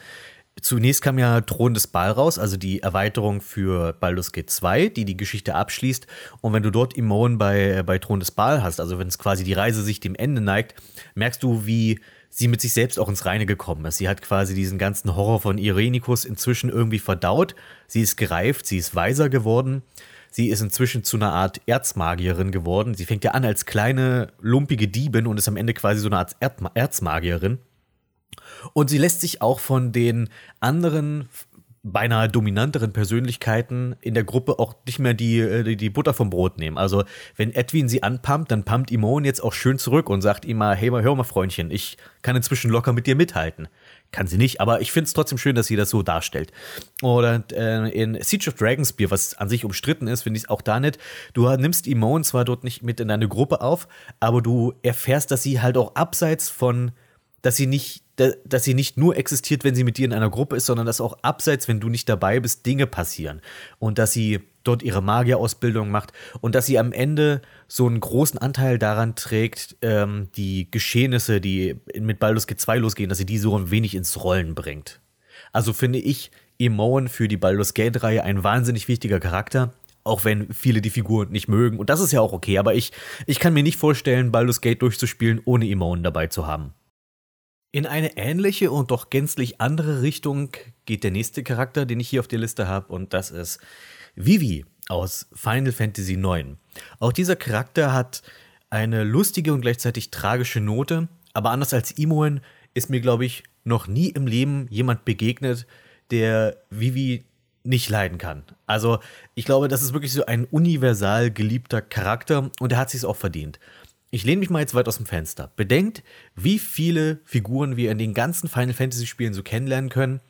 Zunächst kam ja Thron des Ball raus, also die Erweiterung für Baldur's Gate 2, die die Geschichte abschließt. Und wenn du dort Imon bei, bei Thron des Ball hast, also wenn es quasi die Reise sich dem Ende neigt, merkst du, wie sie mit sich selbst auch ins Reine gekommen ist. Sie hat quasi diesen ganzen Horror von Irenikus inzwischen irgendwie verdaut. Sie ist gereift, sie ist weiser geworden. Sie ist inzwischen zu einer Art Erzmagierin geworden. Sie fängt ja an als kleine, lumpige Diebin und ist am Ende quasi so eine Art Erzmagierin. Und sie lässt sich auch von den anderen beinahe dominanteren Persönlichkeiten in der Gruppe auch nicht mehr die, äh, die, die Butter vom Brot nehmen. Also, wenn Edwin sie anpumpt, dann pumpt Imon jetzt auch schön zurück und sagt ihm mal, hey, hör mal, Freundchen, ich kann inzwischen locker mit dir mithalten. Kann sie nicht, aber ich finde es trotzdem schön, dass sie das so darstellt. Oder äh, in Siege of Dragonspear, was an sich umstritten ist, finde ich es auch da nicht. Du nimmst Imon zwar dort nicht mit in deine Gruppe auf, aber du erfährst, dass sie halt auch abseits von, dass sie nicht dass sie nicht nur existiert, wenn sie mit dir in einer Gruppe ist, sondern dass auch abseits, wenn du nicht dabei bist, Dinge passieren. Und dass sie dort ihre Magierausbildung macht und dass sie am Ende so einen großen Anteil daran trägt, ähm, die Geschehnisse, die mit Baldur's Gate 2 losgehen, dass sie die so ein wenig ins Rollen bringt. Also finde ich Emoan für die Baldur's Gate-Reihe ein wahnsinnig wichtiger Charakter. Auch wenn viele die Figur nicht mögen. Und das ist ja auch okay. Aber ich, ich kann mir nicht vorstellen, Baldur's Gate durchzuspielen, ohne Emoan dabei zu haben. In eine ähnliche und doch gänzlich andere Richtung geht der nächste Charakter, den ich hier auf der Liste habe. Und das ist Vivi aus Final Fantasy IX. Auch dieser Charakter hat eine lustige und gleichzeitig tragische Note. Aber anders als Imoen ist mir, glaube ich, noch nie im Leben jemand begegnet, der Vivi nicht leiden kann. Also ich glaube, das ist wirklich so ein universal geliebter Charakter und er hat sich auch verdient. Ich lehne mich mal jetzt weit aus dem Fenster. Bedenkt, wie viele Figuren wir in den ganzen Final Fantasy Spielen so kennenlernen können.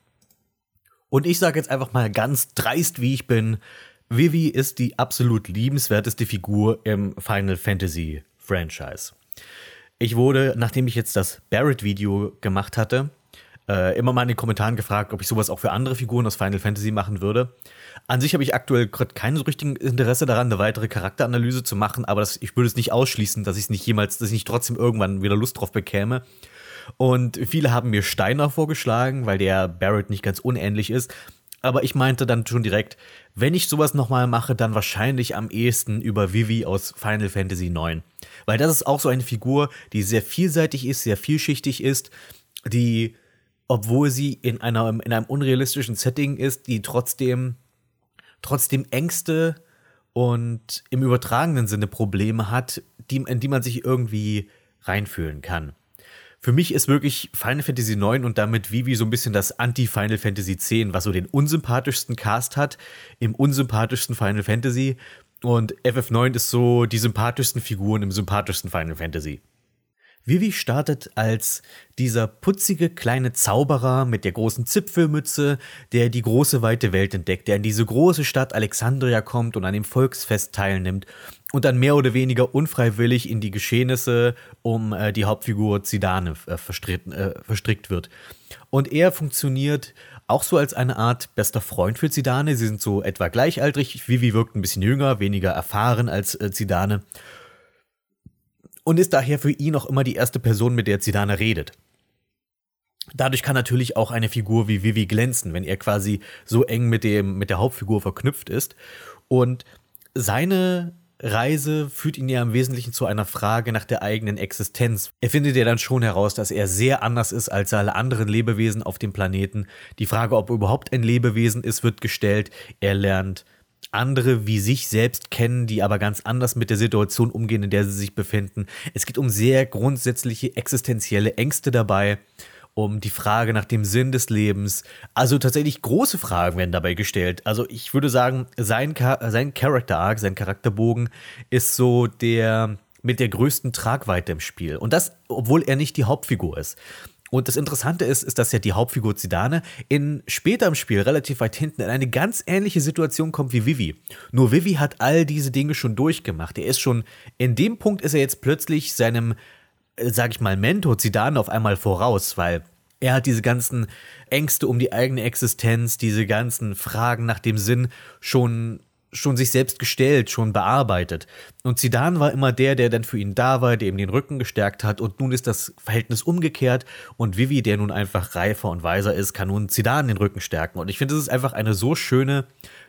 Und ich sage jetzt einfach mal ganz dreist, wie ich bin. Vivi ist die absolut liebenswerteste Figur im Final Fantasy Franchise. Ich wurde, nachdem ich jetzt das Barrett-Video gemacht hatte, äh, immer mal in den Kommentaren gefragt, ob ich sowas auch für andere Figuren aus Final Fantasy machen würde. An sich habe ich aktuell gerade kein so richtiges Interesse daran, eine weitere Charakteranalyse zu machen, aber das, ich würde es nicht ausschließen, dass ich es nicht jemals, dass ich nicht trotzdem irgendwann wieder Lust drauf bekäme. Und viele haben mir Steiner vorgeschlagen, weil der Barrett nicht ganz unähnlich ist. Aber ich meinte dann schon direkt, wenn ich sowas nochmal mache, dann wahrscheinlich am ehesten über Vivi aus Final Fantasy IX. Weil das ist auch so eine Figur, die sehr vielseitig ist, sehr vielschichtig ist, die obwohl sie in, einer, in einem unrealistischen Setting ist, die trotzdem, trotzdem Ängste und im übertragenen Sinne Probleme hat, die, in die man sich irgendwie reinfühlen kann. Für mich ist wirklich Final Fantasy IX und damit Vivi so ein bisschen das Anti-Final Fantasy X, was so den unsympathischsten Cast hat, im unsympathischsten Final Fantasy. Und FF9 ist so die sympathischsten Figuren im sympathischsten Final Fantasy. Vivi startet als dieser putzige kleine Zauberer mit der großen Zipfelmütze, der die große weite Welt entdeckt, der in diese große Stadt Alexandria kommt und an dem Volksfest teilnimmt und dann mehr oder weniger unfreiwillig in die Geschehnisse um äh, die Hauptfigur Zidane äh, verstrickt, äh, verstrickt wird. Und er funktioniert auch so als eine Art bester Freund für Zidane. Sie sind so etwa gleichaltrig. Vivi wirkt ein bisschen jünger, weniger erfahren als äh, Zidane und ist daher für ihn auch immer die erste Person, mit der Zidane redet. Dadurch kann natürlich auch eine Figur wie Vivi glänzen, wenn er quasi so eng mit, dem, mit der Hauptfigur verknüpft ist. Und seine Reise führt ihn ja im Wesentlichen zu einer Frage nach der eigenen Existenz. Er findet ja dann schon heraus, dass er sehr anders ist als alle anderen Lebewesen auf dem Planeten. Die Frage, ob er überhaupt ein Lebewesen ist, wird gestellt. Er lernt andere wie sich selbst kennen, die aber ganz anders mit der Situation umgehen, in der sie sich befinden. Es geht um sehr grundsätzliche existenzielle Ängste dabei, um die Frage nach dem Sinn des Lebens. Also tatsächlich große Fragen werden dabei gestellt. Also ich würde sagen, sein, sein Character Arc, sein Charakterbogen ist so der mit der größten Tragweite im Spiel. Und das, obwohl er nicht die Hauptfigur ist. Und das Interessante ist, ist, dass ja die Hauptfigur Zidane in später im Spiel relativ weit hinten in eine ganz ähnliche Situation kommt wie Vivi. Nur Vivi hat all diese Dinge schon durchgemacht. Er ist schon, in dem Punkt ist er jetzt plötzlich seinem, äh, sag ich mal, Mentor Zidane auf einmal voraus, weil er hat diese ganzen Ängste um die eigene Existenz, diese ganzen Fragen nach dem Sinn schon schon sich selbst gestellt, schon bearbeitet. Und Zidane war immer der, der dann für ihn da war, der ihm den Rücken gestärkt hat. Und nun ist das Verhältnis umgekehrt. Und Vivi, der nun einfach reifer und weiser ist, kann nun Zidane den Rücken stärken. Und ich finde, es ist einfach eine so schöne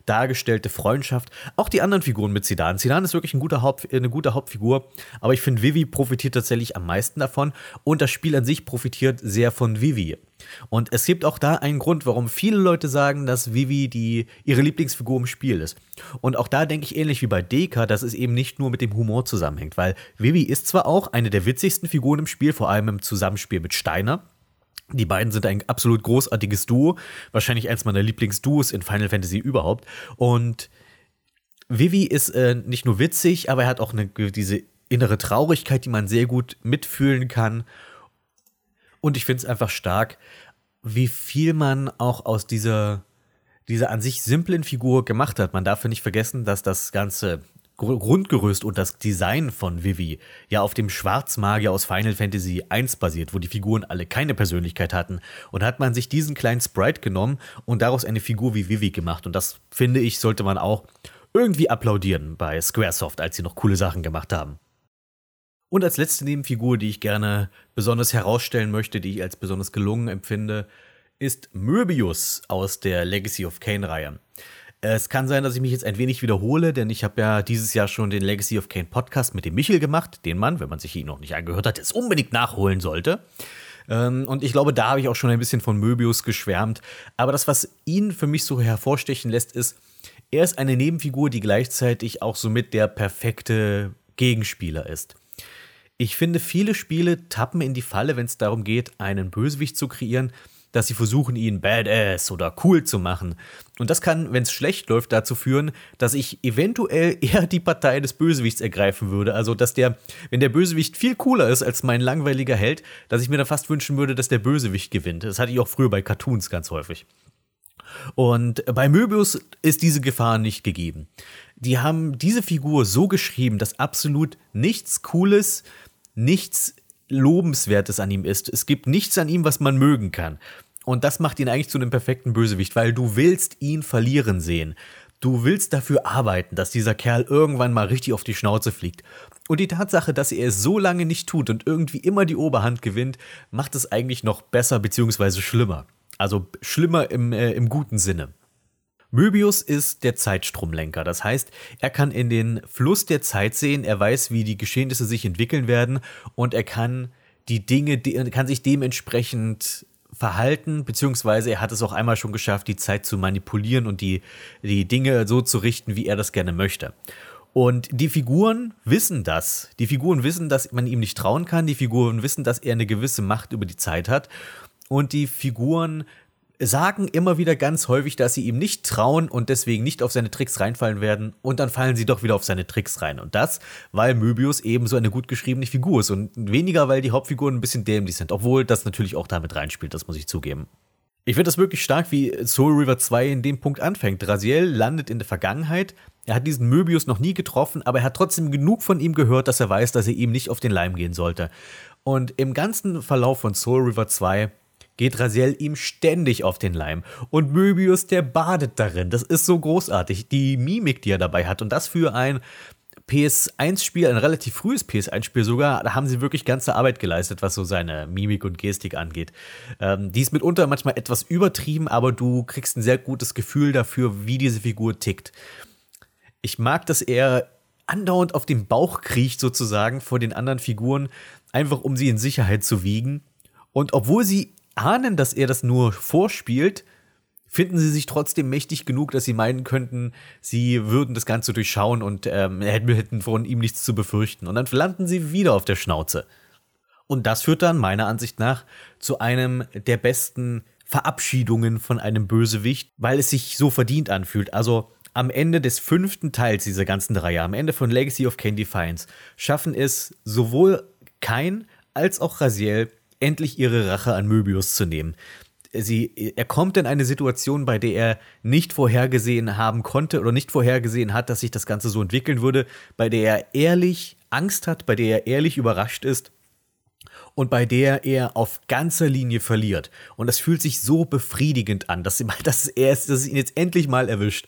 dargestellte Freundschaft. Auch die anderen Figuren mit Zidane. Zidane ist wirklich ein guter Haupt, eine gute Hauptfigur, aber ich finde, Vivi profitiert tatsächlich am meisten davon und das Spiel an sich profitiert sehr von Vivi. Und es gibt auch da einen Grund, warum viele Leute sagen, dass Vivi die, ihre Lieblingsfigur im Spiel ist. Und auch da denke ich ähnlich wie bei Deka, dass es eben nicht nur mit dem Humor zusammenhängt, weil Vivi ist zwar auch eine der witzigsten Figuren im Spiel, vor allem im Zusammenspiel mit Steiner, die beiden sind ein absolut großartiges Duo. Wahrscheinlich eins meiner Lieblingsduos in Final Fantasy überhaupt. Und Vivi ist äh, nicht nur witzig, aber er hat auch eine, diese innere Traurigkeit, die man sehr gut mitfühlen kann. Und ich finde es einfach stark, wie viel man auch aus dieser, dieser an sich simplen Figur gemacht hat. Man darf ja nicht vergessen, dass das Ganze Grundgerüst und das Design von Vivi ja auf dem Schwarzmagier aus Final Fantasy I basiert, wo die Figuren alle keine Persönlichkeit hatten. Und hat man sich diesen kleinen Sprite genommen und daraus eine Figur wie Vivi gemacht. Und das finde ich, sollte man auch irgendwie applaudieren bei Squaresoft, als sie noch coole Sachen gemacht haben. Und als letzte Nebenfigur, die ich gerne besonders herausstellen möchte, die ich als besonders gelungen empfinde, ist Möbius aus der Legacy of Kane-Reihe. Es kann sein, dass ich mich jetzt ein wenig wiederhole, denn ich habe ja dieses Jahr schon den Legacy of Kane Podcast mit dem Michel gemacht, den man, wenn man sich ihn noch nicht angehört hat, jetzt unbedingt nachholen sollte. Ähm, und ich glaube, da habe ich auch schon ein bisschen von Möbius geschwärmt. Aber das, was ihn für mich so hervorstechen lässt, ist, er ist eine Nebenfigur, die gleichzeitig auch somit der perfekte Gegenspieler ist. Ich finde, viele Spiele tappen in die Falle, wenn es darum geht, einen Bösewicht zu kreieren, dass sie versuchen, ihn badass oder cool zu machen. Und das kann, wenn es schlecht läuft, dazu führen, dass ich eventuell eher die Partei des Bösewichts ergreifen würde. Also, dass der, wenn der Bösewicht viel cooler ist als mein langweiliger Held, dass ich mir dann fast wünschen würde, dass der Bösewicht gewinnt. Das hatte ich auch früher bei Cartoons ganz häufig. Und bei Möbius ist diese Gefahr nicht gegeben. Die haben diese Figur so geschrieben, dass absolut nichts Cooles, nichts Lobenswertes an ihm ist. Es gibt nichts an ihm, was man mögen kann. Und das macht ihn eigentlich zu einem perfekten Bösewicht, weil du willst ihn verlieren sehen. Du willst dafür arbeiten, dass dieser Kerl irgendwann mal richtig auf die Schnauze fliegt. Und die Tatsache, dass er es so lange nicht tut und irgendwie immer die Oberhand gewinnt, macht es eigentlich noch besser bzw. schlimmer. Also schlimmer im, äh, im guten Sinne. Möbius ist der Zeitstromlenker. Das heißt, er kann in den Fluss der Zeit sehen, er weiß, wie die Geschehnisse sich entwickeln werden und er kann die Dinge, kann sich dementsprechend verhalten, beziehungsweise er hat es auch einmal schon geschafft, die Zeit zu manipulieren und die, die Dinge so zu richten, wie er das gerne möchte. Und die Figuren wissen das. Die Figuren wissen, dass man ihm nicht trauen kann. Die Figuren wissen, dass er eine gewisse Macht über die Zeit hat. Und die Figuren sagen immer wieder ganz häufig, dass sie ihm nicht trauen und deswegen nicht auf seine Tricks reinfallen werden und dann fallen sie doch wieder auf seine Tricks rein. Und das, weil Möbius eben so eine gut geschriebene Figur ist und weniger, weil die Hauptfiguren ein bisschen dämlich sind, obwohl das natürlich auch damit reinspielt, das muss ich zugeben. Ich finde das wirklich stark, wie Soul River 2 in dem Punkt anfängt. Raziel landet in der Vergangenheit. Er hat diesen Möbius noch nie getroffen, aber er hat trotzdem genug von ihm gehört, dass er weiß, dass er ihm nicht auf den Leim gehen sollte. Und im ganzen Verlauf von Soul River 2 geht Raziel ihm ständig auf den Leim. Und Möbius, der badet darin. Das ist so großartig. Die Mimik, die er dabei hat. Und das für ein PS1-Spiel, ein relativ frühes PS1-Spiel sogar, da haben sie wirklich ganze Arbeit geleistet, was so seine Mimik und Gestik angeht. Ähm, die ist mitunter manchmal etwas übertrieben, aber du kriegst ein sehr gutes Gefühl dafür, wie diese Figur tickt. Ich mag, dass er andauernd auf dem Bauch kriecht, sozusagen, vor den anderen Figuren, einfach um sie in Sicherheit zu wiegen. Und obwohl sie ahnen, dass er das nur vorspielt, finden sie sich trotzdem mächtig genug, dass sie meinen könnten, sie würden das Ganze durchschauen und ähm, hätten von ihm nichts zu befürchten. Und dann landen sie wieder auf der Schnauze. Und das führt dann meiner Ansicht nach zu einem der besten Verabschiedungen von einem Bösewicht, weil es sich so verdient anfühlt. Also am Ende des fünften Teils dieser ganzen Reihe, am Ende von Legacy of Candy Defiance, schaffen es sowohl Kain als auch Raziel endlich ihre Rache an Möbius zu nehmen. Sie, er kommt in eine Situation, bei der er nicht vorhergesehen haben konnte oder nicht vorhergesehen hat, dass sich das Ganze so entwickeln würde, bei der er ehrlich Angst hat, bei der er ehrlich überrascht ist und bei der er auf ganzer Linie verliert. Und das fühlt sich so befriedigend an, dass, dass, er, dass es ihn jetzt endlich mal erwischt.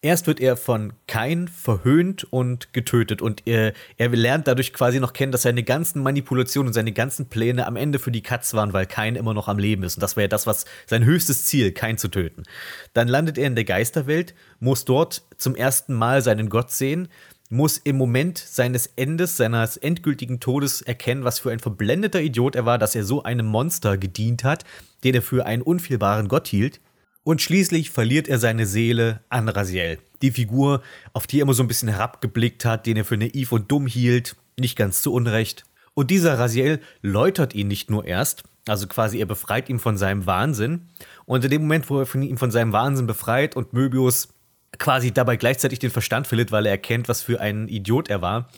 Erst wird er von Kain verhöhnt und getötet und er, er lernt dadurch quasi noch kennen, dass seine ganzen Manipulationen und seine ganzen Pläne am Ende für die Katz waren, weil Kain immer noch am Leben ist. Und das wäre ja das, was sein höchstes Ziel, Kain zu töten. Dann landet er in der Geisterwelt, muss dort zum ersten Mal seinen Gott sehen, muss im Moment seines Endes, seines endgültigen Todes erkennen, was für ein verblendeter Idiot er war, dass er so einem Monster gedient hat, den er für einen unfehlbaren Gott hielt. Und schließlich verliert er seine Seele an Raziel. Die Figur, auf die er immer so ein bisschen herabgeblickt hat, den er für naiv und dumm hielt, nicht ganz zu Unrecht. Und dieser Raziel läutert ihn nicht nur erst, also quasi er befreit ihn von seinem Wahnsinn. Und in dem Moment, wo er ihm von seinem Wahnsinn befreit und Möbius quasi dabei gleichzeitig den Verstand verliert, weil er erkennt, was für ein Idiot er war,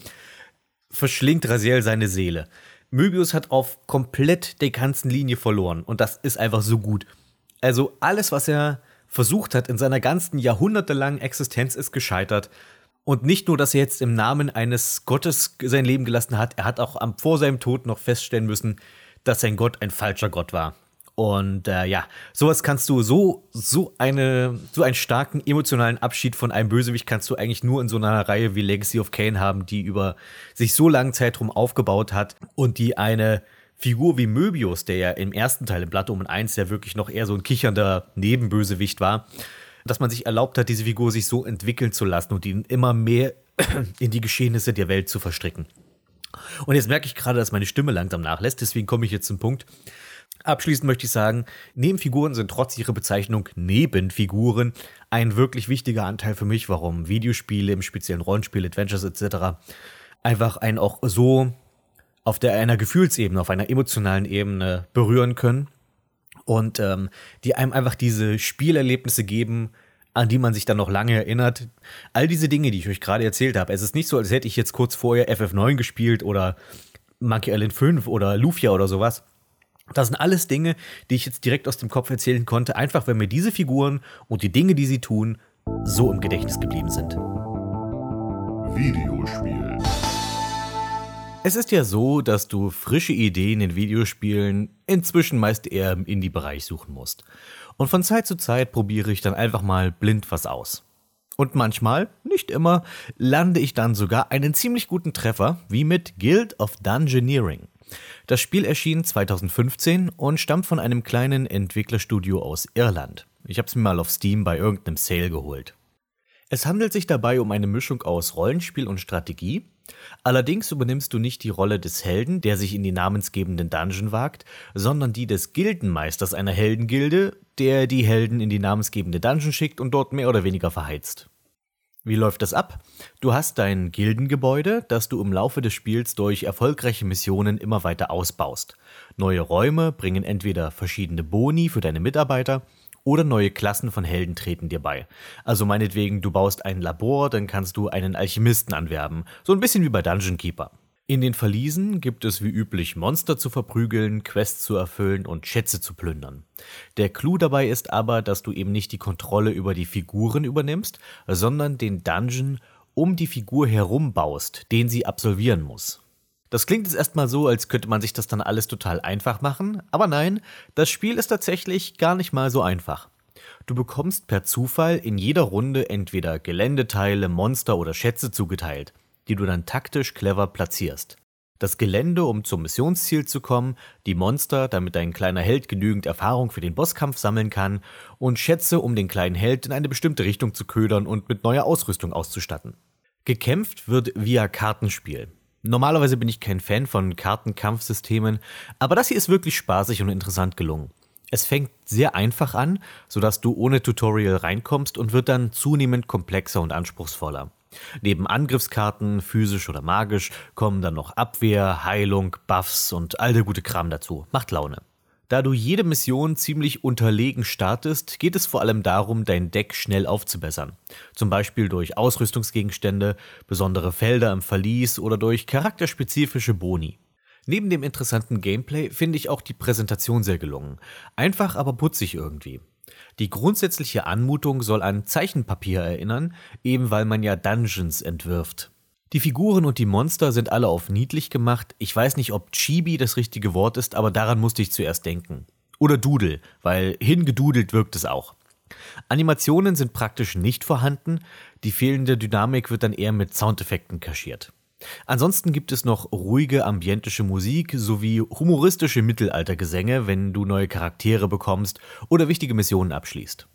verschlingt Raziel seine Seele. Möbius hat auf komplett der ganzen Linie verloren und das ist einfach so gut. Also alles, was er versucht hat in seiner ganzen jahrhundertelangen Existenz, ist gescheitert. Und nicht nur, dass er jetzt im Namen eines Gottes sein Leben gelassen hat, er hat auch vor seinem Tod noch feststellen müssen, dass sein Gott ein falscher Gott war. Und äh, ja, sowas kannst du so, so eine, so einen starken emotionalen Abschied von einem Bösewicht kannst du eigentlich nur in so einer Reihe wie Legacy of Kane haben, die über sich so langen Zeitraum aufgebaut hat und die eine Figur wie Möbius, der ja im ersten Teil im Blatt um 1 ja wirklich noch eher so ein kichernder Nebenbösewicht war, dass man sich erlaubt hat, diese Figur sich so entwickeln zu lassen und ihn immer mehr in die Geschehnisse der Welt zu verstricken. Und jetzt merke ich gerade, dass meine Stimme langsam nachlässt, deswegen komme ich jetzt zum Punkt. Abschließend möchte ich sagen, Nebenfiguren sind trotz ihrer Bezeichnung Nebenfiguren ein wirklich wichtiger Anteil für mich, warum Videospiele, im speziellen Rollenspiel, Adventures etc. einfach einen auch so auf der einer Gefühlsebene, auf einer emotionalen Ebene berühren können und ähm, die einem einfach diese Spielerlebnisse geben, an die man sich dann noch lange erinnert. All diese Dinge, die ich euch gerade erzählt habe, es ist nicht so, als hätte ich jetzt kurz vorher FF9 gespielt oder Monkey Island 5 oder Lufia oder sowas. Das sind alles Dinge, die ich jetzt direkt aus dem Kopf erzählen konnte, einfach weil mir diese Figuren und die Dinge, die sie tun, so im Gedächtnis geblieben sind. Videospiel. Es ist ja so, dass du frische Ideen in Videospielen inzwischen meist eher im Indie-Bereich suchen musst. Und von Zeit zu Zeit probiere ich dann einfach mal blind was aus. Und manchmal, nicht immer, lande ich dann sogar einen ziemlich guten Treffer, wie mit Guild of Dungeoneering. Das Spiel erschien 2015 und stammt von einem kleinen Entwicklerstudio aus Irland. Ich habe es mir mal auf Steam bei irgendeinem Sale geholt. Es handelt sich dabei um eine Mischung aus Rollenspiel und Strategie. Allerdings übernimmst du nicht die Rolle des Helden, der sich in die namensgebenden Dungeon wagt, sondern die des Gildenmeisters einer Heldengilde, der die Helden in die namensgebende Dungeon schickt und dort mehr oder weniger verheizt. Wie läuft das ab? Du hast dein Gildengebäude, das du im Laufe des Spiels durch erfolgreiche Missionen immer weiter ausbaust. Neue Räume bringen entweder verschiedene Boni für deine Mitarbeiter oder neue Klassen von Helden treten dir bei. Also meinetwegen, du baust ein Labor, dann kannst du einen Alchemisten anwerben. So ein bisschen wie bei Dungeon Keeper. In den Verliesen gibt es wie üblich Monster zu verprügeln, Quests zu erfüllen und Schätze zu plündern. Der Clou dabei ist aber, dass du eben nicht die Kontrolle über die Figuren übernimmst, sondern den Dungeon um die Figur herum baust, den sie absolvieren muss. Das klingt jetzt erstmal so, als könnte man sich das dann alles total einfach machen, aber nein, das Spiel ist tatsächlich gar nicht mal so einfach. Du bekommst per Zufall in jeder Runde entweder Geländeteile, Monster oder Schätze zugeteilt, die du dann taktisch clever platzierst. Das Gelände, um zum Missionsziel zu kommen, die Monster, damit dein kleiner Held genügend Erfahrung für den Bosskampf sammeln kann, und Schätze, um den kleinen Held in eine bestimmte Richtung zu ködern und mit neuer Ausrüstung auszustatten. Gekämpft wird via Kartenspiel. Normalerweise bin ich kein Fan von Kartenkampfsystemen, aber das hier ist wirklich spaßig und interessant gelungen. Es fängt sehr einfach an, sodass du ohne Tutorial reinkommst und wird dann zunehmend komplexer und anspruchsvoller. Neben Angriffskarten, physisch oder magisch, kommen dann noch Abwehr, Heilung, Buffs und all der gute Kram dazu. Macht Laune. Da du jede Mission ziemlich unterlegen startest, geht es vor allem darum, dein Deck schnell aufzubessern. Zum Beispiel durch Ausrüstungsgegenstände, besondere Felder im Verlies oder durch charakterspezifische Boni. Neben dem interessanten Gameplay finde ich auch die Präsentation sehr gelungen. Einfach, aber putzig irgendwie. Die grundsätzliche Anmutung soll an Zeichenpapier erinnern, eben weil man ja Dungeons entwirft. Die Figuren und die Monster sind alle auf niedlich gemacht. Ich weiß nicht, ob Chibi das richtige Wort ist, aber daran musste ich zuerst denken. Oder Doodle, weil hingedudelt wirkt es auch. Animationen sind praktisch nicht vorhanden, die fehlende Dynamik wird dann eher mit Soundeffekten kaschiert. Ansonsten gibt es noch ruhige ambientische Musik sowie humoristische Mittelaltergesänge, wenn du neue Charaktere bekommst oder wichtige Missionen abschließt.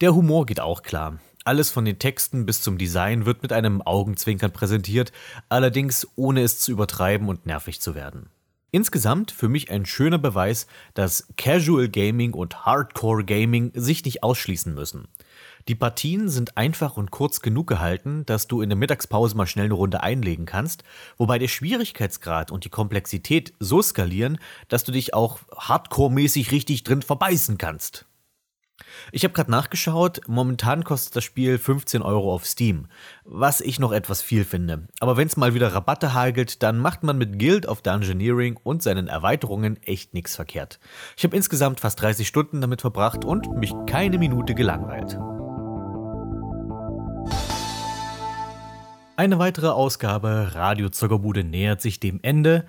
Der Humor geht auch klar. Alles von den Texten bis zum Design wird mit einem Augenzwinkern präsentiert, allerdings ohne es zu übertreiben und nervig zu werden. Insgesamt für mich ein schöner Beweis, dass Casual Gaming und Hardcore Gaming sich nicht ausschließen müssen. Die Partien sind einfach und kurz genug gehalten, dass du in der Mittagspause mal schnell eine Runde einlegen kannst, wobei der Schwierigkeitsgrad und die Komplexität so skalieren, dass du dich auch hardcore-mäßig richtig drin verbeißen kannst. Ich habe gerade nachgeschaut, momentan kostet das Spiel 15 Euro auf Steam, was ich noch etwas viel finde. Aber wenn es mal wieder Rabatte hagelt, dann macht man mit Guild of Dungeoneering und seinen Erweiterungen echt nichts verkehrt. Ich habe insgesamt fast 30 Stunden damit verbracht und mich keine Minute gelangweilt. Eine weitere Ausgabe Radio Zuckerbude nähert sich dem Ende.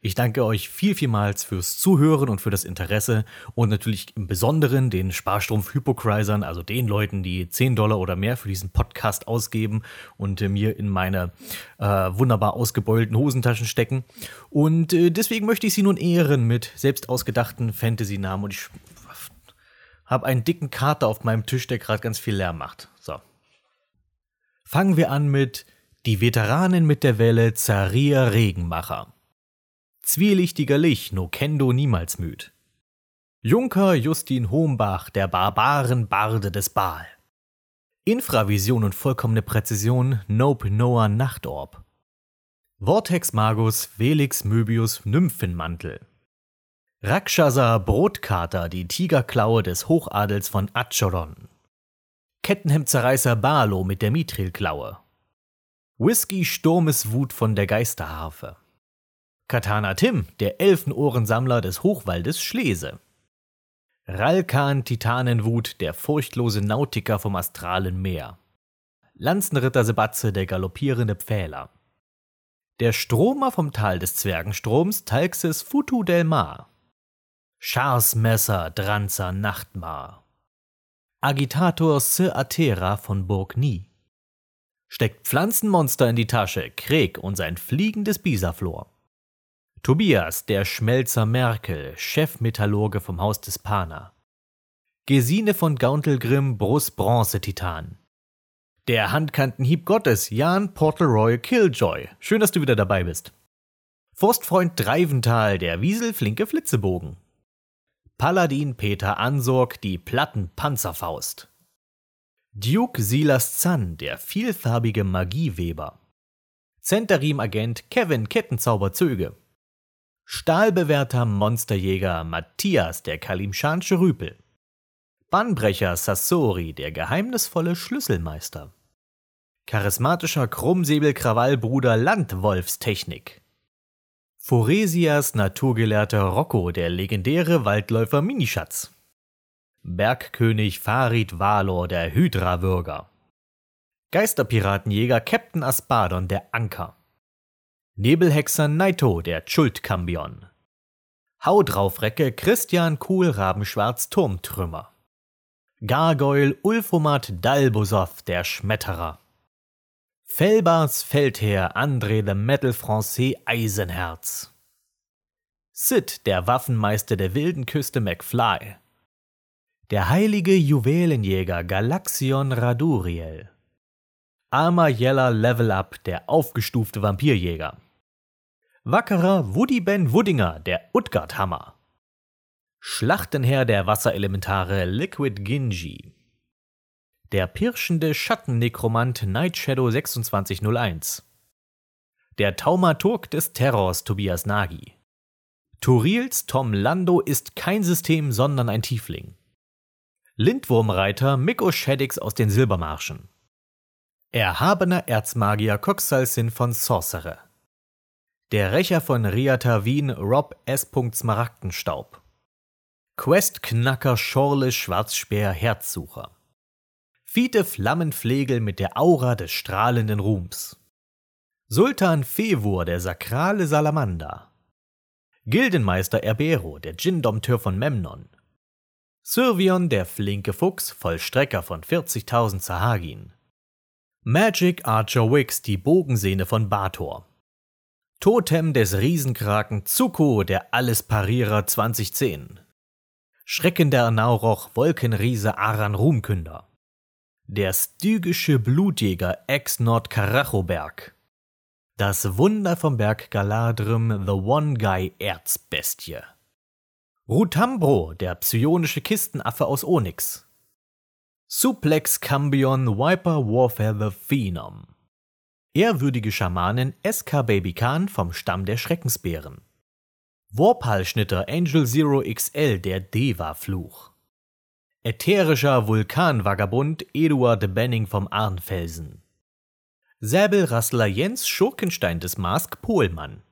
Ich danke euch viel, vielmals fürs Zuhören und für das Interesse und natürlich im Besonderen den Sparstrumpf-Hypocrisern, also den Leuten, die 10 Dollar oder mehr für diesen Podcast ausgeben und äh, mir in meine äh, wunderbar ausgebeulten Hosentaschen stecken. Und äh, deswegen möchte ich sie nun ehren mit selbst ausgedachten Fantasy-Namen und ich habe einen dicken Kater auf meinem Tisch, der gerade ganz viel Lärm macht. So. Fangen wir an mit Die Veteranen mit der Welle Zaria Regenmacher. Zwielichtiger Lich, no kendo niemals müd. Junker Justin Hombach, der Barbaren Barde des Baal. Infravision und vollkommene Präzision, Nope Noah Nachtorb. Vortex Magus Felix Möbius Nymphenmantel. Rakshasa Brotkater, die Tigerklaue des Hochadels von Acheron. Kettenhemdzerreißer Barlo mit der Mithrilklaue. Whisky Sturmeswut von der Geisterharfe. Katana Tim, der Elfenohrensammler des Hochwaldes Schlese. Ralkan Titanenwut, der furchtlose Nautiker vom astralen Meer. Lanzenritter Sebatze, der galoppierende Pfähler. Der Stromer vom Tal des Zwergenstroms, Talxes Futu del Mar. Scharsmesser Dranzer Nachtmar. Agitator Sir Atera von Burg Nie. Steckt Pflanzenmonster in die Tasche, Kreg und sein fliegendes Bisaflor. Tobias, der Schmelzer Merkel, Chefmetallurge vom Haus des Pana. Gesine von Gauntelgrimm, Brust Bronze-Titan. Der Handkantenhieb Gottes, Jan Portleroy Killjoy. Schön, dass du wieder dabei bist. Forstfreund Dreiventhal, der Wiesel Flinke Flitzebogen. Paladin Peter Ansorg, die Plattenpanzerfaust. Duke Silas Zahn, der vielfarbige Magieweber. Centerim-Agent Kevin Kettenzauber Zöge. Stahlbewehrter Monsterjäger Matthias, der Kalimschansche Rüpel. Bannbrecher Sassori, der geheimnisvolle Schlüsselmeister. Charismatischer Krummsäbelkrawallbruder Landwolfstechnik. Foresias naturgelehrter Rocco, der legendäre Waldläufer Minischatz. Bergkönig Farid Valor, der Hydra-Würger. Geisterpiratenjäger Captain Aspadon, der Anker. Nebelhexer Naito, der Schuldkambion. Hau draufrecke Christian Kuhlrabenschwarz Turmtrümmer. Gargoyle Ulfomat Dalbosov, der Schmetterer. Felbars Feldherr André the Metal Francais Eisenherz. Sid, der Waffenmeister der wilden Küste McFly. Der heilige Juwelenjäger Galaxion Raduriel. Armer Yeller Level Up, der aufgestufte Vampirjäger. Wackerer Woody Ben Wuddinger, der Utgard-Hammer. Schlachtenherr der Wasserelementare Liquid Ginji. Der pirschende Schattennekromant Nightshadow 2601. Der Taumaturg des Terrors Tobias Nagi. Turils Tom Lando ist kein System, sondern ein Tiefling. Lindwurmreiter Mikko Shaddix aus den Silbermarschen. Erhabener Erzmagier Coxalsin von Sorcerer. Der Rächer von Riatavin Rob S. Smaragdenstaub. Questknacker Schorle Schwarzspeer Herzsucher. Fiete Flammenflegel mit der Aura des strahlenden Ruhms. Sultan Fevur, der sakrale Salamander. Gildenmeister Erbero, der Djinn-Dompteur von Memnon. Syrvion, der flinke Fuchs, Vollstrecker von 40.000 Sahagin. Magic Archer Wix, die Bogensehne von Bator. Totem des Riesenkraken Zuko, der Allesparierer 2010. Schrecken der Nauroch, Wolkenriese Aran Ruhmkünder. Der stygische Blutjäger ex-Nord Karachoberg. Das Wunder vom Berg Galadrim, The One Guy Erzbestie. Rutambro, der psionische Kistenaffe aus Onyx. Suplex Cambion Viper Warfare The Phenom. Ehrwürdige Schamanin SK Baby Khan vom Stamm der Schreckensbären. Warpal-Schnitter Angel Zero XL, der Deva-Fluch. Ätherischer Vulkanvagabund Eduard Benning vom Arnfelsen. Säbelrassler Jens Schurkenstein des Mask Pohlmann.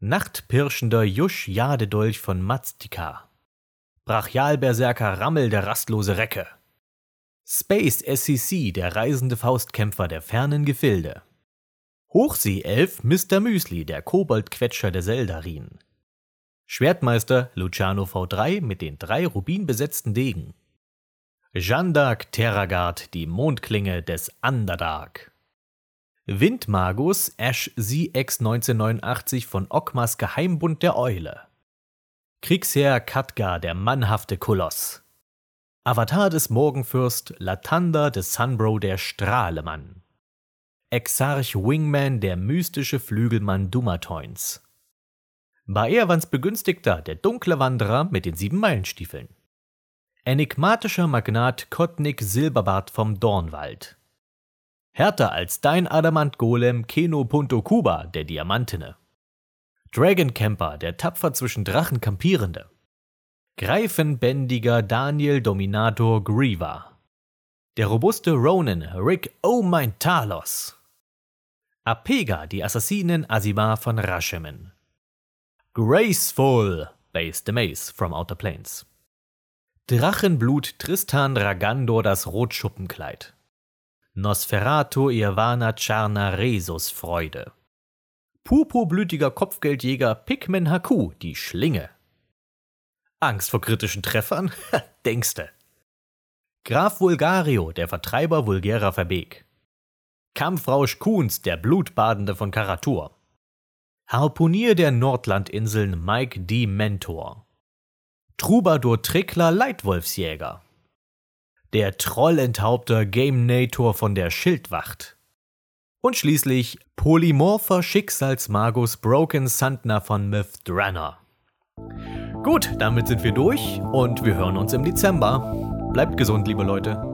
Nachtpirschender Jusch Jadedolch von Maztika. Brachialberserker Rammel der rastlose Recke. Space SCC, der reisende Faustkämpfer der fernen Gefilde. Hochseeelf Mr. Müsli, der Koboldquetscher der Seldarin. Schwertmeister Luciano V3 mit den drei rubinbesetzten Degen. Jeanne d'Arc Terragard, die Mondklinge des Underdark. Windmagus Ash ZX 1989 von Okmas Geheimbund der Eule. Kriegsherr Katgar, der mannhafte Koloss. Avatar des Morgenfürst Latanda des Sunbro, der Strahlemann. Exarch Wingman, der mystische Flügelmann Dumatoins. Baerwans Begünstigter, der dunkle Wanderer mit den sieben Meilenstiefeln. Enigmatischer Magnat Kotnik Silberbart vom Dornwald. Härter als dein Adamant-Golem Keno Punto Kuba, der Diamantene. Dragon Camper, der tapfer zwischen Drachen kampierende. Greifenbändiger Daniel Dominator Griever. Der robuste Ronin Rick Oh mein Talos. Apega, die Assassinen Asima von Rashemen. Graceful, Base the Maze from Outer Planes. Drachenblut Tristan Ragandor das Rotschuppenkleid. Nosferatu Irvana Charna Resus Freude. Purpurblütiger Kopfgeldjäger Pikmin Haku, die Schlinge. Angst vor kritischen Treffern? Denkste. Graf Vulgario, der Vertreiber vulgärer Verbeek. Kampfrausch Kuhns, der Blutbadende von Karatur. Harpunier der Nordlandinseln Mike D. Mentor. Troubadour Trickler Leitwolfsjäger. Der Trollenthaupter Game Nator von der Schildwacht. Und schließlich Polymorpher Schicksalsmagus Broken Sandner von Mythdranner. Gut, damit sind wir durch und wir hören uns im Dezember. Bleibt gesund, liebe Leute.